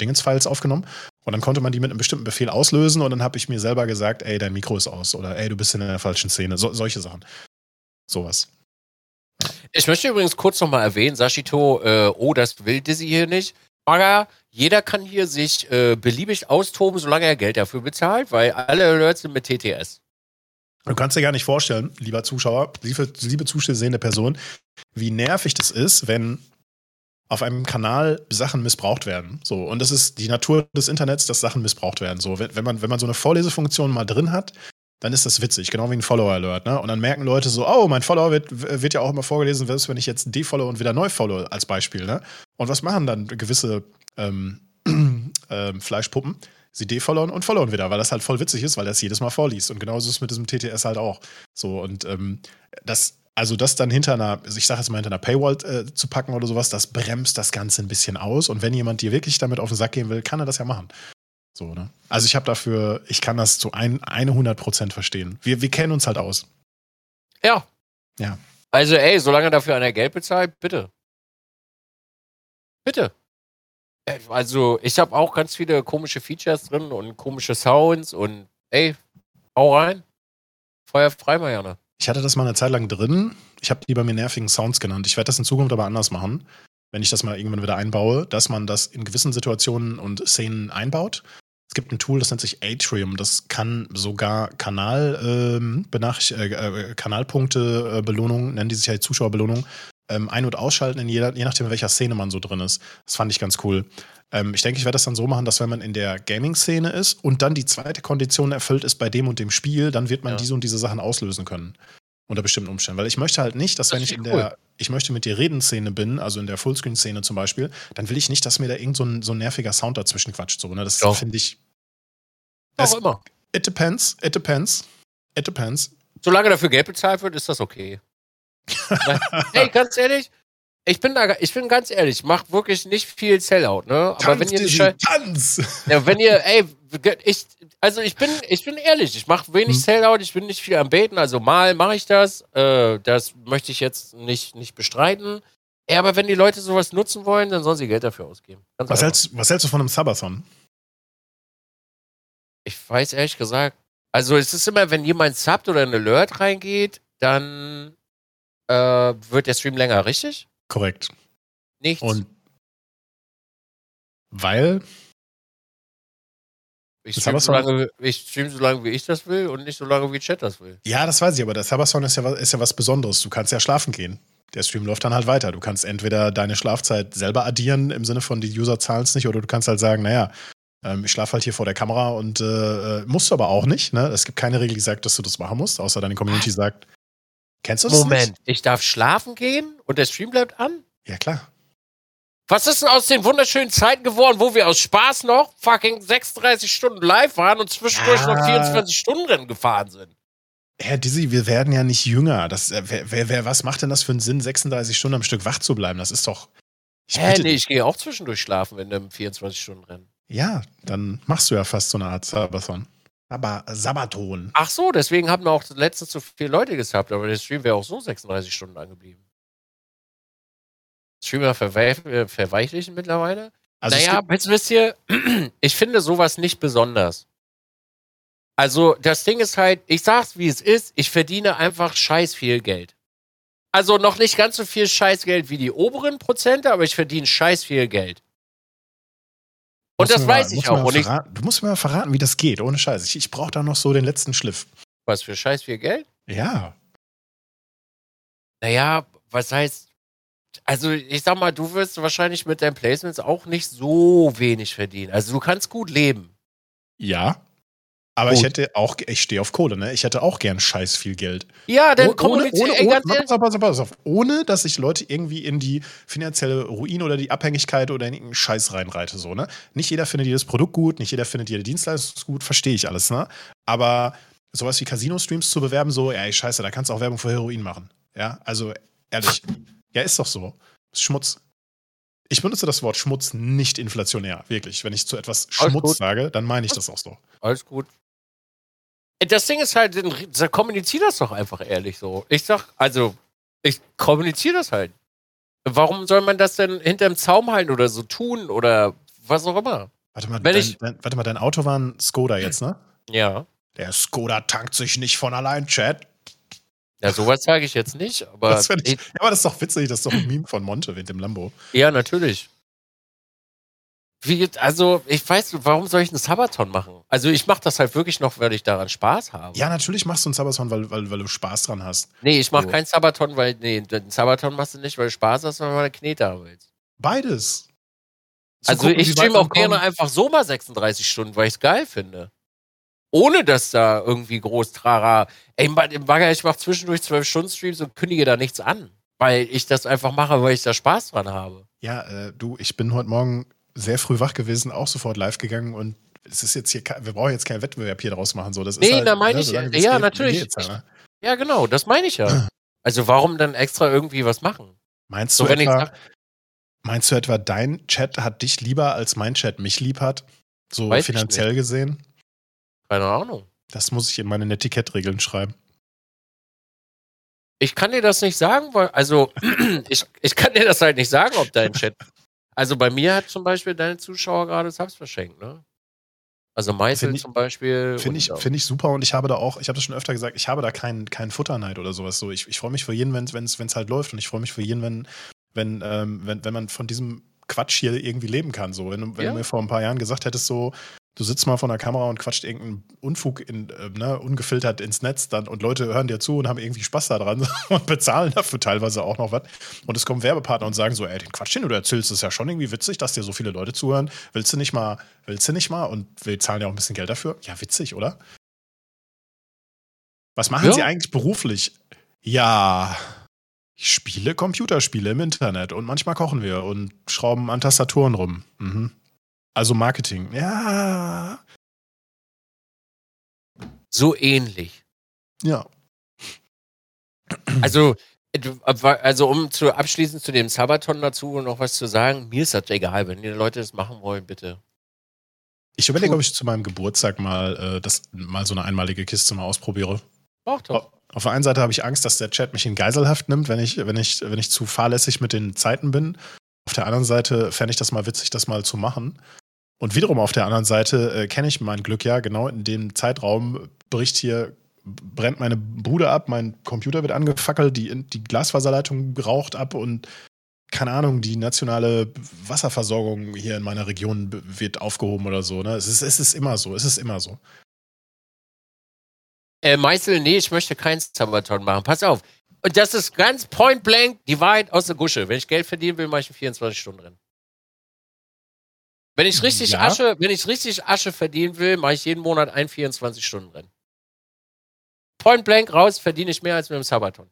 Dingensfiles aufgenommen. Und dann konnte man die mit einem bestimmten Befehl auslösen und dann habe ich mir selber gesagt, ey, dein Mikro ist aus oder ey, du bist in der falschen Szene. So, solche Sachen. Sowas. Ich möchte übrigens kurz nochmal erwähnen, Sashito, äh, oh, das will Dizzy hier nicht. Aber jeder kann hier sich äh, beliebig austoben, solange er Geld dafür bezahlt, weil alle Alerts sind mit TTS. Du kannst dir gar nicht vorstellen, lieber Zuschauer, liebe, liebe zusehende Person, wie nervig das ist, wenn auf einem Kanal Sachen missbraucht werden. So, und das ist die Natur des Internets, dass Sachen missbraucht werden. So, wenn, man, wenn man so eine Vorlesefunktion mal drin hat, dann ist das witzig, genau wie ein Follower-Alert. Ne? Und dann merken Leute so, oh, mein Follower wird, wird ja auch immer vorgelesen, was wenn ich jetzt defollow und wieder neu follow als Beispiel. Ne? Und was machen dann gewisse ähm, ähm, Fleischpuppen? sie defollowen und followen wieder, weil das halt voll witzig ist, weil er es jedes Mal vorliest. Und genauso ist es mit diesem TTS halt auch. So, und ähm, das, also das dann hinter einer, also ich sage jetzt mal hinter einer Paywall äh, zu packen oder sowas, das bremst das Ganze ein bisschen aus. Und wenn jemand dir wirklich damit auf den Sack gehen will, kann er das ja machen. So, ne? Also ich habe dafür, ich kann das zu ein, eine 100 Prozent verstehen. Wir, wir kennen uns halt aus. Ja. Ja. Also, ey, solange dafür einer Geld bezahlt, bitte. Bitte. Also, ich habe auch ganz viele komische Features drin und komische Sounds und ey, hau rein. Feuer frei, Marianne. Ich hatte das mal eine Zeit lang drin. Ich habe die bei mir nervigen Sounds genannt. Ich werde das in Zukunft aber anders machen, wenn ich das mal irgendwann wieder einbaue, dass man das in gewissen Situationen und Szenen einbaut. Es gibt ein Tool, das nennt sich Atrium. Das kann sogar Kanal, ähm, Benach äh, äh, Kanalpunkte, äh, Belohnung, nennen die sich halt Zuschauerbelohnung, ähm, ein- und ausschalten, in jeder, je nachdem, in welcher Szene man so drin ist. Das fand ich ganz cool. Ähm, ich denke, ich werde das dann so machen, dass wenn man in der Gaming-Szene ist und dann die zweite Kondition erfüllt ist bei dem und dem Spiel, dann wird man Ja. diese und diese Sachen auslösen können. Unter bestimmten Umständen. Weil ich möchte halt nicht, dass Das wenn ich in cool. der, ich möchte mit dir reden-Szene bin, also in der Fullscreen-Szene zum Beispiel, dann will ich nicht, dass mir da irgend so ein, so ein nerviger Sound dazwischen quatscht. So, ne? Das finde ich. Auch immer. It depends, it depends, it depends. Solange dafür Geld bezahlt wird, ist das okay. Hey, ganz ehrlich, ich bin da, ich bin ganz ehrlich, macht wirklich nicht viel Sellout, ne? Aber wenn ihr Tanz! Ja, wenn ihr, ey, ich, also ich bin, ich bin ehrlich, ich mache wenig Hm. Sellout, ich bin nicht viel am Beten, also mal mache ich das, äh, das möchte ich jetzt nicht, nicht bestreiten. Ja, aber wenn die Leute sowas nutzen wollen, dann sollen sie Geld dafür ausgeben. Ganz Was einfach. hältst, was hältst du von einem Sabathon? Ich weiß ehrlich gesagt, also es ist immer, wenn jemand subbt oder ein Alert reingeht, dann äh, wird der Stream länger, richtig? Korrekt. Nichts. Und weil, ich das stream, haben so lange, ich stream so lange, wie ich das will und nicht so lange, wie Chat das will. ja, das weiß ich, aber der Sabathon ist ja, ist ja was Besonderes. Du kannst ja schlafen gehen. Der Stream läuft dann halt weiter. Du kannst entweder deine Schlafzeit selber addieren, im Sinne von die User zahlen es nicht, oder du kannst halt sagen, naja, ähm, ich schlafe halt hier vor der Kamera und äh, äh, musst du aber auch nicht. Ne? Es gibt keine Regel, die sagt, dass du das machen musst, außer deine Community sagt, kennst du das Moment, nicht? ich darf schlafen gehen und der Stream bleibt an? Ja, klar. Was ist denn aus den wunderschönen Zeiten geworden, wo wir aus Spaß noch fucking 36 Stunden live waren und zwischendurch Ja. noch 24 Stunden Rennen gefahren sind? Herr Dizzy, wir werden ja nicht jünger. Das, äh, wer, wer, wer, was macht denn das für einen Sinn, 36 Stunden am Stück wach zu bleiben? Das ist doch. Ich Hä, nee, ich gehe auch zwischendurch schlafen in einem 24 Stunden Rennen. Ja, dann machst du ja fast so eine Art Sabathon. Aber Sabaton. Ach so, deswegen haben wir auch letztens so viele Leute gesubbt, aber der Stream wäre auch so 36 Stunden angeblieben. Streamer äh, verweichlichen mittlerweile? Also naja, jetzt wisst ihr, ich finde sowas nicht besonders. Also, das Ding ist halt, ich sag's wie es ist, ich verdiene einfach scheiß viel Geld. Also noch nicht ganz so viel Scheißgeld wie die oberen Prozente, aber ich verdiene scheiß viel Geld. Und musst das mal- weiß ich auch. Und ich, du musst mir mal verraten, wie das geht, ohne Scheiß. Ich, ich brauche da noch so den letzten Schliff. was für scheiß viel Geld? Ja. Naja, was heißt. Also, ich sag mal, du wirst wahrscheinlich mit deinen Placements auch nicht so wenig verdienen. Also, du kannst gut leben. Ja. Aber Gut. ich hätte auch, ich stehe auf Kohle, ne? Ich hätte auch gern scheiß viel Geld. Ja, dann ohne, kommunizier, ohne, ey, ohne, ganz ehrlich, pass auf, pass auf, pass auf. ohne, dass ich Leute irgendwie in die finanzielle Ruin oder die Abhängigkeit oder in irgendeinen Scheiß reinreite. So, ne? Nicht jeder findet jedes Produkt gut, nicht jeder findet jede Dienstleistung gut, verstehe ich alles, ne? Aber sowas wie Casino-Streams zu bewerben, so, ey, scheiße, da kannst du auch Werbung für Heroin machen. Ja, also ehrlich, ja, ist doch so. Schmutz. Ich benutze das Wort Schmutz nicht inflationär, wirklich. Wenn ich zu etwas Alles Schmutz gut. sage, dann meine ich das auch so. Alles gut. Das Ding ist halt, dann kommunizier das doch einfach ehrlich so. Ich sag, also, ich kommuniziere das halt. Warum soll man das denn hinterm Zaum halten oder so tun oder was auch immer? Warte mal, dein, ich- dein, warte mal, dein Auto war ein Skoda jetzt, ne? Ja. Der Skoda tankt sich nicht von allein, Chat. Ja, sowas sage ich jetzt nicht, aber Das ich, ja, aber das ist doch witzig, das ist doch ein Meme von Monte mit dem Lambo. ja, natürlich. Wie, also, ich weiß, warum soll ich einen Sabaton machen? Also, ich mache das halt wirklich noch, weil ich daran Spaß habe. Ja, natürlich machst du einen Sabaton, weil, weil, weil du Spaß dran hast. Nee, ich mache So. keinen Sabaton, weil, nee, den Sabaton machst du nicht, weil du Spaß hast, sondern weil du Knete willst. Beides. Zu Also gucken, ich streame weit auch gerne einfach so mal 36 Stunden, weil ich es geil finde. Ohne dass da irgendwie groß Trara. Ey, im Bagger, ich mache zwischendurch 12 Stunden Streams und kündige da nichts an. Weil ich das einfach mache, weil ich da Spaß dran habe. Ja, äh, du, ich bin heute Morgen sehr früh wach gewesen, auch sofort live gegangen und es ist jetzt hier, wir brauchen jetzt keinen Wettbewerb hier draus machen. So, das nee, ist halt, da meine ne, ich, ja, geht, natürlich. geht's, ja, ne? Ja, genau, das meine ich ja. Also warum dann extra irgendwie was machen? Meinst So, du, wenn ich etwa, sag, meinst du etwa, dein Chat hat dich lieber, als mein Chat mich lieb hat? So finanziell gesehen? Keine Ahnung. Das muss ich in meine Netiquette-Regeln schreiben. Ich kann dir das nicht sagen, weil, also, ich, ich kann dir das halt nicht sagen, ob dein Chat. Also bei mir hat zum Beispiel deine Zuschauer gerade Subs verschenkt, ne? Also Meißel ich- zum Beispiel. Finde ich, und, find ich super und ich habe da auch, ich habe das schon öfter gesagt, ich habe da keinen keinen Futterneid oder sowas. So, ich, ich freue mich für jeden, wenn es halt läuft und ich freue mich für jeden, wenn, wenn, ähm, wenn, wenn man von diesem Quatsch hier irgendwie leben kann. So, wenn, wenn Ja. du mir vor ein paar Jahren gesagt hättest, so, du sitzt mal vor der Kamera und quatscht irgendeinen Unfug in, äh, ne, ungefiltert ins Netz dann und Leute hören dir zu und haben irgendwie Spaß daran und bezahlen dafür teilweise auch noch was. Und es kommen Werbepartner und sagen so, ey, den Quatsch, den du erzählst, ist ja schon irgendwie witzig, dass dir so viele Leute zuhören. Willst du nicht mal, willst du nicht mal? Und wir zahlen ja auch ein bisschen Geld dafür. Ja, witzig, oder? Was machen Ja. Sie eigentlich beruflich? Ja, ich spiele Computerspiele im Internet und manchmal kochen wir und schrauben an Tastaturen rum. Mhm. Also Marketing. Ja. So ähnlich. Ja. Also, also um zu abschließend zu dem Sabaton dazu noch was zu sagen, mir ist das egal, wenn die Leute das machen wollen, bitte. Ich überlege, ob ich zu meinem Geburtstag mal, äh, das, mal so eine einmalige Kiste mal ausprobiere. Mach doch. Auf der einen Seite habe ich Angst, dass der Chat mich in Geiselhaft nimmt, wenn ich, wenn ich, wenn ich zu fahrlässig mit den Zeiten bin. Auf der anderen Seite fände ich das mal witzig, das mal zu machen. Und wiederum auf der anderen Seite äh, kenne ich mein Glück ja, genau in dem Zeitraum bricht hier, brennt meine Bude ab, mein Computer wird angefackelt, die, die Glasfaserleitung raucht ab und keine Ahnung, die nationale Wasserversorgung hier in meiner Region wird aufgehoben oder so. Ne? Es, ist, es ist immer so, es ist immer so. Äh, Meißel, nee, ich möchte keinen Sabaton machen. Pass auf. Und das ist ganz point blank die Wahrheit aus der Gusche. Wenn ich Geld verdienen will, mache ich ein 24 Stunden Rennen. Wenn ich richtig Ja. Asche, wenn ich richtig Asche verdienen will, mache ich jeden Monat ein 24 Stunden Rennen. Point blank raus verdiene ich mehr als mit dem Sabaton.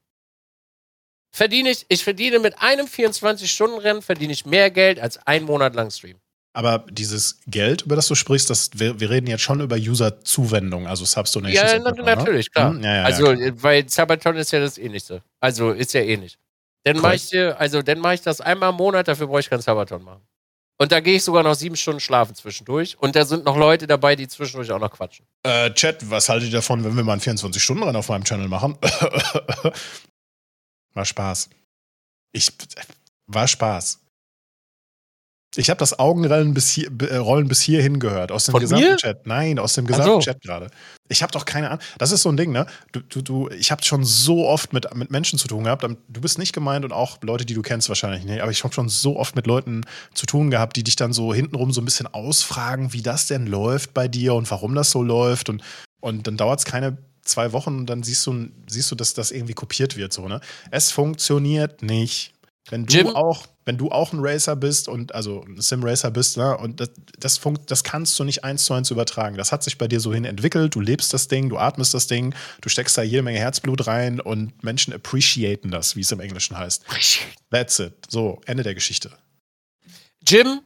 Verdiene ich, ich verdiene mit einem 24 Stunden Rennen verdiene ich mehr Geld als ein Monat lang Stream. Aber dieses Geld, über das du sprichst, das, wir, wir reden jetzt schon über User-Zuwendung, also Subdonations. Ja, na, ne? natürlich, klar. Hm, Ja, ja, also, weil Sabaton ist ja das ähnlichste. Also, ist ja ähnlich. Dann mache ich, also, dann mache ich das einmal im Monat, dafür brauche ich keinen Sabaton machen. Und da gehe ich sogar noch sieben Stunden schlafen zwischendurch. Und da sind noch Leute dabei, die zwischendurch auch noch quatschen. Äh, Chat, was haltet ihr davon, wenn wir mal einen 24-Stunden-Rennen auf meinem Channel machen? war Spaß. Ich, war Spaß. Ich habe das Augenrollen bis, hier, äh, Rollen bis hierhin gehört. Aus dem Von gesamten mir? Chat. Nein, aus dem gesamten so. Chat gerade. Ich habe doch keine Ahnung. Das ist so ein Ding, ne? Du, du, du, ich habe schon so oft mit, mit Menschen zu tun gehabt. Du bist nicht gemeint und auch Leute, die du kennst, wahrscheinlich nicht. Aber ich habe schon so oft mit Leuten zu tun gehabt, die dich dann so hintenrum so ein bisschen ausfragen, wie das denn läuft bei dir und warum das so läuft. Und, und dann dauert es keine zwei Wochen und dann siehst du, siehst du, dass das irgendwie kopiert wird. So, ne? Es funktioniert nicht. Wenn du Jim? auch, wenn du auch ein Racer bist und also ein Sim-Racer bist, ne, und das, das, funkt, das kannst du nicht eins zu eins übertragen. Das hat sich bei dir so hin entwickelt, du lebst das Ding, du atmest das Ding, du steckst da jede Menge Herzblut rein und Menschen appreciaten das, wie es im Englischen heißt. That's it. So, Ende der Geschichte. Jim,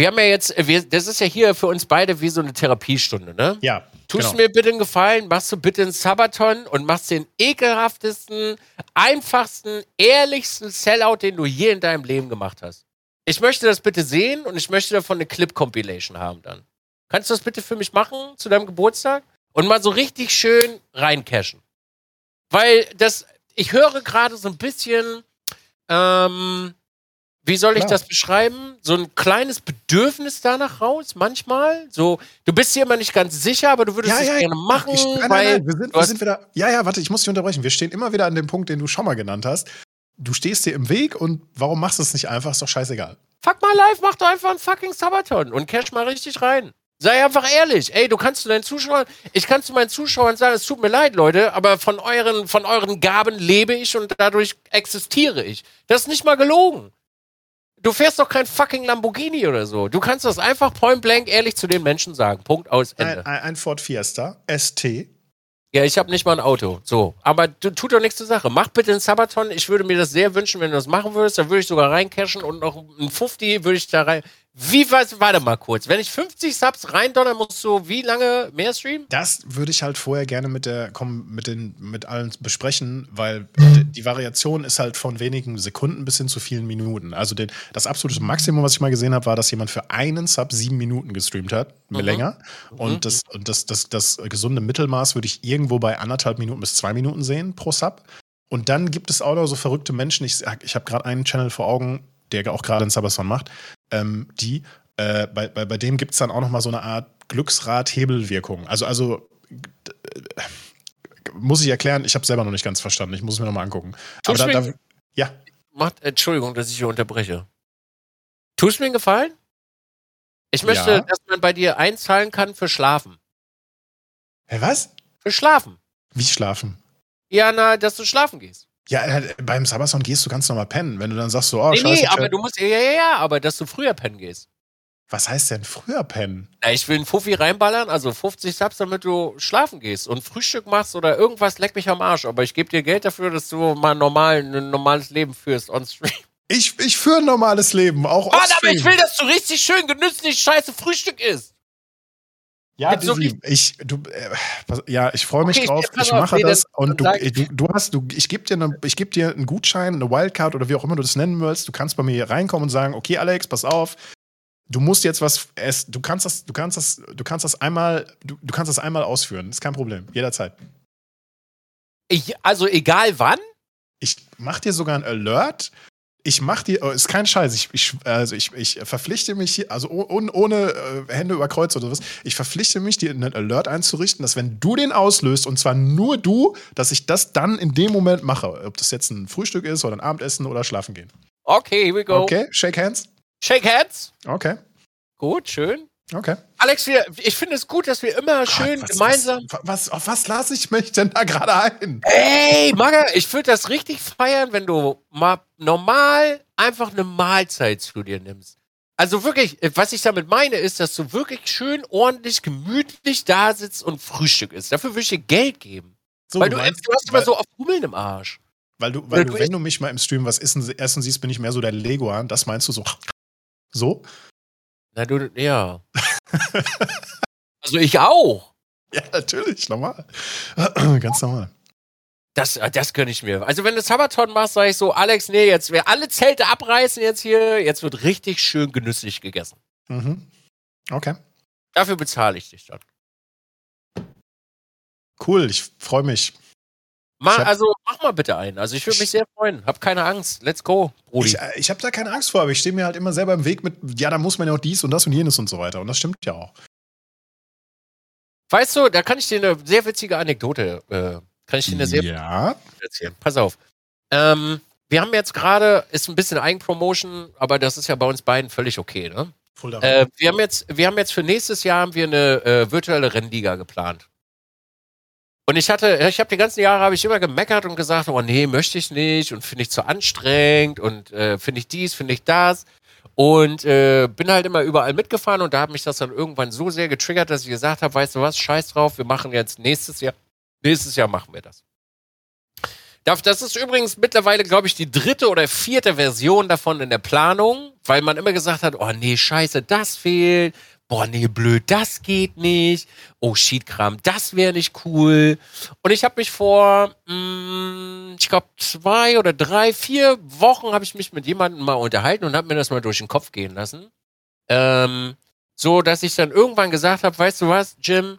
wir haben ja jetzt, wir, das ist ja hier für uns beide wie so eine Therapiestunde, ne? Ja. Tust genau. mir bitte einen Gefallen, machst du bitte einen Sabaton und machst den ekelhaftesten, einfachsten, ehrlichsten Sellout, den du je in deinem Leben gemacht hast. Ich möchte das bitte sehen und ich möchte davon eine Clip-Compilation haben dann. Kannst du das bitte für mich machen zu deinem Geburtstag? Und mal so richtig schön reincashen. Weil das, ich höre gerade so ein bisschen, ähm, wie soll ich Klar. das beschreiben? So ein kleines Bedürfnis danach raus, manchmal. So, du bist dir immer nicht ganz sicher, aber du würdest Ja, es ja, gerne machen, Ich, nein, weil nein, nein, wir sind, wir sind wieder. Ja, ja, warte, ich muss dich unterbrechen. Wir stehen immer wieder an dem Punkt, den du schon mal genannt hast. Du stehst dir im Weg und warum machst du es nicht einfach? Ist doch scheißegal. fuck mal live, mach doch einfach einen fucking Sabaton und cash mal richtig rein. Sei einfach ehrlich. Ey, du kannst zu deinen Zuschauern, ich kann zu meinen Zuschauern sagen, es tut mir leid, Leute, aber von euren, von euren Gaben lebe ich und dadurch existiere ich. Das ist nicht mal gelogen. Du fährst doch kein fucking Lamborghini oder so. Du kannst das einfach point blank ehrlich zu den Menschen sagen. Punkt aus Ende. Ein, ein, Ford Fiesta ST. Ja, ich habe nicht mal ein Auto. So. Aber du, tut doch nichts zur Sache. Mach bitte einen Sabaton. Ich würde mir das sehr wünschen, wenn du das machen würdest. Da würde ich sogar reincashen und noch ein 50 würde ich da rein. Wie was, warte mal kurz. Wenn ich 50 Subs reindonner, musst du wie lange mehr streamen? Das würde ich halt vorher gerne mit der komm, mit den mit allen besprechen, weil die, die Variation ist halt von wenigen Sekunden bis hin zu vielen Minuten. Also den, das absolute Maximum, was ich mal gesehen habe, war, dass jemand für einen Sub sieben Minuten gestreamt hat, mhm. länger. Und mhm. das und das, das das gesunde Mittelmaß würde ich irgendwo bei anderthalb Minuten bis zwei Minuten sehen pro Sub. Und dann gibt es auch noch so verrückte Menschen. Ich, ich habe gerade einen Channel vor Augen, der auch gerade einen Sabaton macht, ähm, die, äh, bei, bei, bei dem gibt es dann auch noch mal so eine Art Glücksrad-Hebelwirkung. Also, also äh, muss ich erklären, ich habe selber noch nicht ganz verstanden. Ich muss es mir noch mal angucken. Aber da, da, ja. Macht, Entschuldigung, dass ich hier unterbreche. Tust mir einen Gefallen? Ich möchte, ja. dass man bei dir einzahlen kann für Schlafen. Hä, was? Für Schlafen. Wie schlafen? Ja, na, dass du schlafen gehst. Ja, äh, beim Sabaton gehst du ganz normal pennen. Wenn du dann sagst so, oh, nee, scheiße. Nee, aber du musst, ja, ja, ja, aber dass du früher pennen gehst. Was heißt denn früher pennen? Na, ich will einen Fuffi reinballern, also 50 Subs, damit du schlafen gehst und Frühstück machst oder irgendwas, leck mich am Arsch. Aber ich gebe dir Geld dafür, dass du mal normal, ein normales Leben führst on stream. Ich, ich führe ein normales Leben, auch Mann, aber ich will, dass du richtig schön genüsslich scheiße Frühstück isst. Ja, Dizzy, ich, du, äh, ja, ich freue mich okay, drauf. Ich, ich mache nee, das und du, du, du, hast, du, ich gebe dir, eine, geb dir einen Gutschein, eine Wildcard oder wie auch immer du das nennen willst. Du kannst bei mir hier reinkommen und sagen, okay, Alex, pass auf, du musst jetzt was essen. Du kannst das, du kannst das, du kannst das einmal, du, du kannst das einmal ausführen. ist kein Problem, jederzeit. Ich, also egal wann? Ich mache dir sogar ein Alert ich mache dir, oh, ist kein Scheiß, ich, ich, also ich, ich verpflichte mich hier, also ohne, ohne äh, Hände über Kreuz oder was, ich verpflichte mich, dir einen Alert einzurichten, dass wenn du den auslöst, und zwar nur du, dass ich das dann in dem Moment mache. Ob das jetzt ein Frühstück ist oder ein Abendessen oder schlafen gehen. Okay, here we go. Okay, shake hands. Shake hands. Okay. Gut, schön. Okay. Alex, wir, ich finde es gut, dass wir immer Gott, schön was, gemeinsam. Was, was, auf was lasse ich mich denn da gerade ein? Ey, Maga, ich würde das richtig feiern, wenn du mal normal einfach eine Mahlzeit zu dir nimmst. Also wirklich, was ich damit meine, ist, dass du wirklich schön, ordentlich, gemütlich da sitzt und Frühstück isst. Dafür würde ich dir Geld geben. So, weil du, meinst, du hast immer so auf Hummeln im Arsch. Weil du, weil du, wenn du mich mal im Stream was essen, essen siehst, bin ich mehr so der Leguan. Das meinst du so? So? Na, du, ja. also ich auch. Ja, natürlich, normal. Ganz normal. Das, äh, das gönne ich mir. Also wenn du Sabaton machst, sage ich so, Alex, nee, jetzt wir alle Zelte abreißen jetzt hier, jetzt wird richtig schön genüsslich gegessen. Mhm. Okay. Dafür bezahle ich dich dann. Cool, ich freue mich. Mach, also mach mal bitte einen. Also ich würde mich sehr freuen. Hab keine Angst. Let's go, Brudi. Ich, äh, ich habe da keine Angst vor, aber ich stehe mir halt immer selber im Weg mit, ja, da muss man ja auch dies und das und jenes und so weiter. Und das stimmt ja auch. Weißt du, da kann ich dir eine sehr witzige Anekdote, äh, kann ich dir eine sehr ja. erzählen. Pass auf. Ähm, wir haben jetzt gerade, ist ein bisschen Eigenpromotion, aber das ist ja bei uns beiden völlig okay, ne? Äh, wir, haben jetzt, wir haben jetzt für nächstes Jahr haben wir eine äh, virtuelle Rennliga geplant. Und ich hatte, ich habe die ganzen Jahre habe ich immer gemeckert und gesagt, oh nee, möchte ich nicht und finde ich zu anstrengend und äh, finde ich dies, finde ich das. Und äh, bin halt immer überall mitgefahren und da hat mich das dann irgendwann so sehr getriggert, dass ich gesagt habe, weißt du was, scheiß drauf, wir machen jetzt nächstes Jahr, nächstes Jahr machen wir das. Das ist übrigens mittlerweile, glaube ich, die dritte oder vierte Version davon in der Planung, weil man immer gesagt hat, oh nee, scheiße, das fehlt boah, nee, blöd, das geht nicht. Oh, Sheetkram, das wäre nicht cool. Und ich habe mich vor, mh, mm, ich glaube, zwei oder drei, vier Wochen habe ich mich mit jemandem mal unterhalten und habe mir das mal durch den Kopf gehen lassen. Ähm, so, dass ich dann irgendwann gesagt habe, weißt du was, Jim,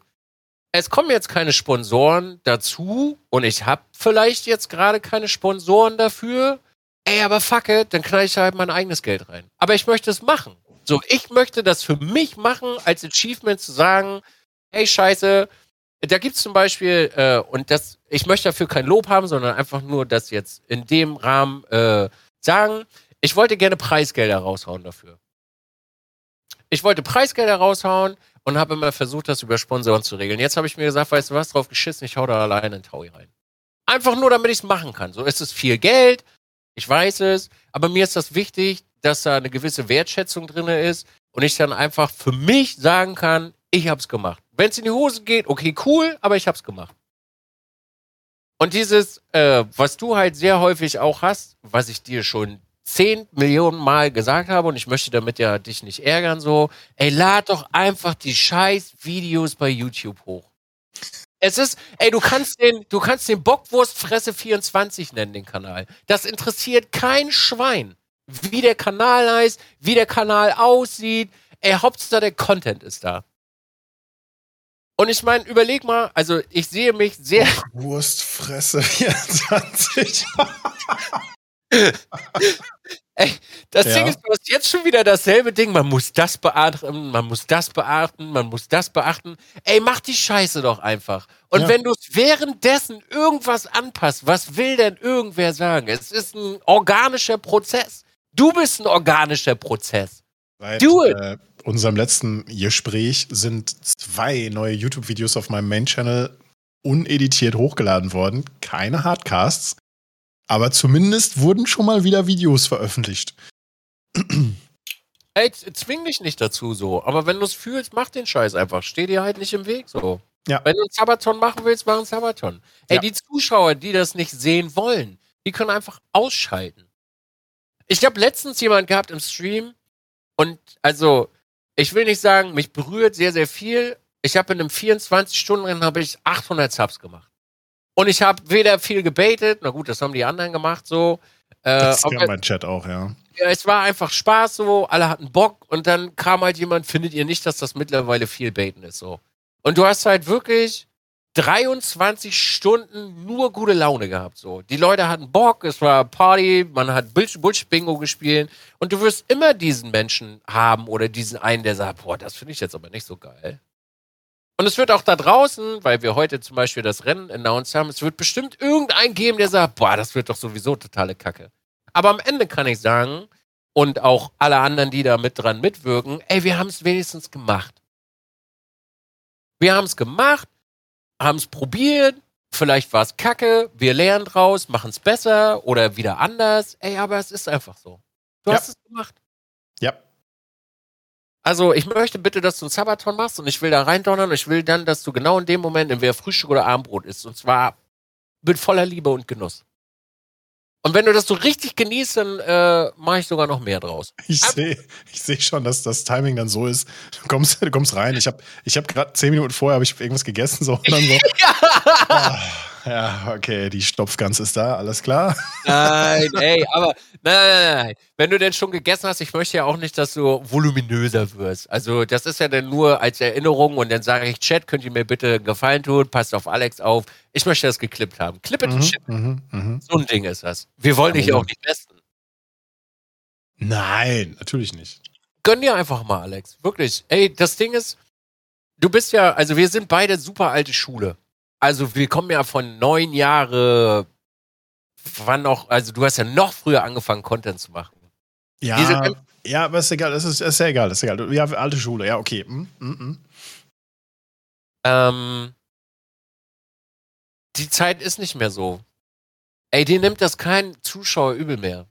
es kommen jetzt keine Sponsoren dazu und ich habe vielleicht jetzt gerade keine Sponsoren dafür. Ey, aber fuck it, dann knall ich halt mein eigenes Geld rein. Aber ich möchte es machen. So, ich möchte das für mich machen, als Achievement zu sagen, hey Scheiße, da gibt es zum Beispiel, äh, und das, ich möchte dafür kein Lob haben, sondern einfach nur das jetzt in dem Rahmen äh, sagen, ich wollte gerne Preisgelder raushauen dafür. Ich wollte Preisgelder raushauen und habe immer versucht, das über Sponsoren zu regeln. Jetzt habe ich mir gesagt, weißt du was, drauf geschissen, ich hau da alleine in Taui rein. Einfach nur, damit ich es machen kann. So ist es viel Geld, ich weiß es, aber mir ist das wichtig, dass da eine gewisse Wertschätzung drin ist und ich dann einfach für mich sagen kann, ich hab's gemacht. Wenn es in die Hose geht, okay, cool, aber ich hab's gemacht. Und dieses, äh, was du halt sehr häufig auch hast, was ich dir schon zehn Millionen Mal gesagt habe und ich möchte damit ja dich nicht ärgern, so, ey, lad doch einfach die scheiß Videos bei YouTube hoch. Es ist, ey, du kannst den, du kannst den Bockwurstfresse 24 nennen, den Kanal. Das interessiert kein Schwein. Wie der Kanal heißt, wie der Kanal aussieht. Ey, Hauptsache der Content ist da. Und ich meine, überleg mal, also ich sehe mich sehr. Wurstfresse 24. Ey, das ja. Ding ist, du hast jetzt schon wieder dasselbe Ding. Man muss das beachten, man muss das beachten, man muss das beachten. Ey, mach die Scheiße doch einfach. Und ja. wenn du währenddessen irgendwas anpasst, was will denn irgendwer sagen? Es ist ein organischer Prozess. Du bist ein organischer Prozess. Seit, Do it. Äh, unserem letzten Gespräch sind zwei neue YouTube-Videos auf meinem Main-Channel uneditiert hochgeladen worden. Keine Hardcasts. Aber zumindest wurden schon mal wieder Videos veröffentlicht. Ey, zwing dich nicht dazu so. Aber wenn du es fühlst, mach den Scheiß einfach. Steh dir halt nicht im Weg so. Ja. Wenn du ein Sabaton machen willst, mach ein Sabaton. Ey, ja. die Zuschauer, die das nicht sehen wollen, die können einfach ausschalten. Ich habe letztens jemand gehabt im Stream und also, ich will nicht sagen, mich berührt sehr, sehr viel. Ich habe in einem 24-Stunden-Rennen habe ich 800 Subs gemacht. Und ich habe weder viel gebetet, na gut, das haben die anderen gemacht so. Äh, das kann mein Chat auch, ja. Ja, es war einfach Spaß so, alle hatten Bock und dann kam halt jemand, findet ihr nicht, dass das mittlerweile viel Baiten ist so. Und du hast halt wirklich 23 Stunden nur gute Laune gehabt so. Die Leute hatten Bock, es war Party, man hat Bullshit-Bingo gespielt und du wirst immer diesen Menschen haben oder diesen einen, der sagt, boah, das finde ich jetzt aber nicht so geil. Und es wird auch da draußen, weil wir heute zum Beispiel das Rennen announced haben, es wird bestimmt irgendeinen geben, der sagt, boah, das wird doch sowieso totale Kacke. Aber am Ende kann ich sagen, und auch alle anderen, die da mit dran mitwirken, ey, wir haben es wenigstens gemacht. Wir haben es gemacht, haben es probiert, vielleicht war es kacke, wir lernen draus, machen es besser oder wieder anders. Ey, aber es ist einfach so. Du ja. hast es gemacht. Ja. Also ich möchte bitte, dass du ein Sabaton machst und ich will da reindonnern und ich will dann, dass du genau in dem Moment entweder Frühstück oder Abendbrot isst. Und zwar mit voller Liebe und Genuss. Und wenn du das so richtig genießt, dann äh, mache ich sogar noch mehr draus. Ich sehe ich seh schon, dass das Timing dann so ist. Du kommst, du kommst rein. Ich habe ich hab gerade zehn Minuten vorher ich irgendwas gegessen so, und dann so. ah, ja, okay, die Stopfgans ist da, alles klar. Nein, ey, aber nein, nein, nein. Wenn du denn schon gegessen hast, ich möchte ja auch nicht, dass du voluminöser wirst. Also, das ist ja dann nur als Erinnerung und dann sage ich, Chat, könnt ihr mir bitte einen Gefallen tun, passt auf Alex auf. Ich möchte das geklippt haben. Clip it mhm, chip. Mhm, mh. So ein Ding ist das. Wir wollen dich ja auch nicht testen. Nein, natürlich nicht. Gönn dir einfach mal, Alex. Wirklich. Ey, das Ding ist, du bist ja, also wir sind beide super alte Schule. Also wir kommen ja von neun Jahre, wann noch, also du hast ja noch früher angefangen, Content zu machen. Ja, Diese, ja, aber ist egal, das ist, ist ja egal, ist egal. Ja, alte Schule, ja, okay. Mm, mm, mm. Ähm, die Zeit ist nicht mehr so. Ey, dir nimmt das kein Zuschauer übel mehr.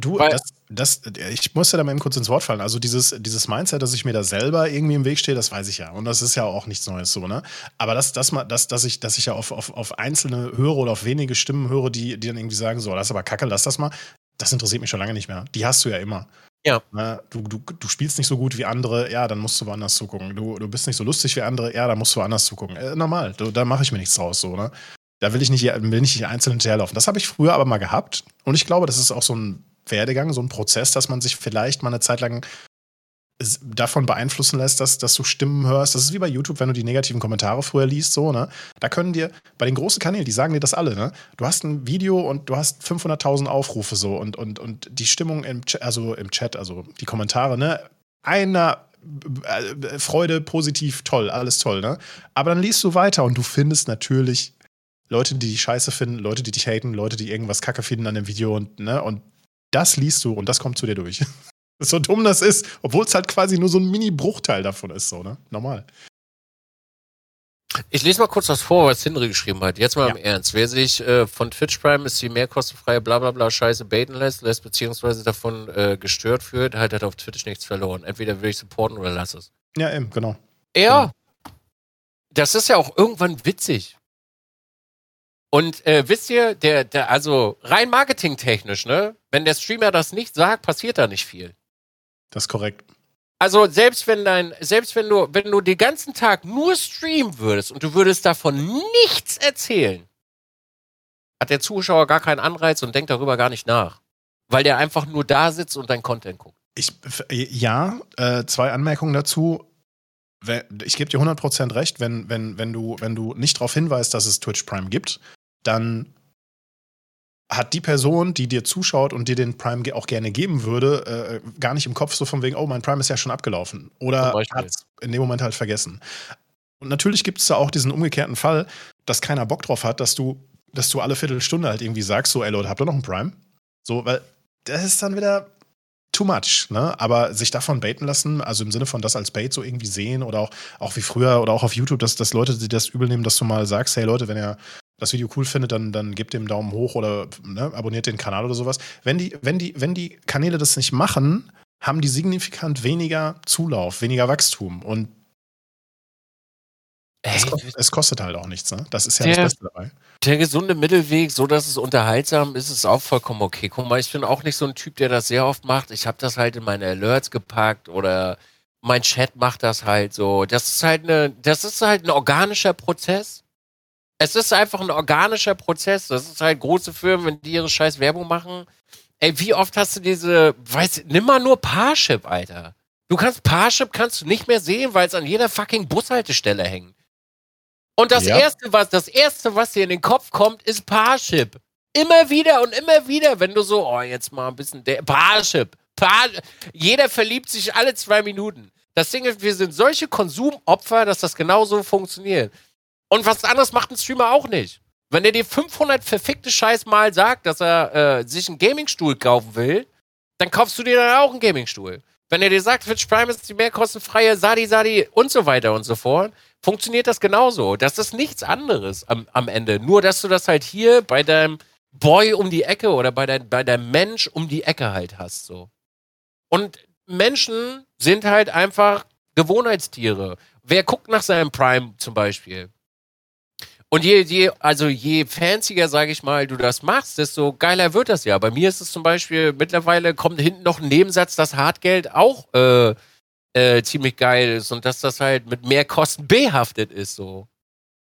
Du, Weil, das, das, ich muss ja da mal eben kurz ins Wort fallen. Also dieses, dieses Mindset, dass ich mir da selber irgendwie im Weg stehe, das weiß ich ja. Und das ist ja auch nichts Neues so, ne? Aber das, das, das, dass ich, dass ich ja auf, auf, auf einzelne höre oder auf wenige Stimmen höre, die, die dann irgendwie sagen, so, das ist aber kacke, lass das mal, das interessiert mich schon lange nicht mehr. Die hast du ja immer. Ja. Ne? Du, du, du spielst nicht so gut wie andere, ja, dann musst du woanders zugucken. Du, du bist nicht so lustig wie andere, ja, dann musst du woanders zugucken. Äh, normal, du, da mache ich mir nichts draus, so, ne? Da will ich nicht, will ich nicht einzeln hinterherlaufen. Das habe ich früher aber mal gehabt. Und ich glaube, das ist auch so ein Werdegang, so ein Prozess, dass man sich vielleicht mal eine Zeit lang davon beeinflussen lässt, dass, dass du Stimmen hörst. Das ist wie bei YouTube, wenn du die negativen Kommentare früher liest, so, ne? Da können dir, bei den großen Kanälen, die sagen dir das alle, ne? Du hast ein Video und du hast 500.000 Aufrufe, so, und, und, und die Stimmung im Chat, also im Chat, also die Kommentare, ne? Einer äh, Freude, positiv, toll, alles toll, ne? Aber dann liest du weiter und du findest natürlich Leute, die dich scheiße finden, Leute, die dich haten, Leute, die irgendwas kacke finden an dem Video und, ne? Und das liest du und das kommt zu dir durch. so dumm das ist, obwohl es halt quasi nur so ein Mini-Bruchteil davon ist, so, ne? Normal. Ich lese mal kurz was vor, was Henry geschrieben hat. Jetzt mal ja. im Ernst. Wer sich äh, von Twitch Prime ist die mehr kostenfreie Blablabla Scheiße baiten lässt, lässt beziehungsweise davon äh, gestört führt, halt hat auf Twitch nichts verloren. Entweder will ich supporten oder lass es. Ja, eben, genau. Ja. Genau. Das ist ja auch irgendwann witzig. Und äh, wisst ihr, der, der, also rein marketingtechnisch, ne, wenn der Streamer das nicht sagt, passiert da nicht viel. Das ist korrekt. Also selbst wenn dein, selbst wenn du, wenn du den ganzen Tag nur streamen würdest und du würdest davon nichts erzählen, hat der Zuschauer gar keinen Anreiz und denkt darüber gar nicht nach. Weil der einfach nur da sitzt und dein Content guckt. Ich, ja, äh, zwei Anmerkungen dazu. Ich gebe dir 100% recht, wenn, wenn, wenn, du, wenn du nicht darauf hinweist, dass es Twitch Prime gibt, dann hat die Person, die dir zuschaut und dir den Prime auch gerne geben würde, äh, gar nicht im Kopf so von wegen, oh, mein Prime ist ja schon abgelaufen. Oder hat es in dem Moment halt vergessen. Und natürlich gibt es da auch diesen umgekehrten Fall, dass keiner Bock drauf hat, dass du, dass du alle Viertelstunde halt irgendwie sagst, so, ey Leute, habt ihr noch einen Prime? So, weil das ist dann wieder too much, ne? Aber sich davon baiten lassen, also im Sinne von das als Bait so irgendwie sehen oder auch, auch wie früher oder auch auf YouTube, dass, dass Leute, die das übel nehmen, dass du mal sagst, hey Leute, wenn ihr das Video cool findet, dann, dann gebt dem Daumen hoch oder ne, abonniert den Kanal oder sowas. Wenn die, wenn, die, wenn die Kanäle das nicht machen, haben die signifikant weniger Zulauf, weniger Wachstum. Und es, kostet, es kostet halt auch nichts, ne? Das ist ja der, das Beste dabei. Der gesunde Mittelweg, so dass es unterhaltsam ist, ist auch vollkommen okay. Guck mal, ich bin auch nicht so ein Typ, der das sehr oft macht. Ich habe das halt in meine Alerts gepackt oder mein Chat macht das halt so. Das ist halt eine, das ist halt ein organischer Prozess. Es ist einfach ein organischer Prozess. Das ist halt große Firmen, wenn die ihre scheiß Werbung machen. Ey, wie oft hast du diese, weiß, nimm mal nur Parship, Alter. Du kannst Parship kannst du nicht mehr sehen, weil es an jeder fucking Bushaltestelle hängt. Und das ja. erste, was, das erste, was dir in den Kopf kommt, ist Parship. Immer wieder und immer wieder, wenn du so, oh, jetzt mal ein bisschen der Parship. Par Jeder verliebt sich alle zwei Minuten. Das Ding ist, wir sind solche Konsumopfer, dass das genauso funktioniert. Und was anderes macht ein Streamer auch nicht. Wenn er dir 500 verfickte Scheiß mal sagt, dass er äh, sich einen Gamingstuhl kaufen will, dann kaufst du dir dann auch einen Gamingstuhl. Wenn er dir sagt, Twitch Prime ist die mehrkostenfreie Sadi Sadi und so weiter und so fort, funktioniert das genauso. Das ist nichts anderes am, am Ende. Nur, dass du das halt hier bei deinem Boy um die Ecke oder bei, dein, bei deinem Mensch um die Ecke halt hast. So. Und Menschen sind halt einfach Gewohnheitstiere. Wer guckt nach seinem Prime zum Beispiel? Und je, je, also je fancier, sage ich mal, du das machst, desto geiler wird das ja. Bei mir ist es zum Beispiel, mittlerweile kommt hinten noch ein Nebensatz, dass Hartgeld auch äh, äh, ziemlich geil ist und dass das halt mit mehr Kosten behaftet ist so.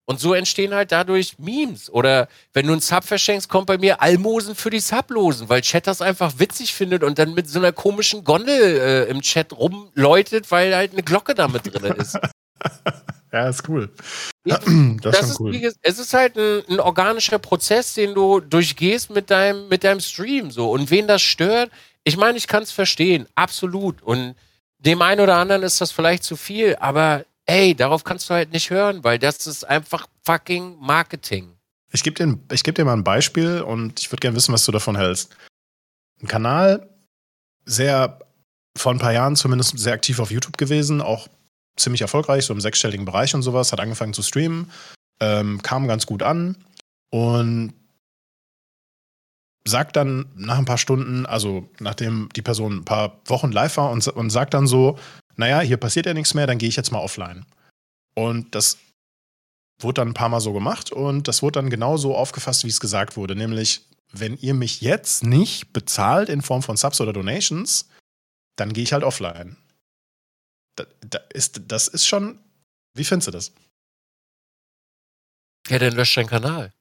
Und so entstehen halt dadurch Memes. Oder wenn du einen Sub verschenkst, kommt bei mir Almosen für die Sublosen, weil Chat das einfach witzig findet und dann mit so einer komischen Gondel äh, im Chat rumläutet, weil halt eine Glocke damit drin ist. Ja, ist cool. das, das ist, cool. Wie, es ist halt ein, ein, organischer Prozess, den du durchgehst mit deinem, mit deinem Stream. So. Und wen das stört, ich meine, ich kann es verstehen, absolut. Und dem einen oder anderen ist das vielleicht zu viel, aber ey, darauf kannst du halt nicht hören, weil das ist einfach fucking Marketing. Ich gebe dir, geb dir mal ein Beispiel und ich würde gerne wissen, was du davon hältst. Ein Kanal, sehr vor ein paar Jahren zumindest sehr aktiv auf YouTube gewesen, auch ziemlich erfolgreich, so im sechsstelligen Bereich und sowas, hat angefangen zu streamen, ähm, kam ganz gut an und sagt dann nach ein paar Stunden, also nachdem die Person ein paar Wochen live war und, und sagt dann so, naja, hier passiert ja nichts mehr, dann gehe ich jetzt mal offline. Und das wurde dann ein paar Mal so gemacht und das wurde dann genauso aufgefasst, wie es gesagt wurde, nämlich, wenn ihr mich jetzt nicht bezahlt in Form von Subs oder Donations, dann gehe ich halt offline da, da ist, das ist schon. Wie findest du das? Ja, dann löscht deinen Kanal.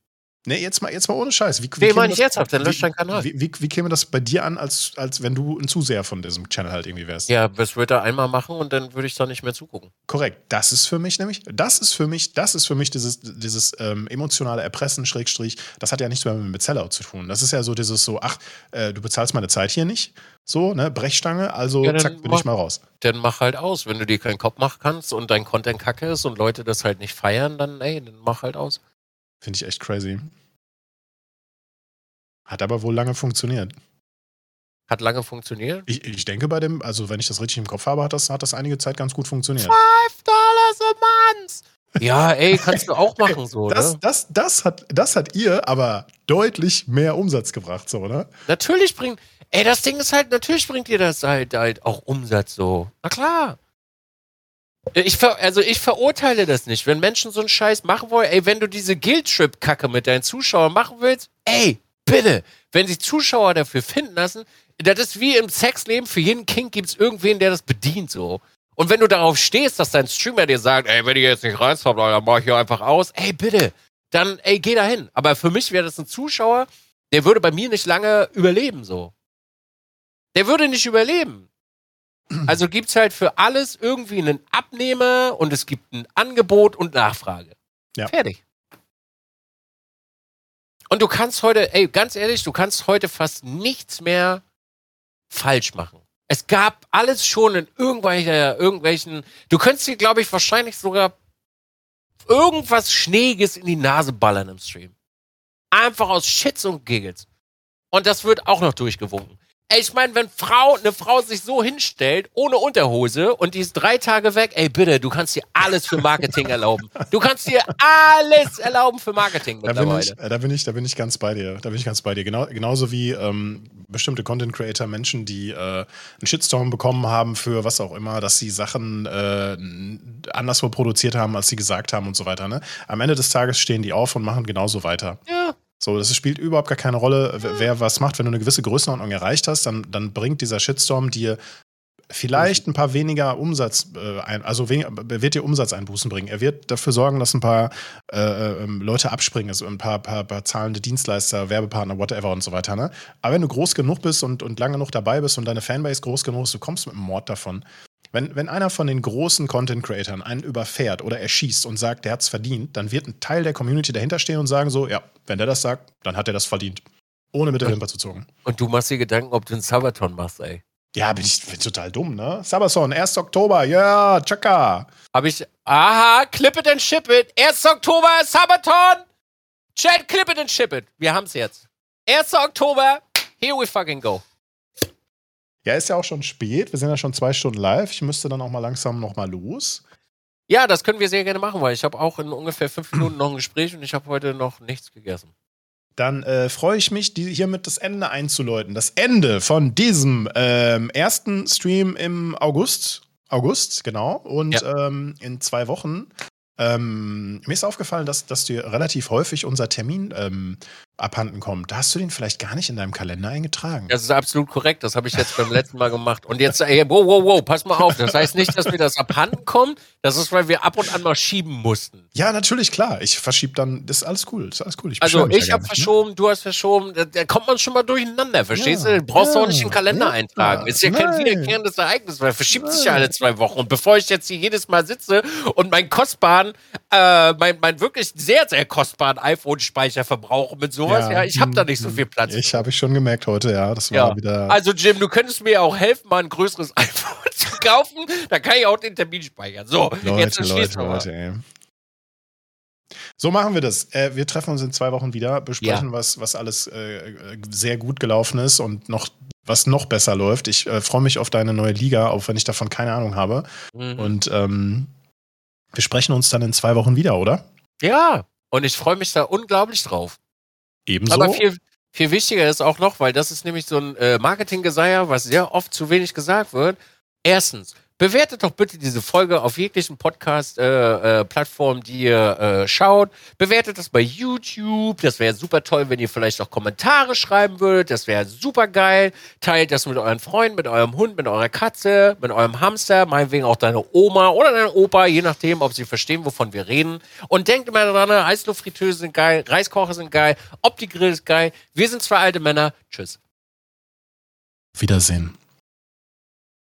Nee, jetzt mal, jetzt mal ohne Scheiß. Wie, wie nee, meine ich jetzt auf, dann löscht deinen Kanal. Wie, wie, wie, käme das bei dir an, als, als wenn du ein Zuseher von diesem Channel halt irgendwie wärst? Ja, das würde er einmal machen und dann würde ich da nicht mehr zugucken. Korrekt. Das ist für mich nämlich, das ist für mich, das ist für mich dieses, dieses ähm, emotionale Erpressen, Schrägstrich, das hat ja nichts mehr mit Sellout zu tun. Das ist ja so dieses so, ach, äh, du bezahlst meine Zeit hier nicht. So, ne, Brechstange, also ja, zack, bin mach, ich mal raus. Dann mach halt aus. Wenn du dir keinen Kopf machen kannst und dein Content kacke ist und Leute das halt nicht feiern, dann ey, dann mach halt aus. Finde ich echt crazy. Hat aber wohl lange funktioniert. Hat lange funktioniert? Ich, ich denke bei dem, also wenn ich das richtig im Kopf habe, hat das, hat das einige Zeit ganz gut funktioniert. Five Dollars a month! Ja, ey, kannst du auch machen so, das, ne? Das, das, hat, das hat ihr aber deutlich mehr Umsatz gebracht, so, oder? Natürlich bringt, ey, das Ding ist halt, natürlich bringt ihr das halt, halt auch Umsatz so. Na klar. Ich ver also ich verurteile das nicht. Wenn Menschen so einen Scheiß machen wollen, ey, wenn du diese Guild-Trip-Kacke mit deinen Zuschauern machen willst, ey, bitte, wenn sich Zuschauer dafür finden lassen, das ist wie im Sexleben, für jeden King gibt es irgendwen, der das bedient so. Und wenn du darauf stehst, dass dein Streamer dir sagt, ey, wenn ich jetzt nicht reinzoppe, dann mach ich hier einfach aus, ey, bitte, dann, ey, geh da hin. Aber für mich wäre das ein Zuschauer, der würde bei mir nicht lange überleben so. Der würde nicht überleben. Also gibt's halt für alles irgendwie einen Abnehmer und es gibt ein Angebot und Nachfrage. Ja. Fertig. Und du kannst heute, ey, ganz ehrlich, du kannst heute fast nichts mehr falsch machen. Es gab alles schon in irgendwelcher, irgendwelchen, du könntest dir, glaube ich, wahrscheinlich sogar irgendwas Schneeges in die Nase ballern im Stream. Einfach aus Shits und Giggles. Und das wird auch noch durchgewunken. Ey, ich meine, wenn Frau, eine Frau sich so hinstellt, ohne Unterhose und die ist drei Tage weg, ey, bitte, du kannst dir alles für Marketing erlauben. Du kannst dir alles erlauben für Marketing da bin, ich, da bin ich, da bin ich ganz bei dir. Da bin ich ganz bei dir. Genau, genauso wie ähm, bestimmte Content Creator, Menschen, die äh, einen Shitstorm bekommen haben für was auch immer, dass sie Sachen äh, anderswo produziert haben, als sie gesagt haben und so weiter. Ne? Am Ende des Tages stehen die auf und machen genauso weiter. Ja. So, das spielt überhaupt gar keine Rolle, wer was macht. Wenn du eine gewisse Größenordnung erreicht hast, dann, dann bringt dieser Shitstorm dir vielleicht ein paar weniger Umsatz äh, ein, also wenig, wird dir Umsatzeinbußen bringen. Er wird dafür sorgen, dass ein paar äh, ähm, Leute abspringen, also ein paar, paar, paar zahlende Dienstleister, Werbepartner, whatever und so weiter. Ne? Aber wenn du groß genug bist und, und lange genug dabei bist und deine Fanbase groß genug ist, du kommst mit einem Mord davon. Wenn, wenn einer von den großen Content-Creatern einen überfährt oder erschießt und sagt, der hat es verdient, dann wird ein Teil der Community dahinter stehen und sagen so, ja, wenn der das sagt, dann hat er das verdient. Ohne mit der Wimper zu zucken. Und du machst dir Gedanken, ob du einen Sabaton machst, ey. Ja, bin ich bin total dumm, ne? Sabaton, 1. Oktober, ja, yeah, tschakka. Hab ich, aha, clip it and ship it. 1. Oktober, Sabaton. Chat, clip it and ship it. Wir haben's jetzt. 1. Oktober, here we fucking go. Ja, ist ja auch schon spät. Wir sind ja schon zwei Stunden live. Ich müsste dann auch mal langsam noch mal los. Ja, das können wir sehr gerne machen, weil ich habe auch in ungefähr fünf Minuten noch ein Gespräch und ich habe heute noch nichts gegessen. Dann äh, freue ich mich, die, hiermit das Ende einzuläuten. Das Ende von diesem ähm, ersten Stream im August. August, genau. Und ja. ähm, in zwei Wochen. Ähm, mir ist aufgefallen, dass, dass dir relativ häufig unser Termin ähm, abhanden kommt. Da hast du den vielleicht gar nicht in deinem Kalender eingetragen. Das ist absolut korrekt. Das habe ich jetzt beim letzten Mal gemacht. Und jetzt, ey, wow, wow, wow, pass mal auf. Das heißt nicht, dass mir das abhanden kommt. Das ist, weil wir ab und an mal schieben mussten. Ja, natürlich, klar. Ich verschiebe dann, das ist alles cool. Das ist alles cool. Ich also ich habe ne? verschoben, ne? du hast verschoben. Da, da, kommt man schon mal durcheinander, verstehst ja, du? Du brauchst ja, auch nicht den Kalender eintragen. Ist ja kein wiederkehrendes Ereignis, weil verschiebt Nein. sich ja alle zwei Wochen. Und bevor ich jetzt hier jedes Mal sitze und meinen kostbaren, äh, mein, mein wirklich sehr, sehr kostbaren iPhone-Speicher verbrauche mit sowas, ja, ich habe da nicht so viel Platz. Ich habe ich schon gemerkt heute, ja. Das war ja. wieder. Also, Jim, du könntest mir auch helfen, mal ein größeres iPhone zu kaufen. Da kann ich auch den Termin speichern. So, Leute, jetzt Leute, Leute, ey. So machen wir das. Äh, wir treffen uns in zwei Wochen wieder, besprechen, ja. was, was alles äh, sehr gut gelaufen ist und noch was noch besser läuft. Ich äh, freue mich auf deine neue Liga, auch wenn ich davon keine Ahnung habe. Mhm. Und ähm, wir sprechen uns dann in zwei Wochen wieder, oder? Ja, und ich freue mich da unglaublich drauf. Ebenso. Aber viel, viel wichtiger ist auch noch, weil das ist nämlich so ein äh, Marketinggeseier, was sehr oft zu wenig gesagt wird. Erstens, Bewertet doch bitte diese Folge auf jeglichen Podcast-Plattformen, äh, äh, die ihr äh, schaut. Bewertet das bei YouTube. Das wäre super toll, wenn ihr vielleicht auch Kommentare schreiben würdet. Das wäre super geil. Teilt das mit euren Freunden, mit eurem Hund, mit eurer Katze, mit eurem Hamster, meinetwegen auch deine Oma oder dein Opa, je nachdem, ob sie verstehen, wovon wir reden. Und denkt immer daran, Eisluftfritteuse sind geil, Reiskocher sind geil, Opti-Grill ist geil. Wir sind zwei alte Männer. Tschüss. Wiedersehen.